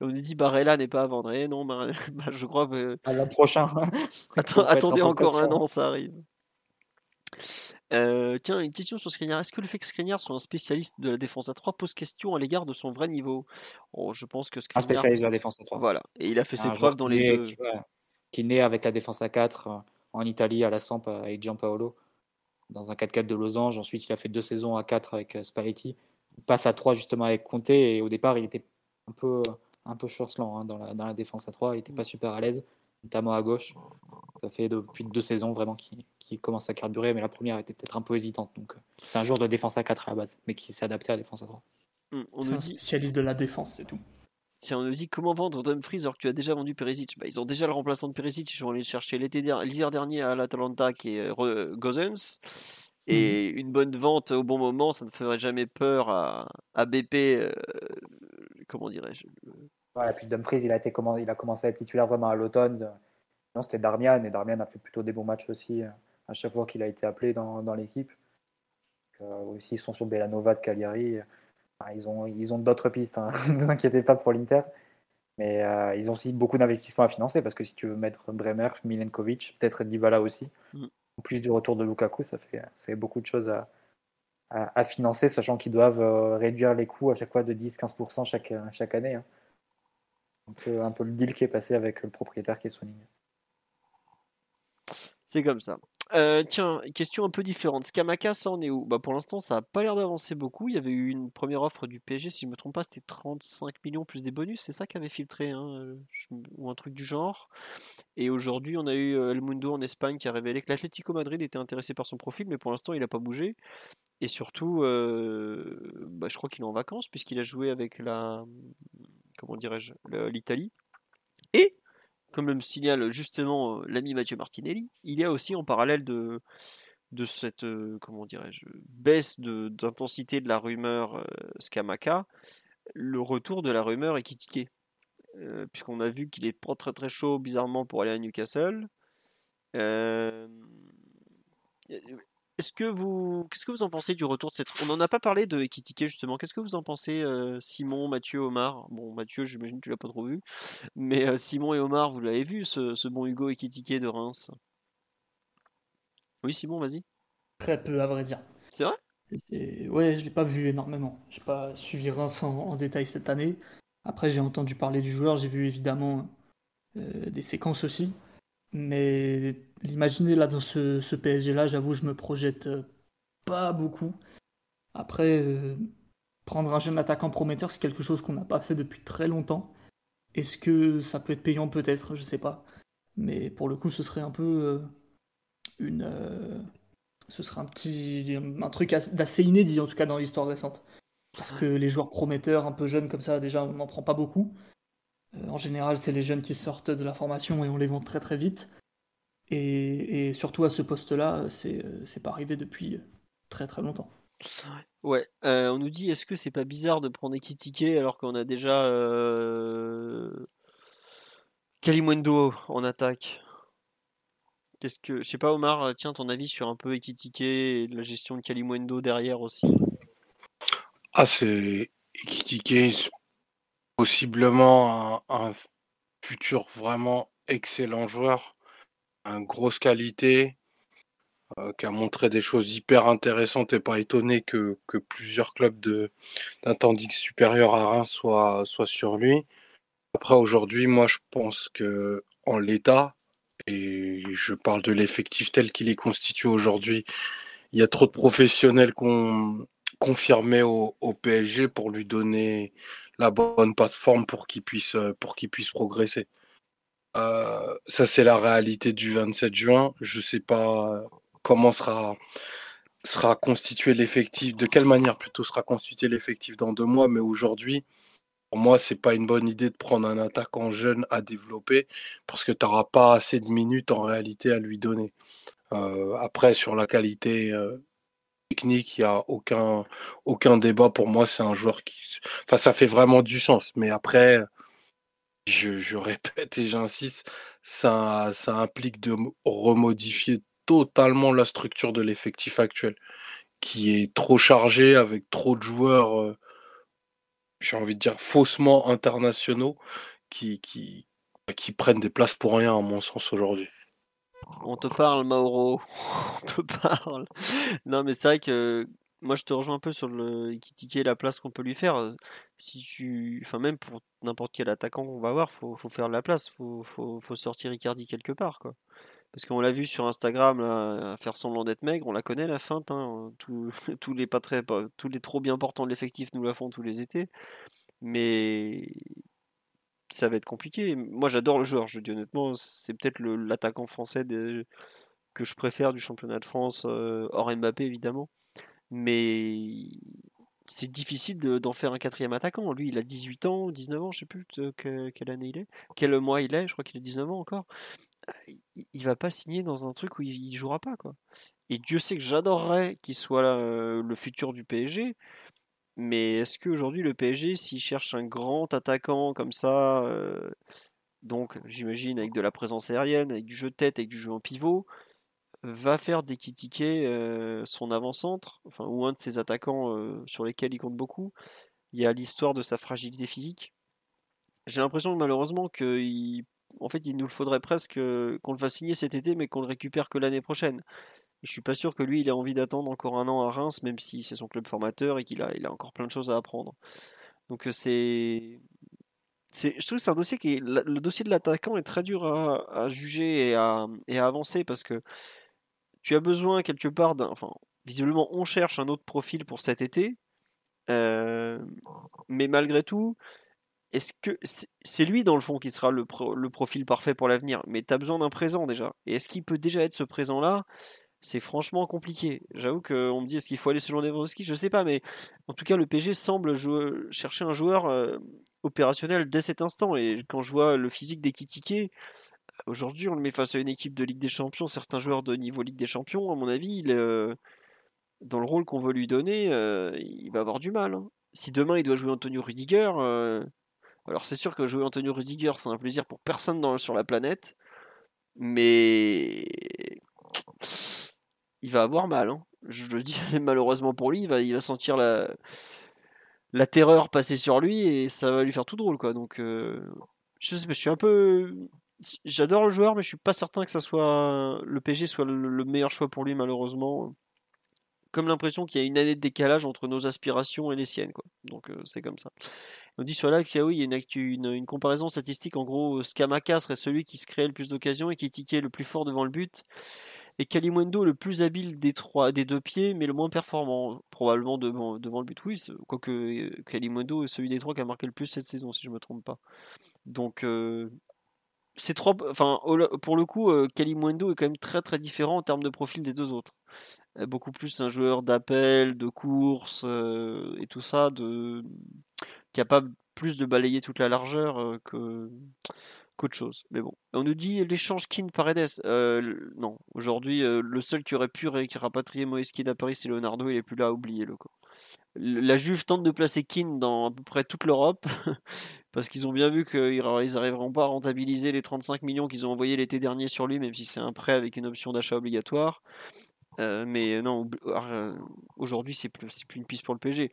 on nous dit Barella n'est pas à vendre. Et eh non, <laughs> bah, je crois que. À l'an prochain. <laughs> <laughs> attendez encore un an, ça arrive. Euh, tiens, une question sur Skriniar. Est-ce que le fait que Skriniar soit un spécialiste de la défense à 3 pose question à l'égard de son vrai niveau? Oh, Je pense que Skriniar... Un spécialiste de la défense à 3. Voilà. Et il a fait ses preuves dans les deux. Qui, né avec la défense à 4 euh, en Italie à la Samp euh, avec Gianpaolo dans un 4-4 de losange. Ensuite, il a fait deux saisons à 4 avec Spalletti passe à 3 justement avec Conte et au départ il était un peu un peu chancelant hein, dans, la, dans, la, défense à 3, il n'était pas super à l'aise, notamment à gauche. Ça fait depuis deux saisons vraiment qu'il commence à carburer, mais la première était peut-être un peu hésitante. Donc c'est un joueur de défense à 4 à la base, mais qui s'est adapté à la défense à 3. Hum, on nous dit spécialiste de la défense, c'est tout. Tiens, on nous dit comment vendre Dumfries alors que tu as déjà vendu Perisic bah, Ils ont déjà le remplaçant de Perisic, ils vont aller le chercher l'hiver dernier à l'Atalanta qui est Gozens. Mmh. Et une bonne vente au bon moment, ça ne ferait jamais peur à, à BP. Euh, comment dirais-je ouais, Puis Dumfries, il a, été, il a commencé à être titulaire vraiment à l'automne. Non, c'était Darmian, et Darmian a fait plutôt des bons matchs aussi euh, à chaque fois qu'il a été appelé dans, dans l'équipe. Euh, aussi, ils sont sur Belanova de Cagliari. ils ont, ils ont d'autres pistes, hein. ne <laughs> vous inquiétez pas pour l'Inter. Mais ils ont aussi beaucoup d'investissements à financer parce que si tu veux mettre Bremer, Milenkovic, peut-être Dybala aussi, mmh plus du retour de Lukaku, ça fait, beaucoup de choses à, financer, sachant qu'ils doivent euh, réduire les coûts à chaque fois de 10-15% chaque, chaque année. Hein. Un, peu, le deal qui est passé avec le propriétaire qui est Sony. C'est comme ça. Euh, tiens, question un peu différente. Skamaka, ça en est où? Bah Pour l'instant, ça n'a pas l'air d'avancer beaucoup. Il y avait eu une première offre du PSG, si je ne me trompe pas, c'était 35 millions plus des bonus. C'est ça qui avait filtré, hein, euh, ou un truc du genre. Et aujourd'hui, on a eu euh, El Mundo en Espagne qui a révélé que l'Atlético Madrid était intéressé par son profil, mais pour l'instant, il n'a pas bougé. Et surtout, bah, je crois qu'il est en vacances, puisqu'il a joué avec la. Comment dirais-je L'Italie. Et comme me signale justement l'ami Mathieu Martinelli, il y a aussi en parallèle de, de cette comment dirais-je baisse d'intensité de, la rumeur Skamaka, le retour de la rumeur Ekitike. Puisqu'on a vu qu'il est pas très très chaud bizarrement pour aller à Newcastle. Est-ce que vous, qu'est-ce que vous en pensez du retour de cette On n'en a pas parlé de Ekitike justement. Qu'est-ce que vous en pensez, euh, Simon, Mathieu, Omar? Bon, Mathieu, j'imagine que tu l'as pas trop vu, mais euh, Simon et Omar, vous l'avez vu, ce, bon Hugo Ekitike de Reims? Oui, Simon, vas-y. Très peu, à vrai dire. C'est vrai? Ouais, je l'ai pas vu énormément. J'ai pas suivi Reims en, détail cette année. Après, j'ai entendu parler du joueur, j'ai vu évidemment euh, des séquences aussi. Mais l'imaginer là dans ce, PSG-là, j'avoue, je me projette euh, pas beaucoup. Après, euh, prendre un jeune attaquant prometteur, c'est quelque chose qu'on n'a pas fait depuis très longtemps. Est-ce que ça peut être payant? Peut-être, je sais pas. Mais pour le coup, ce serait un peu euh, une, ce sera un petit un truc d'assez inédit en tout cas dans l'histoire récente. Parce que les joueurs prometteurs, un peu jeunes comme ça, déjà on n'en prend pas beaucoup. En général, c'est les jeunes qui sortent de la formation et on les vend très très vite. Et, surtout à ce poste-là, c'est c'est pas arrivé depuis très très longtemps. Ouais, euh, on nous dit est-ce que c'est pas bizarre de prendre Ekitike alors qu'on a déjà euh... Kalimundo en attaque? Qu'est-ce que je sais pas Omar, tiens ton avis sur un peu Ekitike et la gestion de Kalimundo derrière aussi? Ah c'est Ekitike possiblement un, futur vraiment excellent joueur, une grosse qualité, euh, qui a montré des choses hyper intéressantes et pas étonné que, plusieurs clubs d'un tandis supérieur à Reims soient, soient sur lui. Après, aujourd'hui, moi, je pense que en l'état, et je parle de l'effectif tel qu'il est constitué aujourd'hui, il y a trop de professionnels qu'on confirmé au, au, PSG pour lui donner la bonne plateforme pour qu'il pour qu'il puisse progresser. Euh, ça, c'est la réalité du 27 juin. Je sais pas comment sera, constitué l'effectif, de quelle manière plutôt sera constitué l'effectif dans deux mois, mais aujourd'hui, pour moi, c'est pas une bonne idée de prendre un attaquant jeune à développer parce que tu n'auras pas assez de minutes en réalité à lui donner. Euh, après, sur la qualité euh, technique, il n'y a aucun débat. Pour moi, c'est un joueur qui. Enfin, ça fait vraiment du sens. Mais après, je, je répète et j'insiste, ça, implique de remodifier totalement la structure de l'effectif actuel, qui est trop chargé avec trop de joueurs, j'ai envie de dire faussement internationaux, qui, qui, qui prennent des places pour rien, à mon sens, aujourd'hui. On te parle, Mauro. <laughs> On te parle. Non, mais c'est vrai que moi, je te rejoins un peu sur le qui la place qu'on peut lui faire. Si tu, enfin, même pour n'importe quel attaquant qu'on va avoir, faut, faut faire de la place. Faut, faut, faut sortir Icardi quelque part, quoi. Parce qu'on l'a vu sur Instagram faire semblant d'être maigre, on la connaît la feinte. Hein. <laughs> tous les pas très, tous les trop bien portants de l'effectif nous la font tous les étés. Mais ça va être compliqué. Moi j'adore le joueur, je dis honnêtement, c'est peut-être l'attaquant français que je préfère du championnat de France, hors Mbappé évidemment. Mais c'est difficile d'en faire un quatrième attaquant. Lui, il a 18 ans, 19 ans, je sais plus quelle année il est, quel mois il est, je crois qu'il a 19 ans encore. Euh, il va pas signer dans un truc où il, jouera pas quoi. Et Dieu sait que j'adorerais qu'il soit euh, le futur du PSG. Mais est-ce qu'aujourd'hui le PSG, s'il cherche un grand attaquant comme ça, euh, donc j'imagine avec de la présence aérienne, avec du jeu de tête, avec du jeu en pivot, va faire déquitiquer euh, son avant-centre, enfin, ou un de ses attaquants sur lesquels il compte beaucoup. Il y a l'histoire de sa fragilité physique. J'ai l'impression que malheureusement qu'il en fait, il nous faudrait presque qu'on le fasse signer cet été, mais qu'on le récupère que l'année prochaine. Je suis pas sûr que lui, il ait envie d'attendre encore un an à Reims, même si c'est son club formateur et qu'il a, il a encore plein de choses à apprendre. Donc c'est, c'est, je trouve que c'est un dossier qui, le dossier de l'attaquant est très dur à, juger et à, et à, avancer parce que tu as besoin quelque part d'un, enfin, visiblement, on cherche un autre profil pour cet été, euh, mais malgré tout, est-ce que c'est lui dans le fond qui sera le, profil parfait pour l'avenir? Mais tu as besoin d'un présent déjà. Et est-ce qu'il peut déjà être ce présent-là? C'est franchement compliqué. J'avoue qu'on me dit est-ce qu'il faut aller selon Lewandowski? Je sais pas, mais en tout cas, le PG semble chercher un joueur euh, opérationnel dès cet instant. Et quand je vois le physique d'Ekitike, aujourd'hui, on le met face à une équipe de Ligue des Champions. Certains joueurs de niveau Ligue des Champions, à mon avis, il, euh, dans le rôle qu'on veut lui donner, euh, il va avoir du mal. Hein. Si demain il doit jouer Antonio Rudiger, alors c'est sûr que jouer Antonio Rudiger, c'est un plaisir pour personne sur la planète. Mais il va avoir mal. Hein. Je le dis <laughs> malheureusement pour lui, il va, il va sentir la, la terreur passer sur lui et ça va lui faire tout drôle. Quoi. Donc, euh, je sais pas, je suis un peu. J'adore le joueur, mais je suis pas certain que ça soit le PG soit le meilleur choix pour lui, malheureusement. Comme l'impression qu'il y a une année de décalage entre nos aspirations et les siennes. Quoi. Donc, euh, c'est comme ça. On dit sur la qu'il y a, une, comparaison statistique. En gros, Skamaka serait celui qui se créait le plus d'occasions et qui tiquait le plus fort devant le but et Kalimundo le plus habile des trois, des deux pieds, mais le moins performant, probablement devant, le but. Oui, quoique euh, Kalimundo est celui des trois qui a marqué le plus cette saison, si je ne me trompe pas. Donc, euh, c'est trois, enfin, pour le coup, euh, Kalimundo est quand même très très différent en termes de profil des deux autres. est beaucoup plus un joueur d'appel, de course euh, et tout ça, de capable plus de balayer toute la largeur euh, que qu'autre chose. Mais bon, on nous dit l'échange Kin Paredes. Euh, non, aujourd'hui, euh, le seul qui aurait pu rapatrier Moïse Kean à Paris, c'est Leonardo. Il est plus là, oubliez-le. La Juve tente de placer Keane dans à peu près toute l'Europe <laughs> parce qu'ils ont bien vu qu'ils n'arriveront pas à rentabiliser les 35 millions qu'ils ont envoyés l'été dernier sur lui, même si c'est un prêt avec une option d'achat obligatoire. Euh, mais non, oubli- euh, aujourd'hui, c'est plus, plus une piste pour le PSG.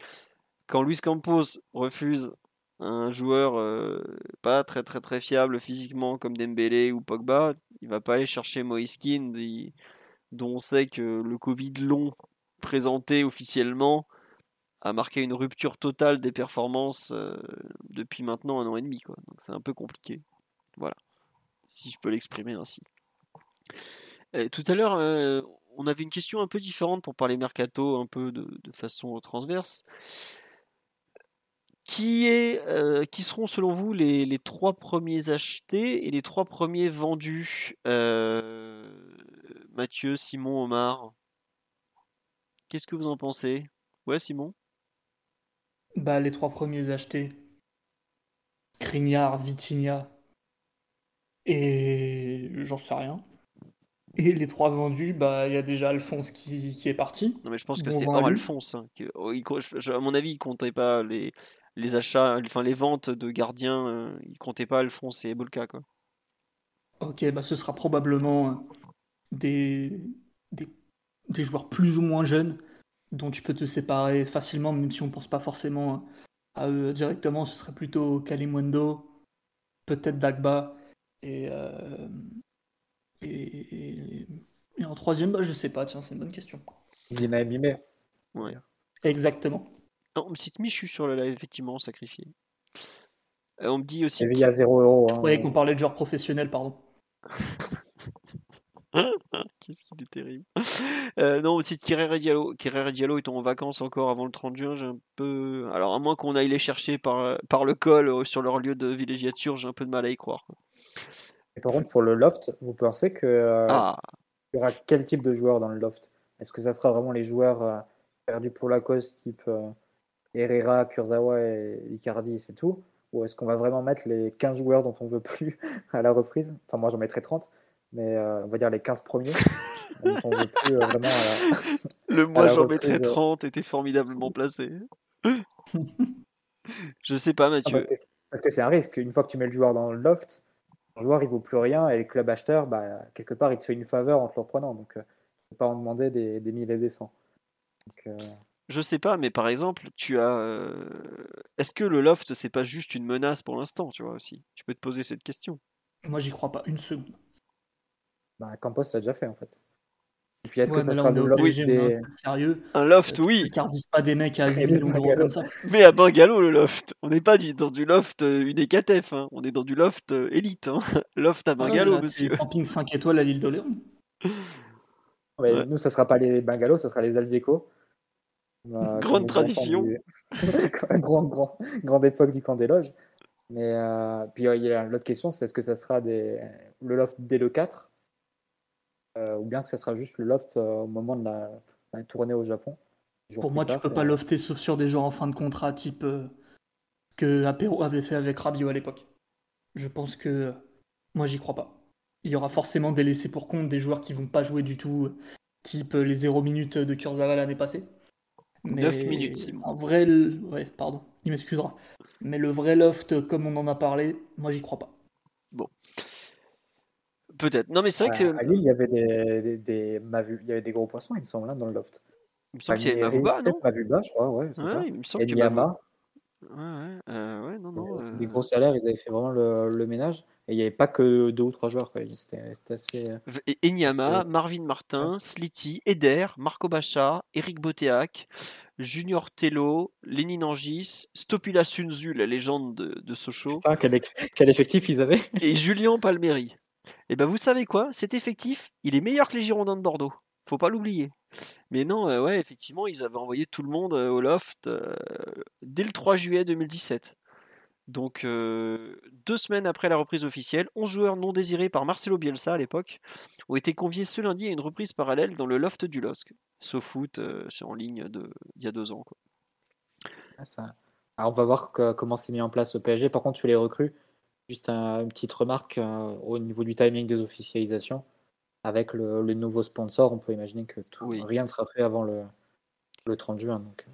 Quand Luis Campos refuse un joueur euh, pas très très très fiable physiquement comme Dembélé ou Pogba, il va pas aller chercher il- dont on sait que le Covid long présenté officiellement a marqué une rupture totale des performances euh, depuis maintenant un an et demi. Quoi. Donc c'est un peu compliqué. Voilà, si je peux l'exprimer ainsi. Tout à l'heure, euh, on avait une question un peu différente pour parler mercato, un peu de, façon transverse. Qui, est, euh, qui seront selon vous les, les trois premiers achetés et les trois premiers vendus Mathieu, Simon, Omar? Qu'est-ce que vous en pensez? Ouais, Simon? Bah, les trois premiers achetés. Skriniar, Vitinha et j'en sais rien. Et les trois vendus, bah il y a déjà Alphonse qui, qui est parti. Non, mais je pense que Bon c'est hors. Alphonse. hein, que- oh, il je- à mon avis, il comptait pas les, les achats, enfin les ventes de gardiens. euh, il comptait pas Alphonse et Bolka, quoi. Ok, bah ce sera probablement euh, des, des, des joueurs plus ou moins jeunes dont tu peux te séparer facilement, même si on pense pas forcément à eux directement. Ce serait plutôt Kalimundo, peut-être Dagba et, euh, et, et, et un troisième, bah je sais pas, tiens, c'est une bonne question. Et. Ouais. Exactement. Non, on me cite Michu sur le live, effectivement, sacrifié. Euh, on me dit aussi. À 0 euros. hein. Qu'on parlait de joueurs professionnels, pardon. <laughs> <laughs> Qu'est-ce qu'il est terrible. Euh, non, aussi Kerrer Diallo. Kerrer Diallo étant en vacances encore avant le 30 juin, j'ai un peu. Alors, à moins qu'on aille les chercher par, par le col euh, sur leur lieu de villégiature, j'ai un peu de mal à y croire. Et par contre, pour le loft, vous pensez que euh, Ah, il y aura quel type de joueurs dans le loft? Est-ce que ça sera vraiment les joueurs euh, perdus pour la cause, type Herrera, Kurzawa et Icardi, c'est tout? Ou est-ce qu'on va vraiment mettre les 15 joueurs dont on veut plus <laughs> à la reprise? Enfin, moi, j'en mettrais 30, mais euh, on va dire les 15 premiers dont <laughs> on veut plus euh, vraiment. à la- <laughs> le moi la j'en mettrais reprise, euh. 30 était formidablement placé. <laughs> Je sais pas, Ah, Mathieu. parce que parce que c'est un risque. Une fois que tu mets le joueur dans le loft, le joueur il vaut plus rien et le club acheteur, bah, quelque part, il te fait une faveur en te le reprenant. Donc, euh, faut pas en demander des, des mille et des cents. Donc, euh, Je sais pas, mais par exemple, tu as. euh, Est-ce que le loft, c'est pas juste une menace pour l'instant, tu vois aussi? Tu peux te poser cette question. Moi, j'y crois pas une seconde. Bah, Campos l'a déjà fait en fait. Et puis, est-ce Ouais, que ça là, sera le loft est des. sérieux. Un loft, Euh, oui, Tu cardistes pas des mecs à 8 Et millions d'euros comme ça. <laughs> mais à Bungalow, le loft. On n'est pas dans du loft euh, une écatef, hein. on est dans du loft euh, élite. Hein. <laughs> Loft à Voilà, Bungalow, là, t'es monsieur. Camping 5 étoiles à l'île d'Oléron. <laughs> Ouais, Ouais. Nous, ça sera pas les Bungalows, ça sera les Aldeco. Euh, Grande tradition. du- grand, grand, grande époque du camp des loges. Mais euh, puis euh, il y a l'autre question, c'est est-ce que ça sera des... le loft dès le 4 euh, ou bien ça sera juste le loft euh, au moment de la, la tournée au Japon Pour moi, tu tard, peux et- pas lofter sauf sur des joueurs en fin de contrat, type euh, ce que Apéro avait fait avec Rabiot à l'époque. Je pense que moi, j'y crois pas. Il y aura forcément des laissés pour compte, des joueurs qui vont pas jouer du tout, type euh, les 0 minutes de Kurzawa l'année passée. Mais 9 minutes, Simon. En vrai, le- ouais, pardon, il m'excusera. Mais le vrai loft, comme on en a parlé, moi, j'y crois pas. Peut-être. Non, mais c'est vrai que. à Lille, il y avait des, des, des Mavu- il y avait des gros poissons, il me semble, hein, dans le loft. Il me semble qu'il y avait Palmieri, Mavuba, non? Mavuba, je crois, ouais, c'est ça. Ouais, il me semble Et. Niama, Ouais, ouais, euh, ouais, non, non. euh, des gros salaires, ils avaient fait vraiment le, le ménage. Et il n'y avait pas que deux ou trois joueurs. C'était assez. euh, Et Enyama, C'est- Marvin Martin, Sliti, Eder, Marco Bacha, Eric Boteac, Junior Tello, Lénine Angis, Stopila Sunzu, la légende de, de Sochaux, Putain, quel, eff- quel effectif ils avaient et Julien Palmeri. Et ben vous savez quoi? Cet effectif, il est meilleur que les Girondins de Bordeaux. Faut pas l'oublier. Mais non, euh, ouais, effectivement, ils avaient envoyé tout le monde euh, au loft euh, dès le 3 juillet 2017. Donc, deux semaines après la reprise officielle, 11 joueurs non désirés par Marcelo Bielsa à l'époque ont été conviés ce lundi à une reprise parallèle dans le loft du LOSC. SoFoot, c'est en ligne d'il y a deux ans. Ah. Alors, on va voir comment c'est mis en place au PSG. Par contre, tu les recrues. Juste une petite remarque euh, au niveau du timing des officialisations. Avec le, nouveau sponsor, on peut imaginer que rien ne sera fait avant le, le 30 juin. Donc.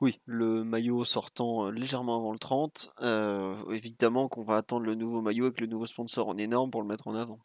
Oui, le maillot sortant légèrement avant le 30. évidemment qu'on va attendre le nouveau maillot avec le nouveau sponsor en énorme pour le mettre en avant.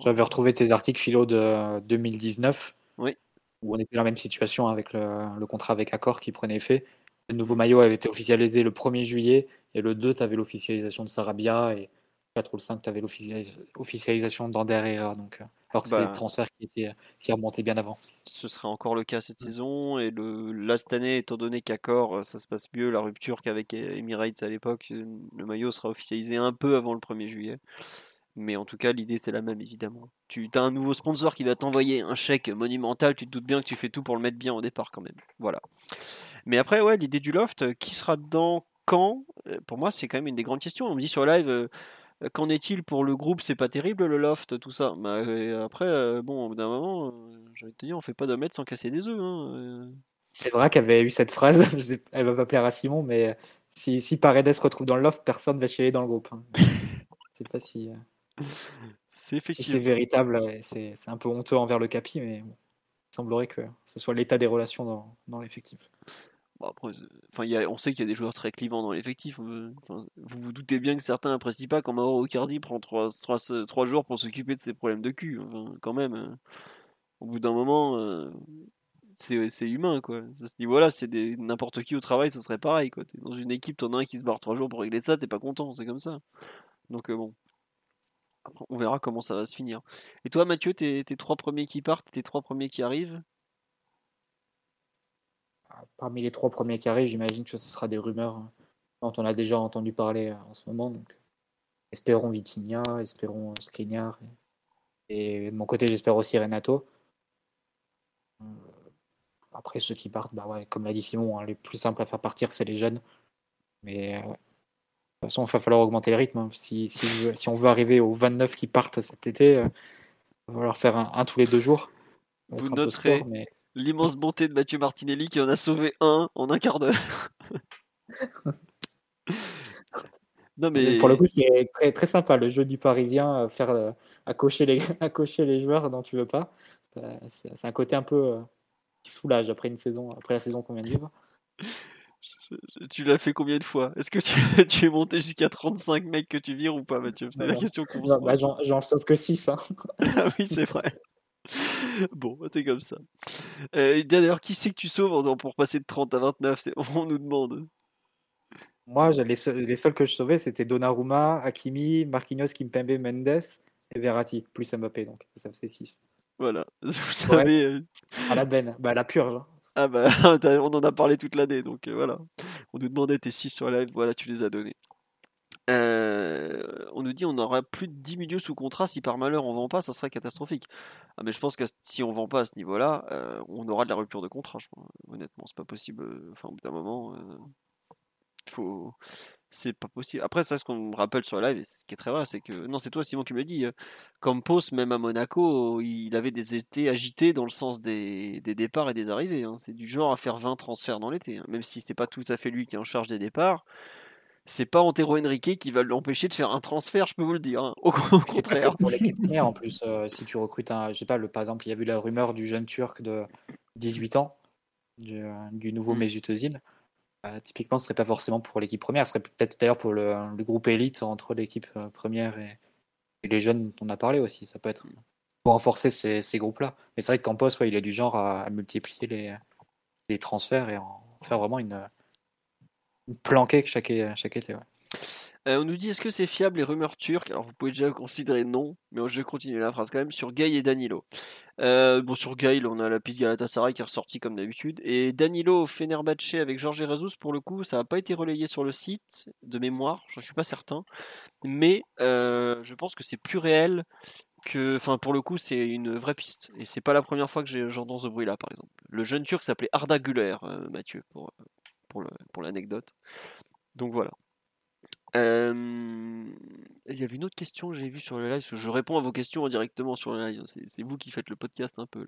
J'avais retrouvé tes articles philo de 2019. Oui. Où on était dans la même situation avec le, contrat avec Accor qui prenait effet. Le nouveau maillot avait été officialisé le 1er juillet et le 2, tu avais l'officialisation de Sarabia et 4 ou le 5, tu avais l'officialisation d'Ander Donc, alors que c'est bah, des transferts qui, étaient, qui remontaient bien avant. Ce sera encore le cas cette saison. Et le, là, cette année, étant donné qu'Accor, euh, ça se passe mieux, la rupture qu'avec Emirates à l'époque, euh, le maillot sera officialisé un peu avant le 1er juillet. Mais en tout cas, l'idée, c'est la même, évidemment. Tu as un nouveau sponsor qui va t'envoyer un chèque monumental. Tu te doutes bien que tu fais tout pour le mettre bien au départ, quand même. Voilà. Mais après, ouais, l'idée du loft, euh, qui sera dedans quand Pour moi, c'est quand même une des grandes questions. On me dit sur live, euh, qu'en est-il pour le groupe? C'est pas terrible le loft, tout ça. Bah, après, euh, bon, au bout d'un moment, euh, j'ai envie de te dire, on fait pas d'omelette sans casser des œufs. Hein, c'est vrai qu'elle avait eu cette phrase, <laughs> elle va pas plaire à Simon, mais si, si Paredes se retrouve dans le loft, personne va chialer dans le groupe. Hein. <laughs> c'est pas si. c'est effectivement. c'est véritable, c'est un peu honteux envers le Capi, mais il semblerait que ce soit l'état des relations dans, dans l'effectif après, enfin, on sait qu'il y a des joueurs très clivants dans l'effectif. Euh, vous vous doutez bien que certains n'apprécient pas quand Mauro Ocardi prend 3, jours pour s'occuper de ses problèmes de cul. quand même, euh, au bout d'un moment, euh, c'est humain. Quoi. À ce niveau-là, c'est n'importe qui au travail, ça serait pareil. Quoi. Dans une équipe, t'en as un qui se barre 3 jours pour régler ça, t'es pas content, c'est comme ça. Donc bon. on verra comment ça va se finir. Et toi, Mathieu, tes, tes trois premiers qui partent, tes trois premiers qui arrivent parmi les trois premiers carrés, j'imagine que ce sera des rumeurs hein, dont on a déjà entendu parler euh, en ce moment. Donc, espérons Vitinha, espérons euh, Skriniar. Et, de mon côté, j'espère aussi Renato. Euh, après, ceux qui partent, bah ouais, comme l'a dit Simon, hein, les plus simples à faire partir, c'est les jeunes. Mais de toute façon, il va falloir augmenter le rythme. Hein. Si, si, on veut arriver aux 29 qui partent cet été, il va falloir faire un, tous les deux jours. Vous noterez, l'immense bonté de Mathieu Martinelli qui en a sauvé un en un quart d'heure. <laughs> non mais pour le coup c'est très, très sympa le jeu du Parisien euh, faire euh, à cocher les <laughs> à cocher les joueurs dont tu veux pas. C'est un côté un peu euh, qui soulage après une saison après la saison qu'on vient de vivre. <laughs> Tu l'as fait combien de fois? Est-ce que tu, tu, es monté jusqu'à 35 mecs que tu vires ou pas, Mathieu? C'est la question qu'on se bah, J'en sauve que 6. Hein. ah oui, c'est vrai. <laughs> bon, c'est comme ça. Euh, D'ailleurs, qui c'est que tu sauves pour passer de 30 à 29 <laughs> On nous demande. Moi, les, seuls, que je sauvais, c'était Donnarumma, Hakimi, Marquinhos, Kimpembe, Mendes et Verratti, plus Mbappé. Donc, ça faisait 6. Voilà, <laughs> vous savez. Euh, à la benne, bah, à la purge. Hein. Ah bah, on en a parlé toute l'année, donc euh, voilà. On nous demandait tes 6 sur live, voilà, tu les as donnés. Euh, on nous dit on aura plus de 10 milieux sous contrat si par malheur on vend pas, ça serait catastrophique. Ah, mais je pense que si on vend pas à ce niveau-là, euh, on aura de la rupture de contrat. Je Honnêtement, c'est pas possible. Euh, enfin, au bout d'un moment, faut. C'est pas possible. Après, ça, ce qu'on me rappelle sur la live, ce qui est très vrai, c'est que. Non, c'est toi, Simon, qui me dit. Campos, même à Monaco, il avait des étés agités dans le sens des, départs et des arrivées. Hein. C'est du genre à faire 20 transferts dans l'été. Hein. Même si c'est pas tout à fait lui qui est en charge des départs c'est pas Antero Henrique qui va l'empêcher de faire un transfert, je peux vous le dire. Hein. Au, contraire. Pour l'équipe <laughs> première, en plus, euh, si tu recrutes un, je sais pas, le, par exemple, il y a eu la rumeur du jeune Turc de 18 ans, du, nouveau mm. Mesut Özil. Euh, typiquement, ce serait pas forcément pour l'équipe première, ce serait peut-être d'ailleurs pour le, groupe élite entre l'équipe euh, première et, les jeunes dont on a parlé aussi. Ça peut être pour renforcer ces, groupes-là. Mais c'est vrai que Campos, il est du genre à, multiplier les, les transferts et en faire vraiment une planqué chaque, chaque été. Euh, on nous dit est-ce que c'est fiable les rumeurs turques? Alors vous pouvez déjà considérer non, mais je vais continuer la phrase quand même sur Gay et Danilo. Euh, bon sur Gay, on a la piste Galatasaray qui est ressortie comme d'habitude et Danilo Fenerbahce avec Georges Jesus pour le coup ça n'a pas été relayé sur le site de mémoire, je ne suis pas certain, mais euh, je pense que c'est plus réel que, enfin pour le coup c'est une vraie piste et c'est pas la première fois que j'entends ce bruit là par exemple. Le jeune turc s'appelait Arda Güler, Mathieu pour l'anecdote. Donc voilà. Euh, Il y avait une autre question que j'avais vue sur le live. Je réponds à vos questions directement sur le live. C'est c'est vous qui faites le podcast un peu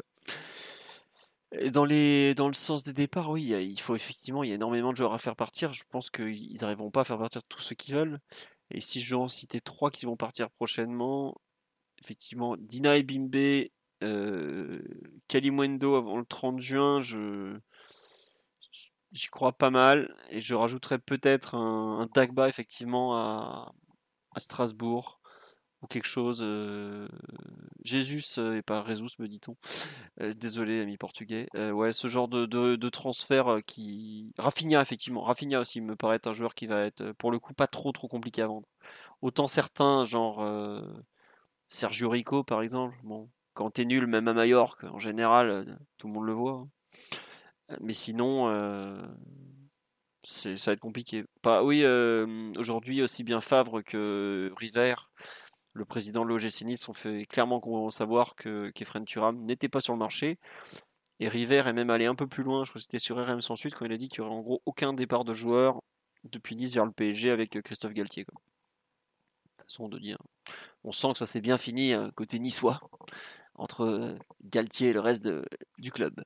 dans, les, dans le sens des départs, oui, il faut effectivement, il y a énormément de joueurs à faire partir. Je pense qu'ils n'arriveront pas à faire partir tous ceux qu'ils veulent. Et si je dois en citer trois qui vont partir prochainement, effectivement, Dina et Bimbe, euh, Kalimwendo avant le 30 juin, je j'y crois pas mal. Et je rajouterais peut-être un, Dagba effectivement à, Strasbourg ou quelque chose. euh, Jésus euh, et pas Jesus, me dit-on. Euh, désolé, ami portugais. Euh, ouais, ce genre de, de, transfert qui. Rafinha, effectivement. Rafinha aussi me paraît être un joueur qui va être, pour le coup, pas trop trop compliqué à vendre. Autant certains, genre Sergio Rico, par exemple. Bon, quand t'es nul, même à Majorque, en général, tout le monde le voit. hein. Mais sinon, euh, ça va être compliqué. Pas, oui, euh, aujourd'hui, aussi bien Favre que River, le président de l'OGC Nice, ont fait clairement savoir que qu'Efren Turam n'était pas sur le marché. Et River est même allé un peu plus loin, je crois que c'était sur RM sans suite, quand il a dit qu'il n'y aurait en gros aucun départ de joueur depuis Nice vers le PSG avec euh, Christophe Galtier. quoi. Façon de dire. On sent que ça s'est bien fini côté niçois, entre Galtier et le reste du club.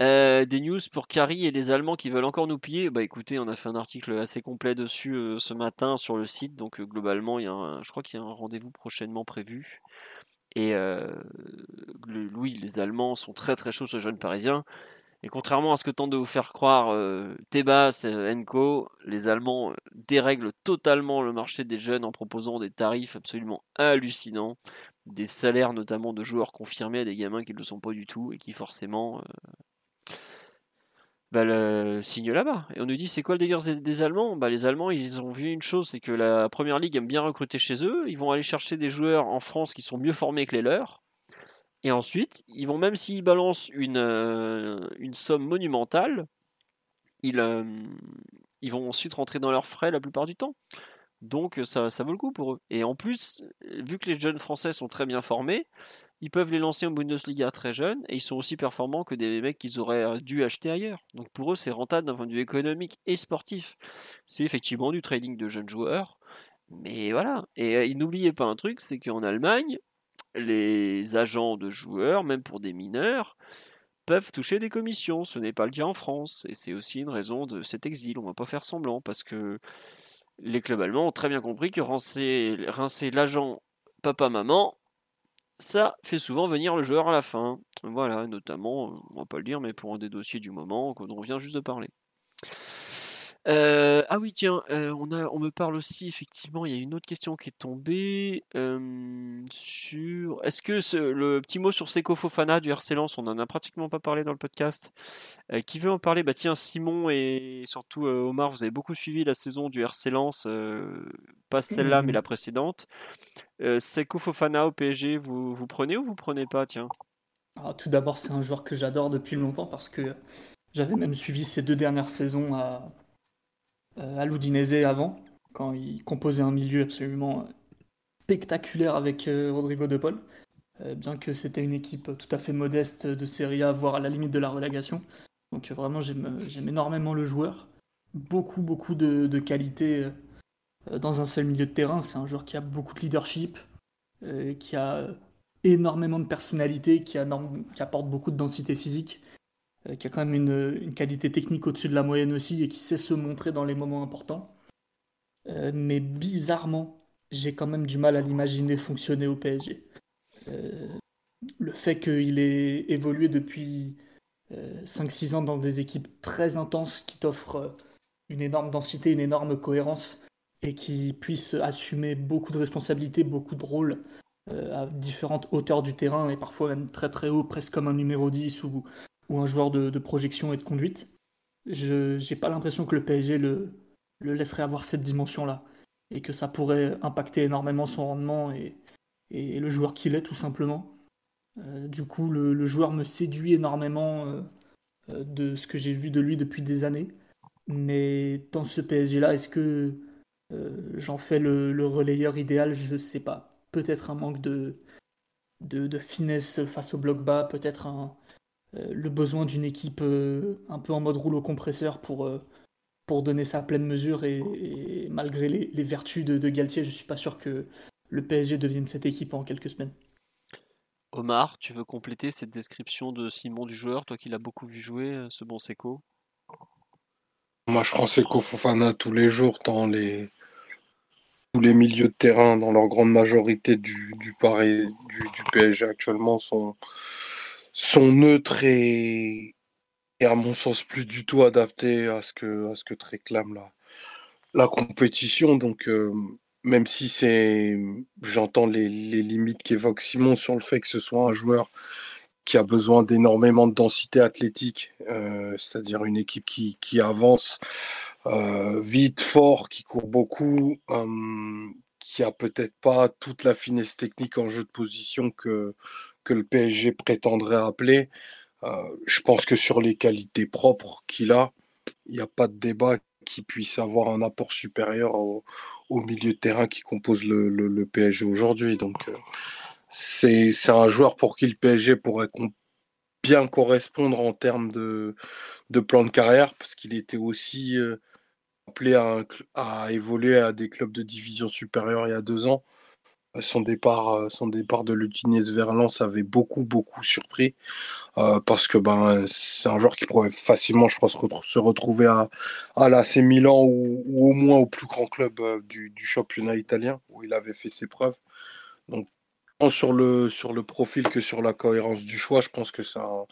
Euh, des news pour Carrie et les Allemands qui veulent encore nous piller. Bah écoutez, on a fait un article assez complet dessus euh, ce matin sur le site. Donc euh, globalement, il y a un- je crois qu'il y a un rendez-vous prochainement prévu. Et oui, les Allemands sont très très chauds, ce jeune Parisien. Et contrairement à ce que tente de vous faire croire Tebas, Enco, les Allemands dérèglent totalement le marché des jeunes en proposant des tarifs absolument hallucinants, des salaires notamment de joueurs confirmés à des gamins qui ne le sont pas du tout et qui forcément euh, bah, le signent là-bas. Et on nous dit c'est quoi le délire des, Allemands? Bah, Les Allemands ils ont vu une chose, c'est que la Première Ligue aime bien recruter chez eux, ils vont aller chercher des joueurs en France qui sont mieux formés que les leurs. Et ensuite, ils vont même s'ils balancent une, euh, une somme monumentale, ils, euh, ils vont ensuite rentrer dans leurs frais la plupart du temps. Donc ça, ça vaut le coup pour eux. Et en plus, vu que les jeunes français sont très bien formés, ils peuvent les lancer en Bundesliga très jeunes et ils sont aussi performants que des mecs qu'ils auraient dû acheter ailleurs. Donc pour eux, c'est rentable d'un point de vue économique et sportif. C'est effectivement du trading de jeunes joueurs. Mais voilà. Et euh, n'oubliez pas un truc, c'est qu'en Allemagne, les agents de joueurs, même pour des mineurs, peuvent toucher des commissions. Ce n'est pas le cas en France. Et c'est aussi une raison de cet exil. On ne va pas faire semblant parce que les clubs allemands ont très bien compris que rincer, rincer l'agent papa-maman, ça fait souvent venir le joueur à la fin. Voilà, notamment, on va pas le dire, mais pour un des dossiers du moment dont on vient juste de parler. Euh, ah oui, tiens, euh, on, a, on me parle aussi, effectivement, il y a une autre question qui est tombée euh, sur... Est-ce que ce- le petit mot sur Seko Fofana du RC Lens, on n'en a pratiquement pas parlé dans le podcast. Qui veut en parler? Bah tiens, Simon et surtout Omar, vous avez beaucoup suivi la saison du RC Lens, pas celle-là, mais Mhm. la précédente. Seko Fofana au PSG, vous, vous prenez ou vous prenez pas, tiens? Alors, tout d'abord, c'est un joueur que j'adore depuis longtemps parce que j'avais même suivi ses deux dernières saisons à, à l'Udinese avant, quand il composait un milieu absolument spectaculaire avec euh, Rodrigo De Paul. Euh, bien que c'était une équipe tout à fait modeste de Serie A, voire à la limite de la relégation. Donc euh, vraiment, j'aime énormément le joueur. Beaucoup, beaucoup de, qualité euh, dans un seul milieu de terrain. C'est un joueur qui a beaucoup de leadership, euh, qui a énormément de personnalité, qui apporte beaucoup de densité physique, euh, qui a quand même une, qualité technique au-dessus de la moyenne aussi et qui sait se montrer dans les moments importants. Euh, mais bizarrement, j'ai quand même du mal à l'imaginer fonctionner au PSG. Euh, le fait qu'il ait évolué depuis euh, 5-6 ans dans des équipes très intenses qui t'offrent une énorme densité, une énorme cohérence et qui puissent assumer beaucoup de responsabilités, beaucoup de rôles à différentes hauteurs du terrain et parfois même très très haut, presque comme un numéro 10 ou, ou un joueur de, projection et de conduite. Je j'ai pas l'impression que le PSG le, le laisserait avoir cette dimension-là et que ça pourrait impacter énormément son rendement et, et le joueur qu'il est tout simplement. Euh, du coup, le, le joueur me séduit énormément euh, euh, de ce que j'ai vu de lui depuis des années. Mais dans ce PSG-là, est-ce que j'en fais le, le relayeur idéal? Je sais pas. Peut-être un manque de, de, de finesse face au bloc bas, peut-être un, le besoin d'une équipe euh, un peu en mode rouleau compresseur pour, euh, pour donner sa pleine mesure et, malgré les, vertus de, de, Galtier, je suis pas sûr que le PSG devienne cette équipe en quelques semaines. Omar, tu veux compléter cette description de Simon du joueur, toi qui l'as beaucoup vu jouer, ce bon Seco? Moi je prends Seco Fofana tous les jours dans les tous les milieux de terrain, dans leur grande majorité du, du Paris, du, du PSG actuellement sont, sont neutres et, et à mon sens plus du tout adapté à ce que, à ce que réclame la, la compétition. Donc, euh, même si c'est, j'entends les, les limites qu'évoque Simon sur le fait que ce soit un joueur qui a besoin d'énormément de densité athlétique, euh, c'est-à-dire une équipe qui, qui avance euh, vite, fort, qui court beaucoup, qui a peut-être pas toute la finesse technique en jeu de position que, que le PSG prétendrait appeler. Euh, je pense que sur les qualités propres qu'il a, il n'y a pas de débat qui puisse avoir un apport supérieur au, milieu de terrain qui compose le, PSG aujourd'hui. Donc, euh, c'est un joueur pour qui le PSG pourrait bien correspondre en termes de, plan de carrière, parce qu'il était aussi euh, appelé à, à, évoluer à des clubs de division supérieure il y a deux ans. Son départ, euh, son départ de Lutinez vers Lens avait beaucoup, beaucoup surpris euh, parce que ben, c'est un joueur qui pourrait facilement, je pense, se retrouver à, à l'AC Milan ou, au moins au plus grand club euh, du, du, championnat italien où il avait fait ses preuves. Donc, tant sur le, sur le profil que sur la cohérence du choix, je pense que c'est un,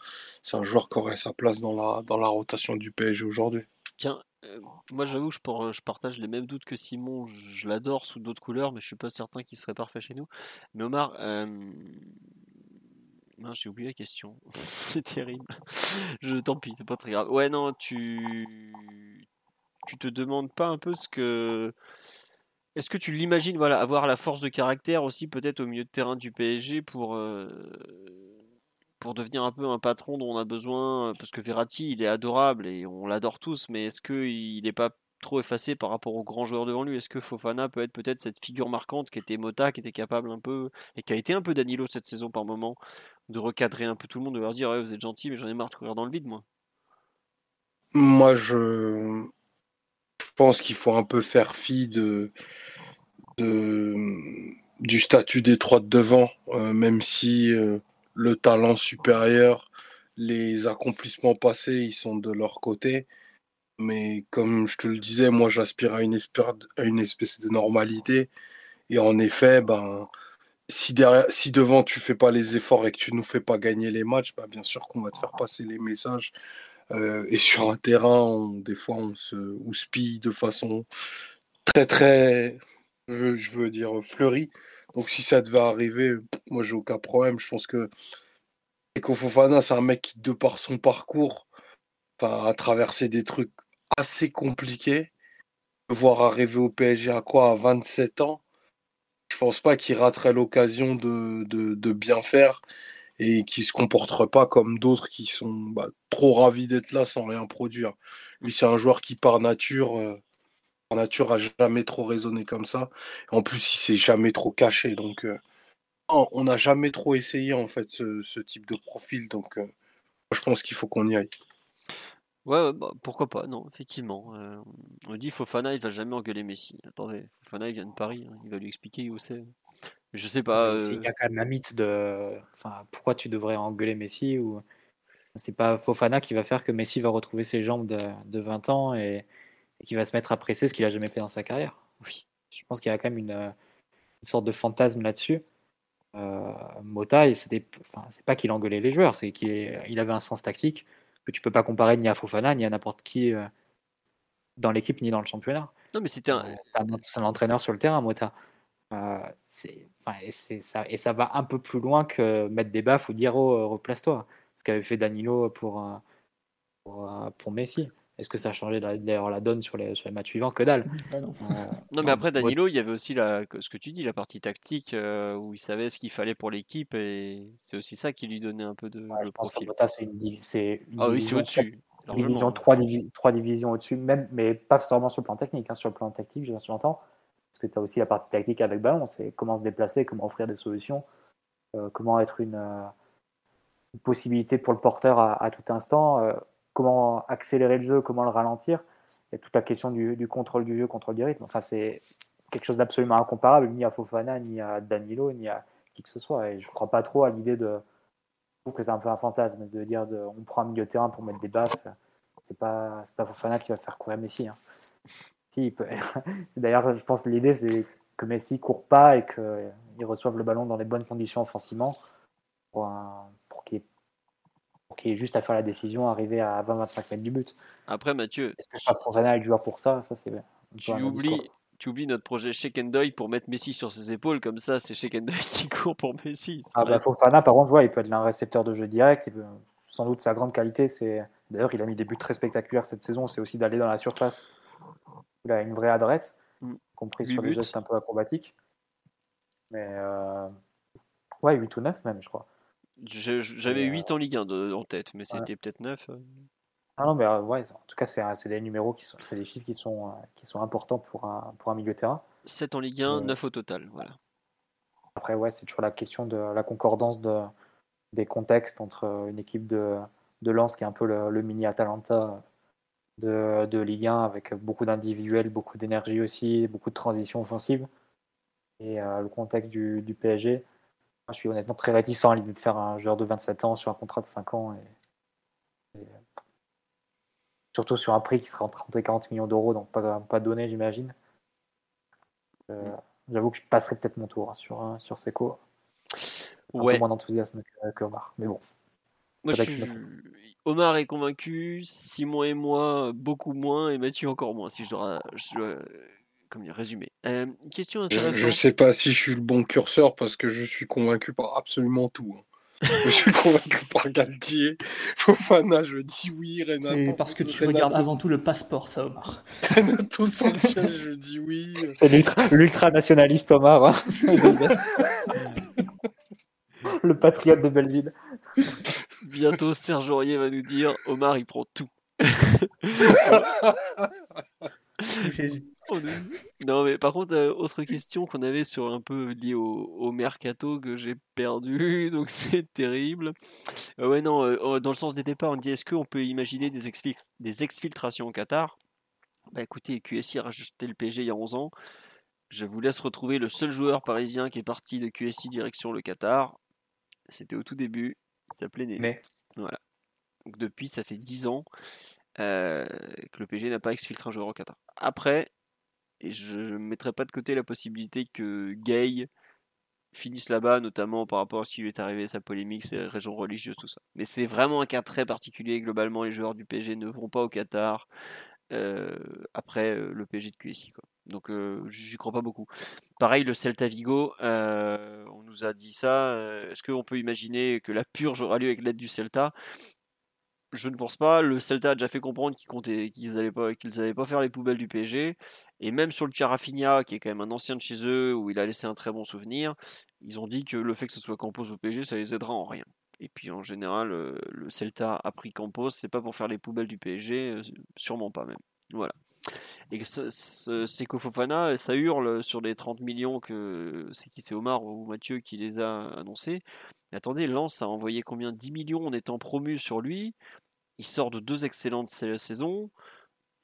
un, joueur qui aurait sa place dans la, dans la rotation du PSG aujourd'hui. Tiens, euh, moi, j'avoue, je, je, partage les mêmes doutes que Simon. Je, l'adore sous d'autres couleurs, mais je suis pas certain qu'il serait parfait chez nous. Mais Omar, euh, j'ai oublié la question. <laughs> c'est terrible. Je, tant pis, c'est pas très grave. Ouais, non, tu, tu te demandes pas un peu ce que. Est-ce que tu l'imagines, voilà, avoir la force de caractère aussi peut-être au milieu de terrain du PSG pour euh, pour devenir un peu un patron dont on a besoin Parce que Verratti, il est adorable et on l'adore tous, mais est-ce qu'il n'est pas trop effacé par rapport aux grands joueurs devant lui? Est-ce que Fofana peut être peut-être cette figure marquante qui était Mota, qui était capable un peu, et qui a été un peu Danilo cette saison par moment, de recadrer un peu tout le monde, de leur dire vous êtes gentil, mais j'en ai marre de courir dans le vide, moi Moi, je, je pense qu'il faut un peu faire fi de, de... du statut des trois de devant, euh, même si. Euh, le talent supérieur, les accomplissements passés, ils sont de leur côté. Mais comme je te le disais, moi j'aspire à à une espèce de normalité. Et en effet, ben, si, derrière, si devant tu fais pas les efforts et que tu nous fais pas gagner les matchs, ben, bien sûr qu'on va te faire passer les messages. Euh, et sur un terrain, des fois on se houspille de façon très très, je veux dire, fleurie. Donc si ça devait arriver, moi j'ai aucun problème. Je pense que Eko Fofana, c'est un mec qui, de par son parcours, a traversé des trucs assez compliqués. Voir arriver au PSG à quoi? À 27 ans, je pense pas qu'il raterait l'occasion de, bien faire et qui se comporterait pas comme d'autres qui sont bah, trop ravis d'être là sans rien produire. Lui, c'est un joueur qui, par nature, euh, nature a jamais trop raisonné comme ça. En plus, il s'est jamais trop caché. Donc, euh, on n'a jamais trop essayé en fait ce, type de profil. Donc, euh, je pense qu'il faut qu'on y aille. Ouais, bah, pourquoi pas, non, effectivement. Euh, on dit Fofana, il va jamais engueuler Messi. Attendez, Fofana, il vient de Paris, hein, il va lui expliquer où c'est. Je sais pas. Il y a quand même un mythe de. Enfin, pourquoi tu devrais engueuler Messi ou. C'est pas Fofana qui va faire que Messi va retrouver ses jambes de, de 20 ans et, qui va se mettre à presser ce qu'il a jamais fait dans sa carrière. Oui. Je pense qu'il y a quand même une, une sorte de fantasme là-dessus. Euh, Mota, c'est pas qu'il engueulait les joueurs, c'est qu'il il avait un sens tactique que tu peux pas comparer ni à Fofana ni à n'importe qui euh, dans l'équipe ni dans le championnat. Non, mais c'était un... Euh, c'est un, entraîneur sur le terrain, Mota. et, ça, et ça va un peu plus loin que mettre des baffes ou dire oh, replace-toi. Ce qu'avait fait Danilo pour, pour, pour Messi. Est-ce que ça a changé d'ailleurs la donne sur les, sur les matchs suivants Que dalle? Euh, non. mais après Danilo, il y avait aussi la, ce que tu dis, la partie tactique euh, où il savait ce qu'il fallait pour l'équipe et c'est aussi ça qui lui donnait un peu de je pense profil. c'est une, ah oui, c'est au-dessus. Division, trois, trois, divisions au-dessus, même, mais pas seulement sur le plan technique. Hein, sur le plan tactique, j'entends. Parce que tu as aussi la partie tactique avec ballon, c'est comment se déplacer, comment offrir des solutions, euh, comment être une, possibilité pour le porteur à, à tout instant comment accélérer le jeu, comment le ralentir. a toute la question du, contrôle du jeu, contrôle du rythme. Enfin, c'est quelque chose d'absolument incomparable, ni à Fofana, ni à Danilo, ni à qui que ce soit. Et je ne crois pas trop à l'idée de. Je trouve que c'est un peu un fantasme de dire de, on prend un milieu de terrain pour mettre des baffes. C'est pas, pas Fofana qui va faire courir Messi. Hein. Si. <laughs> D'ailleurs, je pense que l'idée, c'est que Messi court pas et qu'il reçoive le ballon dans les bonnes conditions offensivement pour, pour qu'il ait... juste à faire la décision, arriver à 20-25 mètres du but. Après, Mathieu. Est-ce que Fofana est le joueur pour ça? Ça, c'est. Tu oublies, tu oublies notre projet Shake and pour mettre Messi sur ses épaules, comme ça, c'est Shake and qui court pour Messi. Ah bah, Fofana, par contre, il peut être un récepteur de jeu direct. Sans doute sa grande qualité, c'est. D'ailleurs, il a mis des buts très spectaculaires cette saison, c'est aussi d'aller dans la surface. Il a une vraie adresse, mm. compris sur les gestes un peu acrobatiques. Mais euh... ouais, 8 ou 9 même, je crois. J'avais 8 euh, en Ligue 1 en tête, mais c'était peut-être 9. Ah non, mais euh, ouais, en tout cas, c'est des numéros qui sont, c'est des chiffres qui sont, euh, qui sont importants pour un, pour un milieu de terrain. 7 en Ligue 1, 9 au total, voilà. Après, ouais, c'est toujours la question de la concordance de, des contextes entre une équipe de, de Lens qui est un peu le, mini Atalanta de, de, Ligue 1 avec beaucoup d'individuels, beaucoup d'énergie aussi, beaucoup de transitions offensives. Et euh, le contexte du, du PSG, je suis honnêtement très réticent à l'idée de faire un joueur de 27 ans sur un contrat de 5 ans. et surtout sur un prix qui sera entre 30 et 40 millions d'euros, donc pas, pas donné, j'imagine. Euh, j'avoue que je passerai peut-être mon tour hein, sur, hein, sur Seco. Un peu moins d'enthousiasme que, Omar, mais bon. Moi, Omar est convaincu, Simon et moi beaucoup moins, et Mathieu encore moins, si je dois, comme résumer. Euh, question intéressante. Je ne sais pas si je suis le bon curseur parce que je suis convaincu par absolument tout. Hein. Je suis <laughs> convaincu par Galtier. Fofana, je dis oui. Renato. C'est parce que tu regardes avant tout le passeport, ça, Omar. <laughs> Renato Sanchez, je dis oui. C'est l'ultra-nationaliste Omar. Hein. <laughs> le patriote de Belleville. Bientôt, Serge Aurier va nous dire Omar, il prend tout. Non, mais par contre, euh, autre question qu'on avait sur un peu lié au, mercato que j'ai perdu, <laughs> donc c'est terrible. Euh, ouais, non, euh, oh, dans le sens des départs, on dit est-ce qu'on peut imaginer des, des exfiltrations au Qatar? Bah écoutez, QSI a rajouté le PSG il y a 11 ans. Je vous laisse retrouver le seul joueur parisien qui est parti de QSI direction le Qatar. C'était au tout début. Il s'appelait Néné. Voilà. Donc depuis, ça fait 10 ans que le PSG n'a pas exfiltré un joueur au Qatar. Après, et je ne mettrai pas de côté la possibilité que Gay finisse là-bas, notamment par rapport à ce qui lui est arrivé, sa polémique, ses raisons religieuses, tout ça. Mais c'est vraiment un cas très particulier. Globalement, les joueurs du PSG ne vont pas au Qatar euh, après euh, le PSG de QSI. Quoi. Donc, euh, j'y crois pas beaucoup. Pareil, le Celta Vigo, on nous a dit ça. Est-ce qu'on peut imaginer que la purge aura lieu avec l'aide du Celta? Je ne pense pas. Le Celta a déjà fait comprendre qu'ils comptaient, qu'ils n'allaient pas, pas faire les poubelles du PSG. Et même sur le Charafinha, qui est quand même un ancien de chez eux, où il a laissé un très bon souvenir, ils ont dit que le fait que ce soit Campos au PSG, ça les aidera en rien. Et puis en général, euh, le Celta a pris Campos, c'est pas pour faire les poubelles du PSG, euh, sûrement pas même. Voilà. Et c'est Fofana, ça hurle sur les 30 millions que c'est qui Omar ou Mathieu qui les a annoncés. Attendez, Lens a envoyé combien? 10 millions en étant promu sur lui. Il sort de deux excellentes saisons.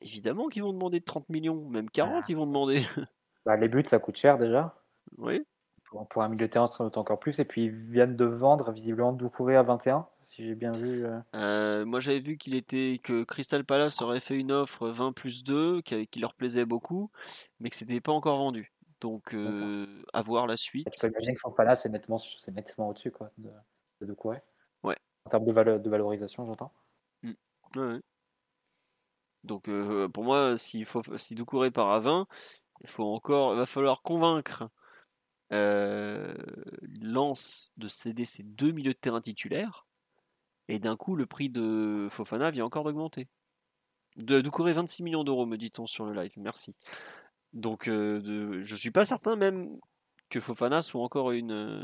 Évidemment qu'ils vont demander 30 millions, même 40 ah. ils vont demander. <laughs> Bah, les buts, ça coûte cher déjà. Oui. Pour, un milieu de terrain, ça coûte encore plus. Et puis ils viennent de vendre visiblement Doucouré à 21, si j'ai bien vu. Euh. Euh, moi j'avais vu qu'il était que Crystal Palace aurait fait une offre 20 plus 2 qui, leur plaisait beaucoup, mais que c'était pas encore vendu. Donc euh, à voir la suite. tu peux imaginer que Fofana c'est nettement, nettement au-dessus de, de Doucouré. Ouais. En termes de, de valorisation, j'entends. Donc pour moi, s'il faut, si Doucouré part à 20, il faut encore, va falloir convaincre euh, Lance de céder ses deux milieux de terrain titulaires. Et d'un coup, le prix de Fofana vient encore d'augmenter. De Doucouré, 26 millions d'euros, me dit-on sur le live. Merci. Donc, je je suis pas certain même que Fofana soit encore une,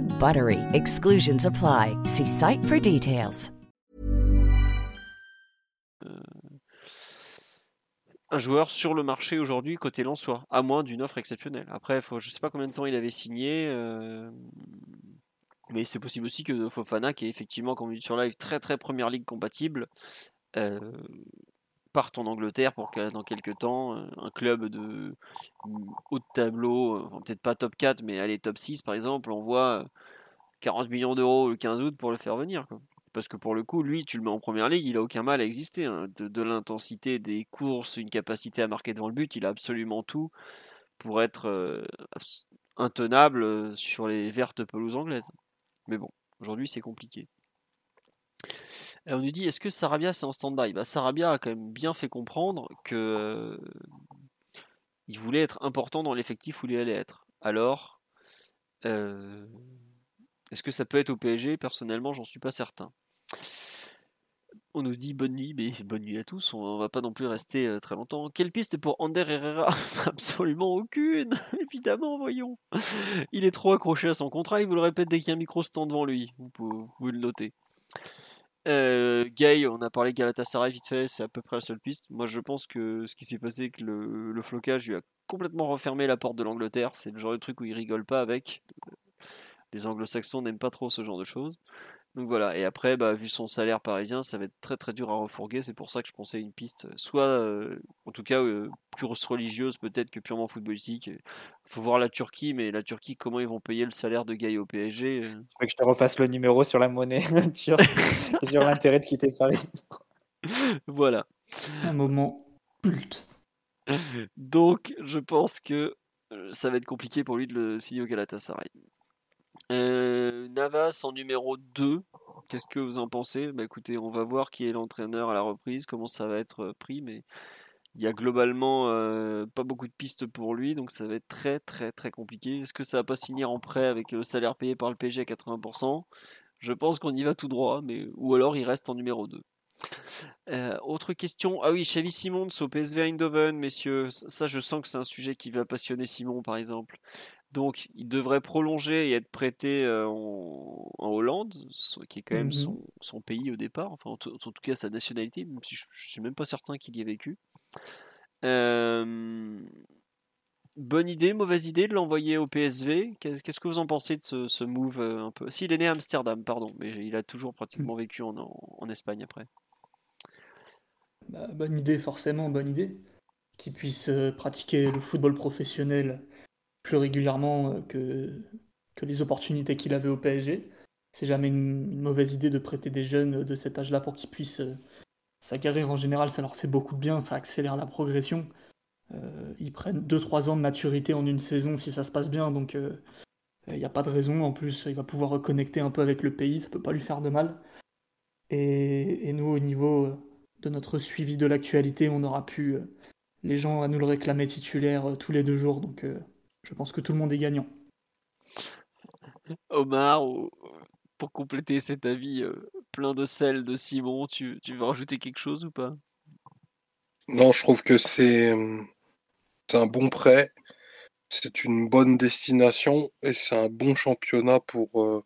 BUTTERY. Exclusions apply. See site for details. un joueur sur le marché aujourd'hui côté Lensois, à moins d'une offre exceptionnelle. Après, je ne sais pas combien de temps il avait signé, euh, mais c'est possible aussi que Fofana, qui est effectivement, comme on dit sur live, très très première ligue compatible, euh, parte en Angleterre pour que dans quelques temps, euh, un club de haut de tableau, peut-être pas top 4, mais allez top 6 par exemple, on voit 40 millions d'euros le 15 août pour le faire venir. Quoi. Parce que pour le coup, lui, tu le mets en première ligue, il a aucun mal à exister. Hein. De, l'intensité des courses, une capacité à marquer devant le but, il a absolument tout pour être euh, intenable euh, sur les vertes pelouses anglaises. Mais bon, aujourd'hui c'est compliqué. On nous dit, est-ce que Sarabia c'est en stand-by? Bah, Sarabia a quand même bien fait comprendre que euh, il voulait être important dans l'effectif où il allait être. Alors, est-ce que ça peut être au PSG Personnellement, j'en suis pas certain. On nous dit bonne nuit, mais <laughs> bonne nuit à tous, on va pas non plus rester euh, très longtemps. Quelle piste pour Ander Herrera? <laughs> Absolument aucune, <laughs> évidemment, voyons. Il est trop accroché à son contrat, il vous le répète dès qu'il y a un micro stand devant lui, vous pouvez, le noter. Euh, Gay, on a parlé Galatasaray vite fait, c'est à peu près la seule piste. Moi je pense que ce qui s'est passé, que le, flocage lui a complètement refermé la porte de l'Angleterre. C'est le genre de truc où il rigole pas avec. Les anglo-saxons n'aiment pas trop ce genre de choses. Donc voilà, et après, bah, vu son salaire parisien, ça va être très très dur à refourguer. C'est pour ça que je pensais une piste, soit euh, en tout cas euh, plus religieuse peut-être que purement footballistique. Il faut voir la Turquie, mais la Turquie, comment ils vont payer le salaire de Gaï au PSG euh? que je te refasse le numéro sur la monnaie <laughs> sur, sur l'intérêt de quitter Paris. <laughs> voilà. Un moment culte. Donc, je pense que ça va être compliqué pour lui de le signer au Galatasaray. Euh, Navas en numéro 2, qu'est-ce que vous en pensez? Bah, Écoutez, on va voir qui est l'entraîneur à la reprise, comment ça va être euh, pris, mais il y a globalement euh, pas beaucoup de pistes pour lui, donc ça va être très très très compliqué. Est-ce que ça va pas signer en prêt avec le salaire payé par le PSG à 80% Je pense qu'on y va tout droit, mais ou alors il reste en numéro 2. autre question. Ah oui, Xavi Simons au PSV Eindhoven, messieurs. Ça, je sens que c'est un sujet qui va passionner Simon, par exemple. Donc, il devrait prolonger et être prêté euh, en, Hollande, qui est quand même mmh son, pays au départ, enfin en, tout cas sa nationalité, même si je, ne suis même pas certain qu'il y ait vécu. Bonne idée, mauvaise idée de l'envoyer au PSV. Qu'est-ce que vous en pensez de ce, move euh, un peu? S'il est né à Amsterdam, pardon, mais il a toujours pratiquement <laughs> vécu en, Espagne après. Bah, bonne idée, forcément, bonne idée. Qu'il puisse euh, pratiquer le football professionnel plus régulièrement euh, que, que les opportunités qu'il avait au PSG. C'est jamais une, mauvaise idée de prêter des jeunes de cet âge-là pour qu'ils puissent euh, s'aguerrir. En général, ça leur fait beaucoup de bien, ça accélère la progression. Euh, ils prennent 2-3 ans de maturité en une saison si ça se passe bien, donc il n'y a pas de raison. En plus, il va pouvoir reconnecter un peu avec le pays, ça peut pas lui faire de mal. Et, nous, au niveau de notre suivi de l'actualité, on aura pu les gens à nous le réclamer titulaire tous les deux jours, donc je pense que tout le monde est gagnant. Omar, pour compléter cet avis euh, plein de sel de Simon, tu, veux rajouter quelque chose ou pas? Non, je trouve que c'est un bon prêt, c'est une bonne destination et c'est un bon championnat pour, euh,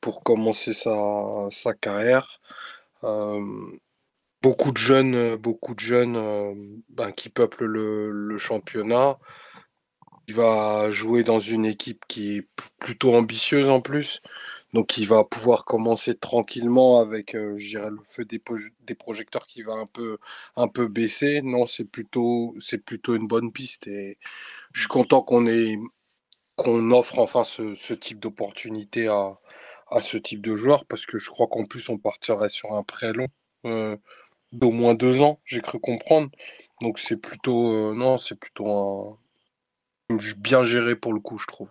pour commencer sa, sa carrière. Euh, beaucoup de jeunes, beaucoup de jeunes ben, qui peuplent le championnat. Il va jouer dans une équipe qui est plutôt ambitieuse en plus. Donc il va pouvoir commencer tranquillement avec, euh, je dirais, le feu des, projecteurs qui va un peu, baisser. Non, c'est plutôt, plutôt une bonne piste et je suis content qu'on offre enfin ce, type d'opportunité à, à, ce type de joueur parce que je crois qu'en plus on partirait sur un prêt long euh, d'au moins deux ans, j'ai cru comprendre. Donc c'est plutôt, euh, non, c'est plutôt un, bien géré pour le coup, je trouve.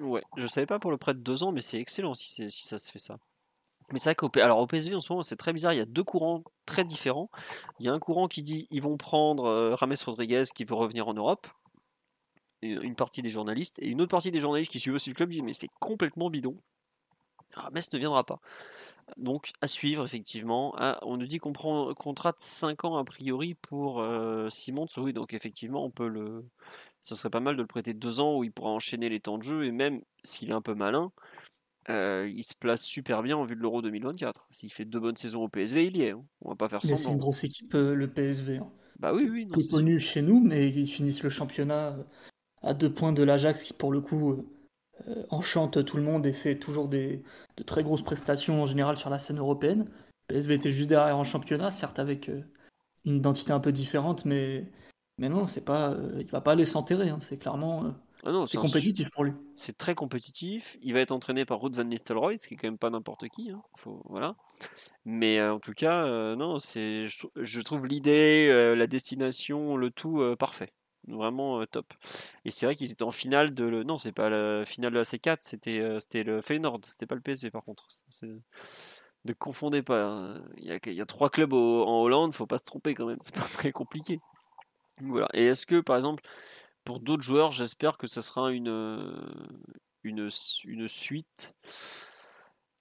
Ouais, je savais pas pour le prêt de deux ans, mais c'est excellent si, si ça se fait ça. Mais c'est vrai qu'au alors au PSV en ce moment c'est très bizarre, il y a deux courants très différents. Il y a un courant qui dit ils vont prendre euh, Rames Rodriguez qui veut revenir en Europe, une partie des journalistes, et une autre partie des journalistes qui suivent aussi le club disent mais c'est complètement bidon. Rames ne viendra pas. Donc à suivre effectivement. Ah, on nous dit qu'on prend un contrat de 5 ans a priori pour euh, Simons. Oui donc effectivement on peut le... Ce serait pas mal de le prêter 2 ans où il pourra enchaîner les temps de jeu et même s'il est un peu malin, euh, il se place super bien en vue de l'Euro 2024. S'il fait deux bonnes saisons au PSV, il y est. hein. On va pas faire Mais c'est une semblant. grosse équipe, euh, le PSV. hein. Bah oui, oui, non, Peu connu chez nous, mais ils finissent le championnat euh, à deux points de l'Ajax, qui pour le coup euh, enchante tout le monde et fait toujours des, de très grosses prestations en général sur la scène européenne. PSV était juste derrière en championnat, certes avec une identité un peu différente, mais, mais non, c'est pas, euh, il va pas aller s'enterrer. hein. C'est clairement euh, Ah non, c'est un compétitif pour lui. C'est très compétitif. Il va être entraîné par Ruud van Nistelrooy, ce qui est quand même pas n'importe qui. hein. Faut, voilà. Mais euh, en tout cas, non, c'est, je, trou- je trouve l'idée, la destination, le tout parfait. Vraiment top. Et c'est vrai qu'ils étaient en finale de. Le... Non, c'est pas la finale de la C4, c'était, c'était le Feyenoord, c'était pas le PSV par contre. C'est- Ne confondez pas. hein. Il y a, il y a trois clubs au- en Hollande, faut pas se tromper quand même. <laughs> C'est pas très compliqué. Voilà. Et est-ce que, par exemple, pour d'autres joueurs, j'espère que ça sera une, une, une suite,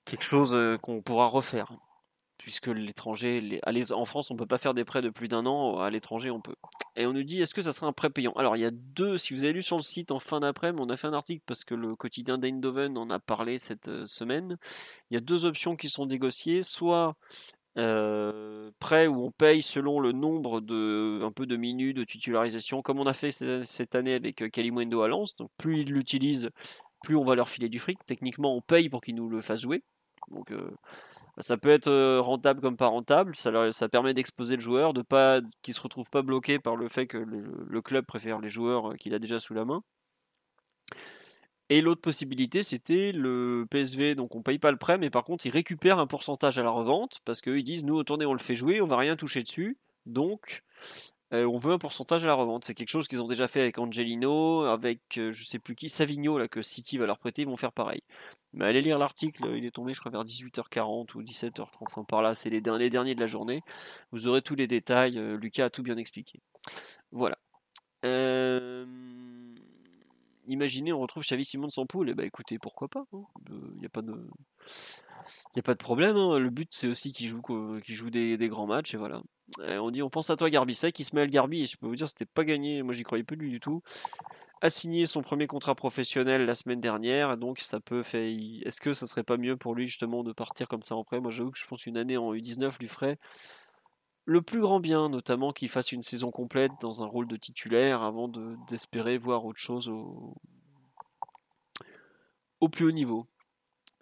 quelque chose qu'on pourra refaire. Puisque l'étranger, en France, on peut pas faire des prêts de plus d'un an, à l'étranger, on peut. Et on nous dit, est-ce que ça sera un prêt payant? Alors, il y a deux, si vous avez lu sur le site en fin d'après-midi, on a fait un article parce que le quotidien d'Eindhoven en a parlé cette semaine. Il y a deux options qui sont négociées, soit euh, prêt où on paye selon le nombre de un peu de minutes de titularisation, comme on a fait ce- cette année avec euh, Kalimundo à Lens. Donc plus ils l'utilisent, plus on va leur filer du fric. Techniquement, on paye pour qu'ils nous le fassent jouer. Donc euh, ça peut être rentable comme pas rentable. Ça, leur- ça permet d'exposer le joueur, de pas qu'il se retrouve pas bloqué par le fait que le, club préfère les joueurs qu'il a déjà sous la main. Et l'autre possibilité, c'était le PSV, donc on paye pas le prêt, mais par contre, ils récupèrent un pourcentage à la revente, parce qu'ils disent, nous, attendez, on le fait jouer, on va rien toucher dessus, donc euh, on veut un pourcentage à la revente. C'est quelque chose qu'ils ont déjà fait avec Angelino, avec euh, je sais plus qui, Savigno, là, que City va leur prêter, ils vont faire pareil. Mais allez lire l'article, il est tombé, je crois, vers 18h40 ou 17h30, enfin par là, c'est les derniers, derniers de la journée. Vous aurez tous les détails, euh, Lucas a tout bien expliqué. Voilà. Euh, Imaginez, on retrouve Xavi Simon sans poule, et bah écoutez, pourquoi pas Il n'y a pas de, y a pas de problème. hein. Le but, c'est aussi qu'il joue, qu'il joue des, grands matchs, et voilà. Euh, on dit, on pense à toi, Garbi. C'est vrai qu'Ismaël Garbi, je peux vous dire, c'était pas gagné. Moi, j'y croyais plus lui du tout. A signé son premier contrat professionnel la semaine dernière, donc ça peut faire. Est-ce que ça serait pas mieux pour lui justement de partir comme ça en prêt? Moi, j'avoue que je pense qu'une année en U19 lui ferait le plus grand bien, notamment qu'il fasse une saison complète dans un rôle de titulaire avant de- d'espérer voir autre chose au, au plus haut niveau.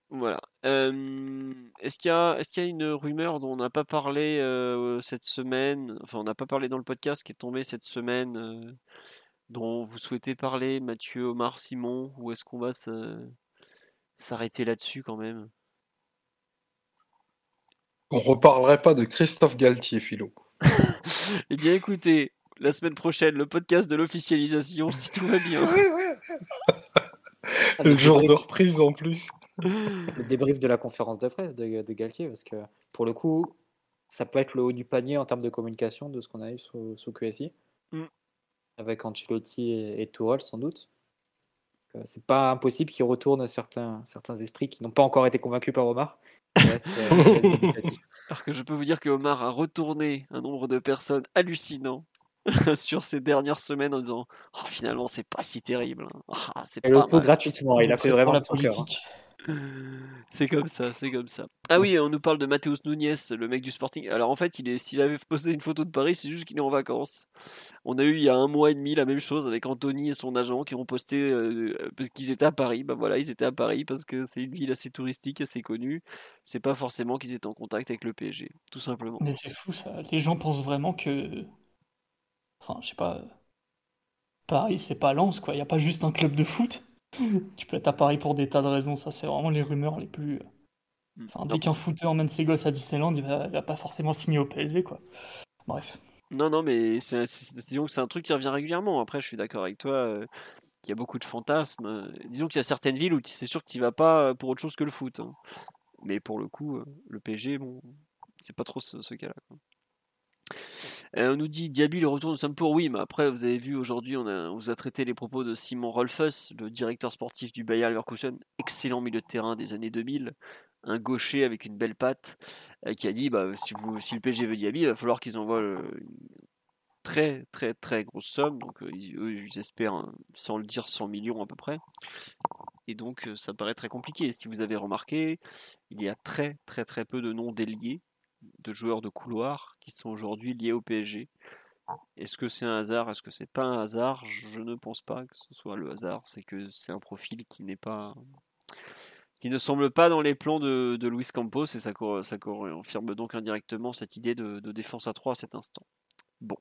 Voilà. Est-ce qu'il y qu'il y a une rumeur dont on n'a pas parlé euh, cette semaine, enfin on n'a pas parlé dans le podcast qui est tombé cette semaine, euh, dont vous souhaitez parler, Mathieu, Omar, Simon, ou est-ce qu'on va s'arrêter là-dessus quand même? On reparlerait pas de Christophe Galtier, Philo. <laughs> Eh bien écoutez, la semaine prochaine, le podcast de l'officialisation, si tout va bien. <laughs> Ah, Le le jour de reprise en plus. <laughs> le débrief de la conférence de presse de, de Galtier, parce que pour le coup, ça peut être le haut du panier en termes de communication de ce qu'on a eu sous, sous QSI, Mm. avec Ancelotti et, et Tourelle sans doute. Euh, C'est pas impossible qu'il retourne certains, certains esprits qui n'ont pas encore été convaincus par Omar. euh. <laughs> Alors que je peux vous dire que Omar a retourné un nombre de personnes hallucinant <laughs> sur ces dernières semaines en disant Ah, finalement c'est pas si terrible. Ah, c'est Et pas le tout mal. gratuitement, il a fait vraiment la cœur. hein. C'est comme ça, c'est comme ça. Ah oui, on nous parle de Matheus Nunes, le mec du Sporting. Alors en fait, il s'il avait posé une photo de Paris, c'est juste qu'il est en vacances. On a eu il y a un mois et demi la même chose avec Anthony et son agent qui ont posté euh, parce qu'ils étaient à Paris. Bah voilà, ils étaient à Paris parce que c'est une ville assez touristique, assez connue. C'est pas forcément qu'ils étaient en contact avec le PSG, tout simplement. Mais c'est fou ça. Les gens pensent vraiment que. Enfin, je sais pas. Paris, c'est pas Lens, quoi. Il n'y a pas juste un club de foot? Tu peux être à Paris pour des tas de raisons. Ça, c'est vraiment les rumeurs les plus. Enfin, Non. dès qu'un footeur emmène ses gosses à Disneyland, il va, il va pas forcément signer au PSV, quoi. Bref. Non, non, mais c'est, disons que c'est un truc qui revient régulièrement. Après, je suis d'accord avec toi euh, qu'il y a beaucoup de fantasmes. Disons qu'il y a certaines villes où c'est sûr que tu vas pas euh, pour autre chose que le foot. hein. Mais pour le coup, euh, le PSG, bon, c'est pas trop ce, ce cas-là. On nous dit Diaby le retour de Sampour. Oui, mais après, vous avez vu aujourd'hui, on, on vous a traité les propos de Simon Rolfes, le directeur sportif du Bayer Leverkusen, excellent milieu de terrain des années 2000, un gaucher avec une belle patte, euh, qui a dit bah, si, vous, si le PSG veut Diaby, il va falloir qu'ils envoient une très très très grosse somme. Donc, euh, eux, ils sans le dire, 100 millions à peu près. Et donc, euh, ça paraît très compliqué. Si vous avez remarqué, il y a très très très peu de noms déliés de joueurs de couloir qui sont aujourd'hui liés au PSG. Est-ce que c'est un hasard? Est-ce que c'est pas un hasard? Je ne pense pas que ce soit le hasard. C'est que c'est un profil qui n'est pas, qui ne semble pas dans les plans de, Luis Campos et ça, confirme donc indirectement cette idée de, défense à 3 à cet instant. Bon,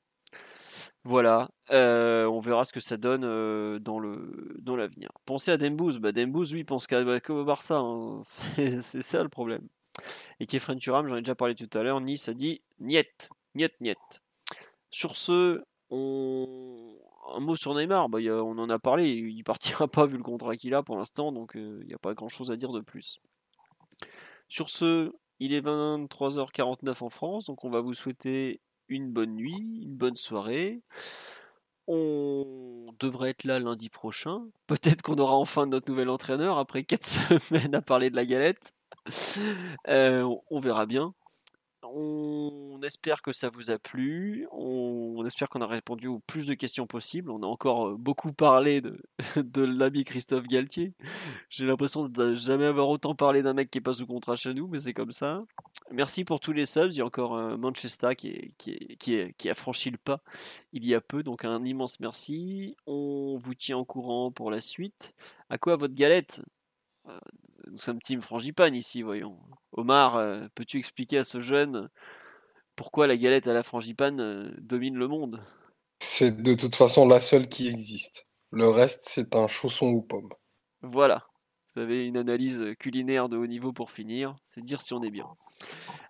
voilà. Euh, on verra ce que ça donne euh, dans dans l'avenir. Pensez à Dembouz. Bah, Dembouz, lui, pense qu'à bah, Barça. hein. <laughs> C'est ça le problème. Et Kefren Turam, j'en ai déjà parlé tout à l'heure, Nice a dit Niet, Niet, Niet. Sur ce, un mot sur Neymar, bah, on en a parlé, il partira pas vu le contrat qu'il a pour l'instant, donc euh, il n'y a pas grand chose à dire de plus. Sur ce, il est 23h49 en France, donc on va vous souhaiter une bonne nuit, une bonne soirée. On devrait être là lundi prochain. Peut-être qu'on aura enfin notre nouvel entraîneur après 4 <laughs> semaines à parler de la galette. <laughs> Euh, on- verra bien. On espère que ça vous a plu. On, espère qu'on a répondu au plus de questions possibles. On a encore euh, beaucoup parlé de, <laughs> l'ami Christophe Galtier. J'ai l'impression de jamais avoir autant parlé d'un mec qui est pas sous contrat chez nous, mais c'est comme ça. Merci pour tous les subs. Il y a encore euh, Manchester qui, a franchi le pas il y a peu, donc un immense merci. On vous tient au courant pour la suite. À quoi votre galette? Nous sommes team frangipane ici, voyons. Omar, euh, peux-tu expliquer à ce jeune pourquoi la galette à la frangipane euh, domine le monde? C'est de toute façon la seule qui existe. Le reste, c'est un chausson ou pomme. Voilà. Vous avez une analyse culinaire de haut niveau pour finir. C'est dire si on est bien.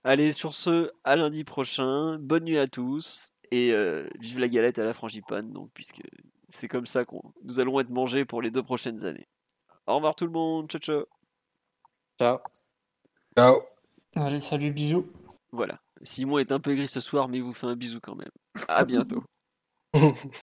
Allez, sur ce, à lundi prochain. Bonne nuit à tous. Et euh, vive la galette à la frangipane, donc, puisque c'est comme ça qu'on nous allons être mangés pour les deux prochaines années. Au revoir tout le monde. Ciao, ciao. Ciao. Ciao. Allez, salut, bisous. Voilà. Simon est un peu gris ce soir, mais il vous fait un bisou quand même. À bientôt. <laughs>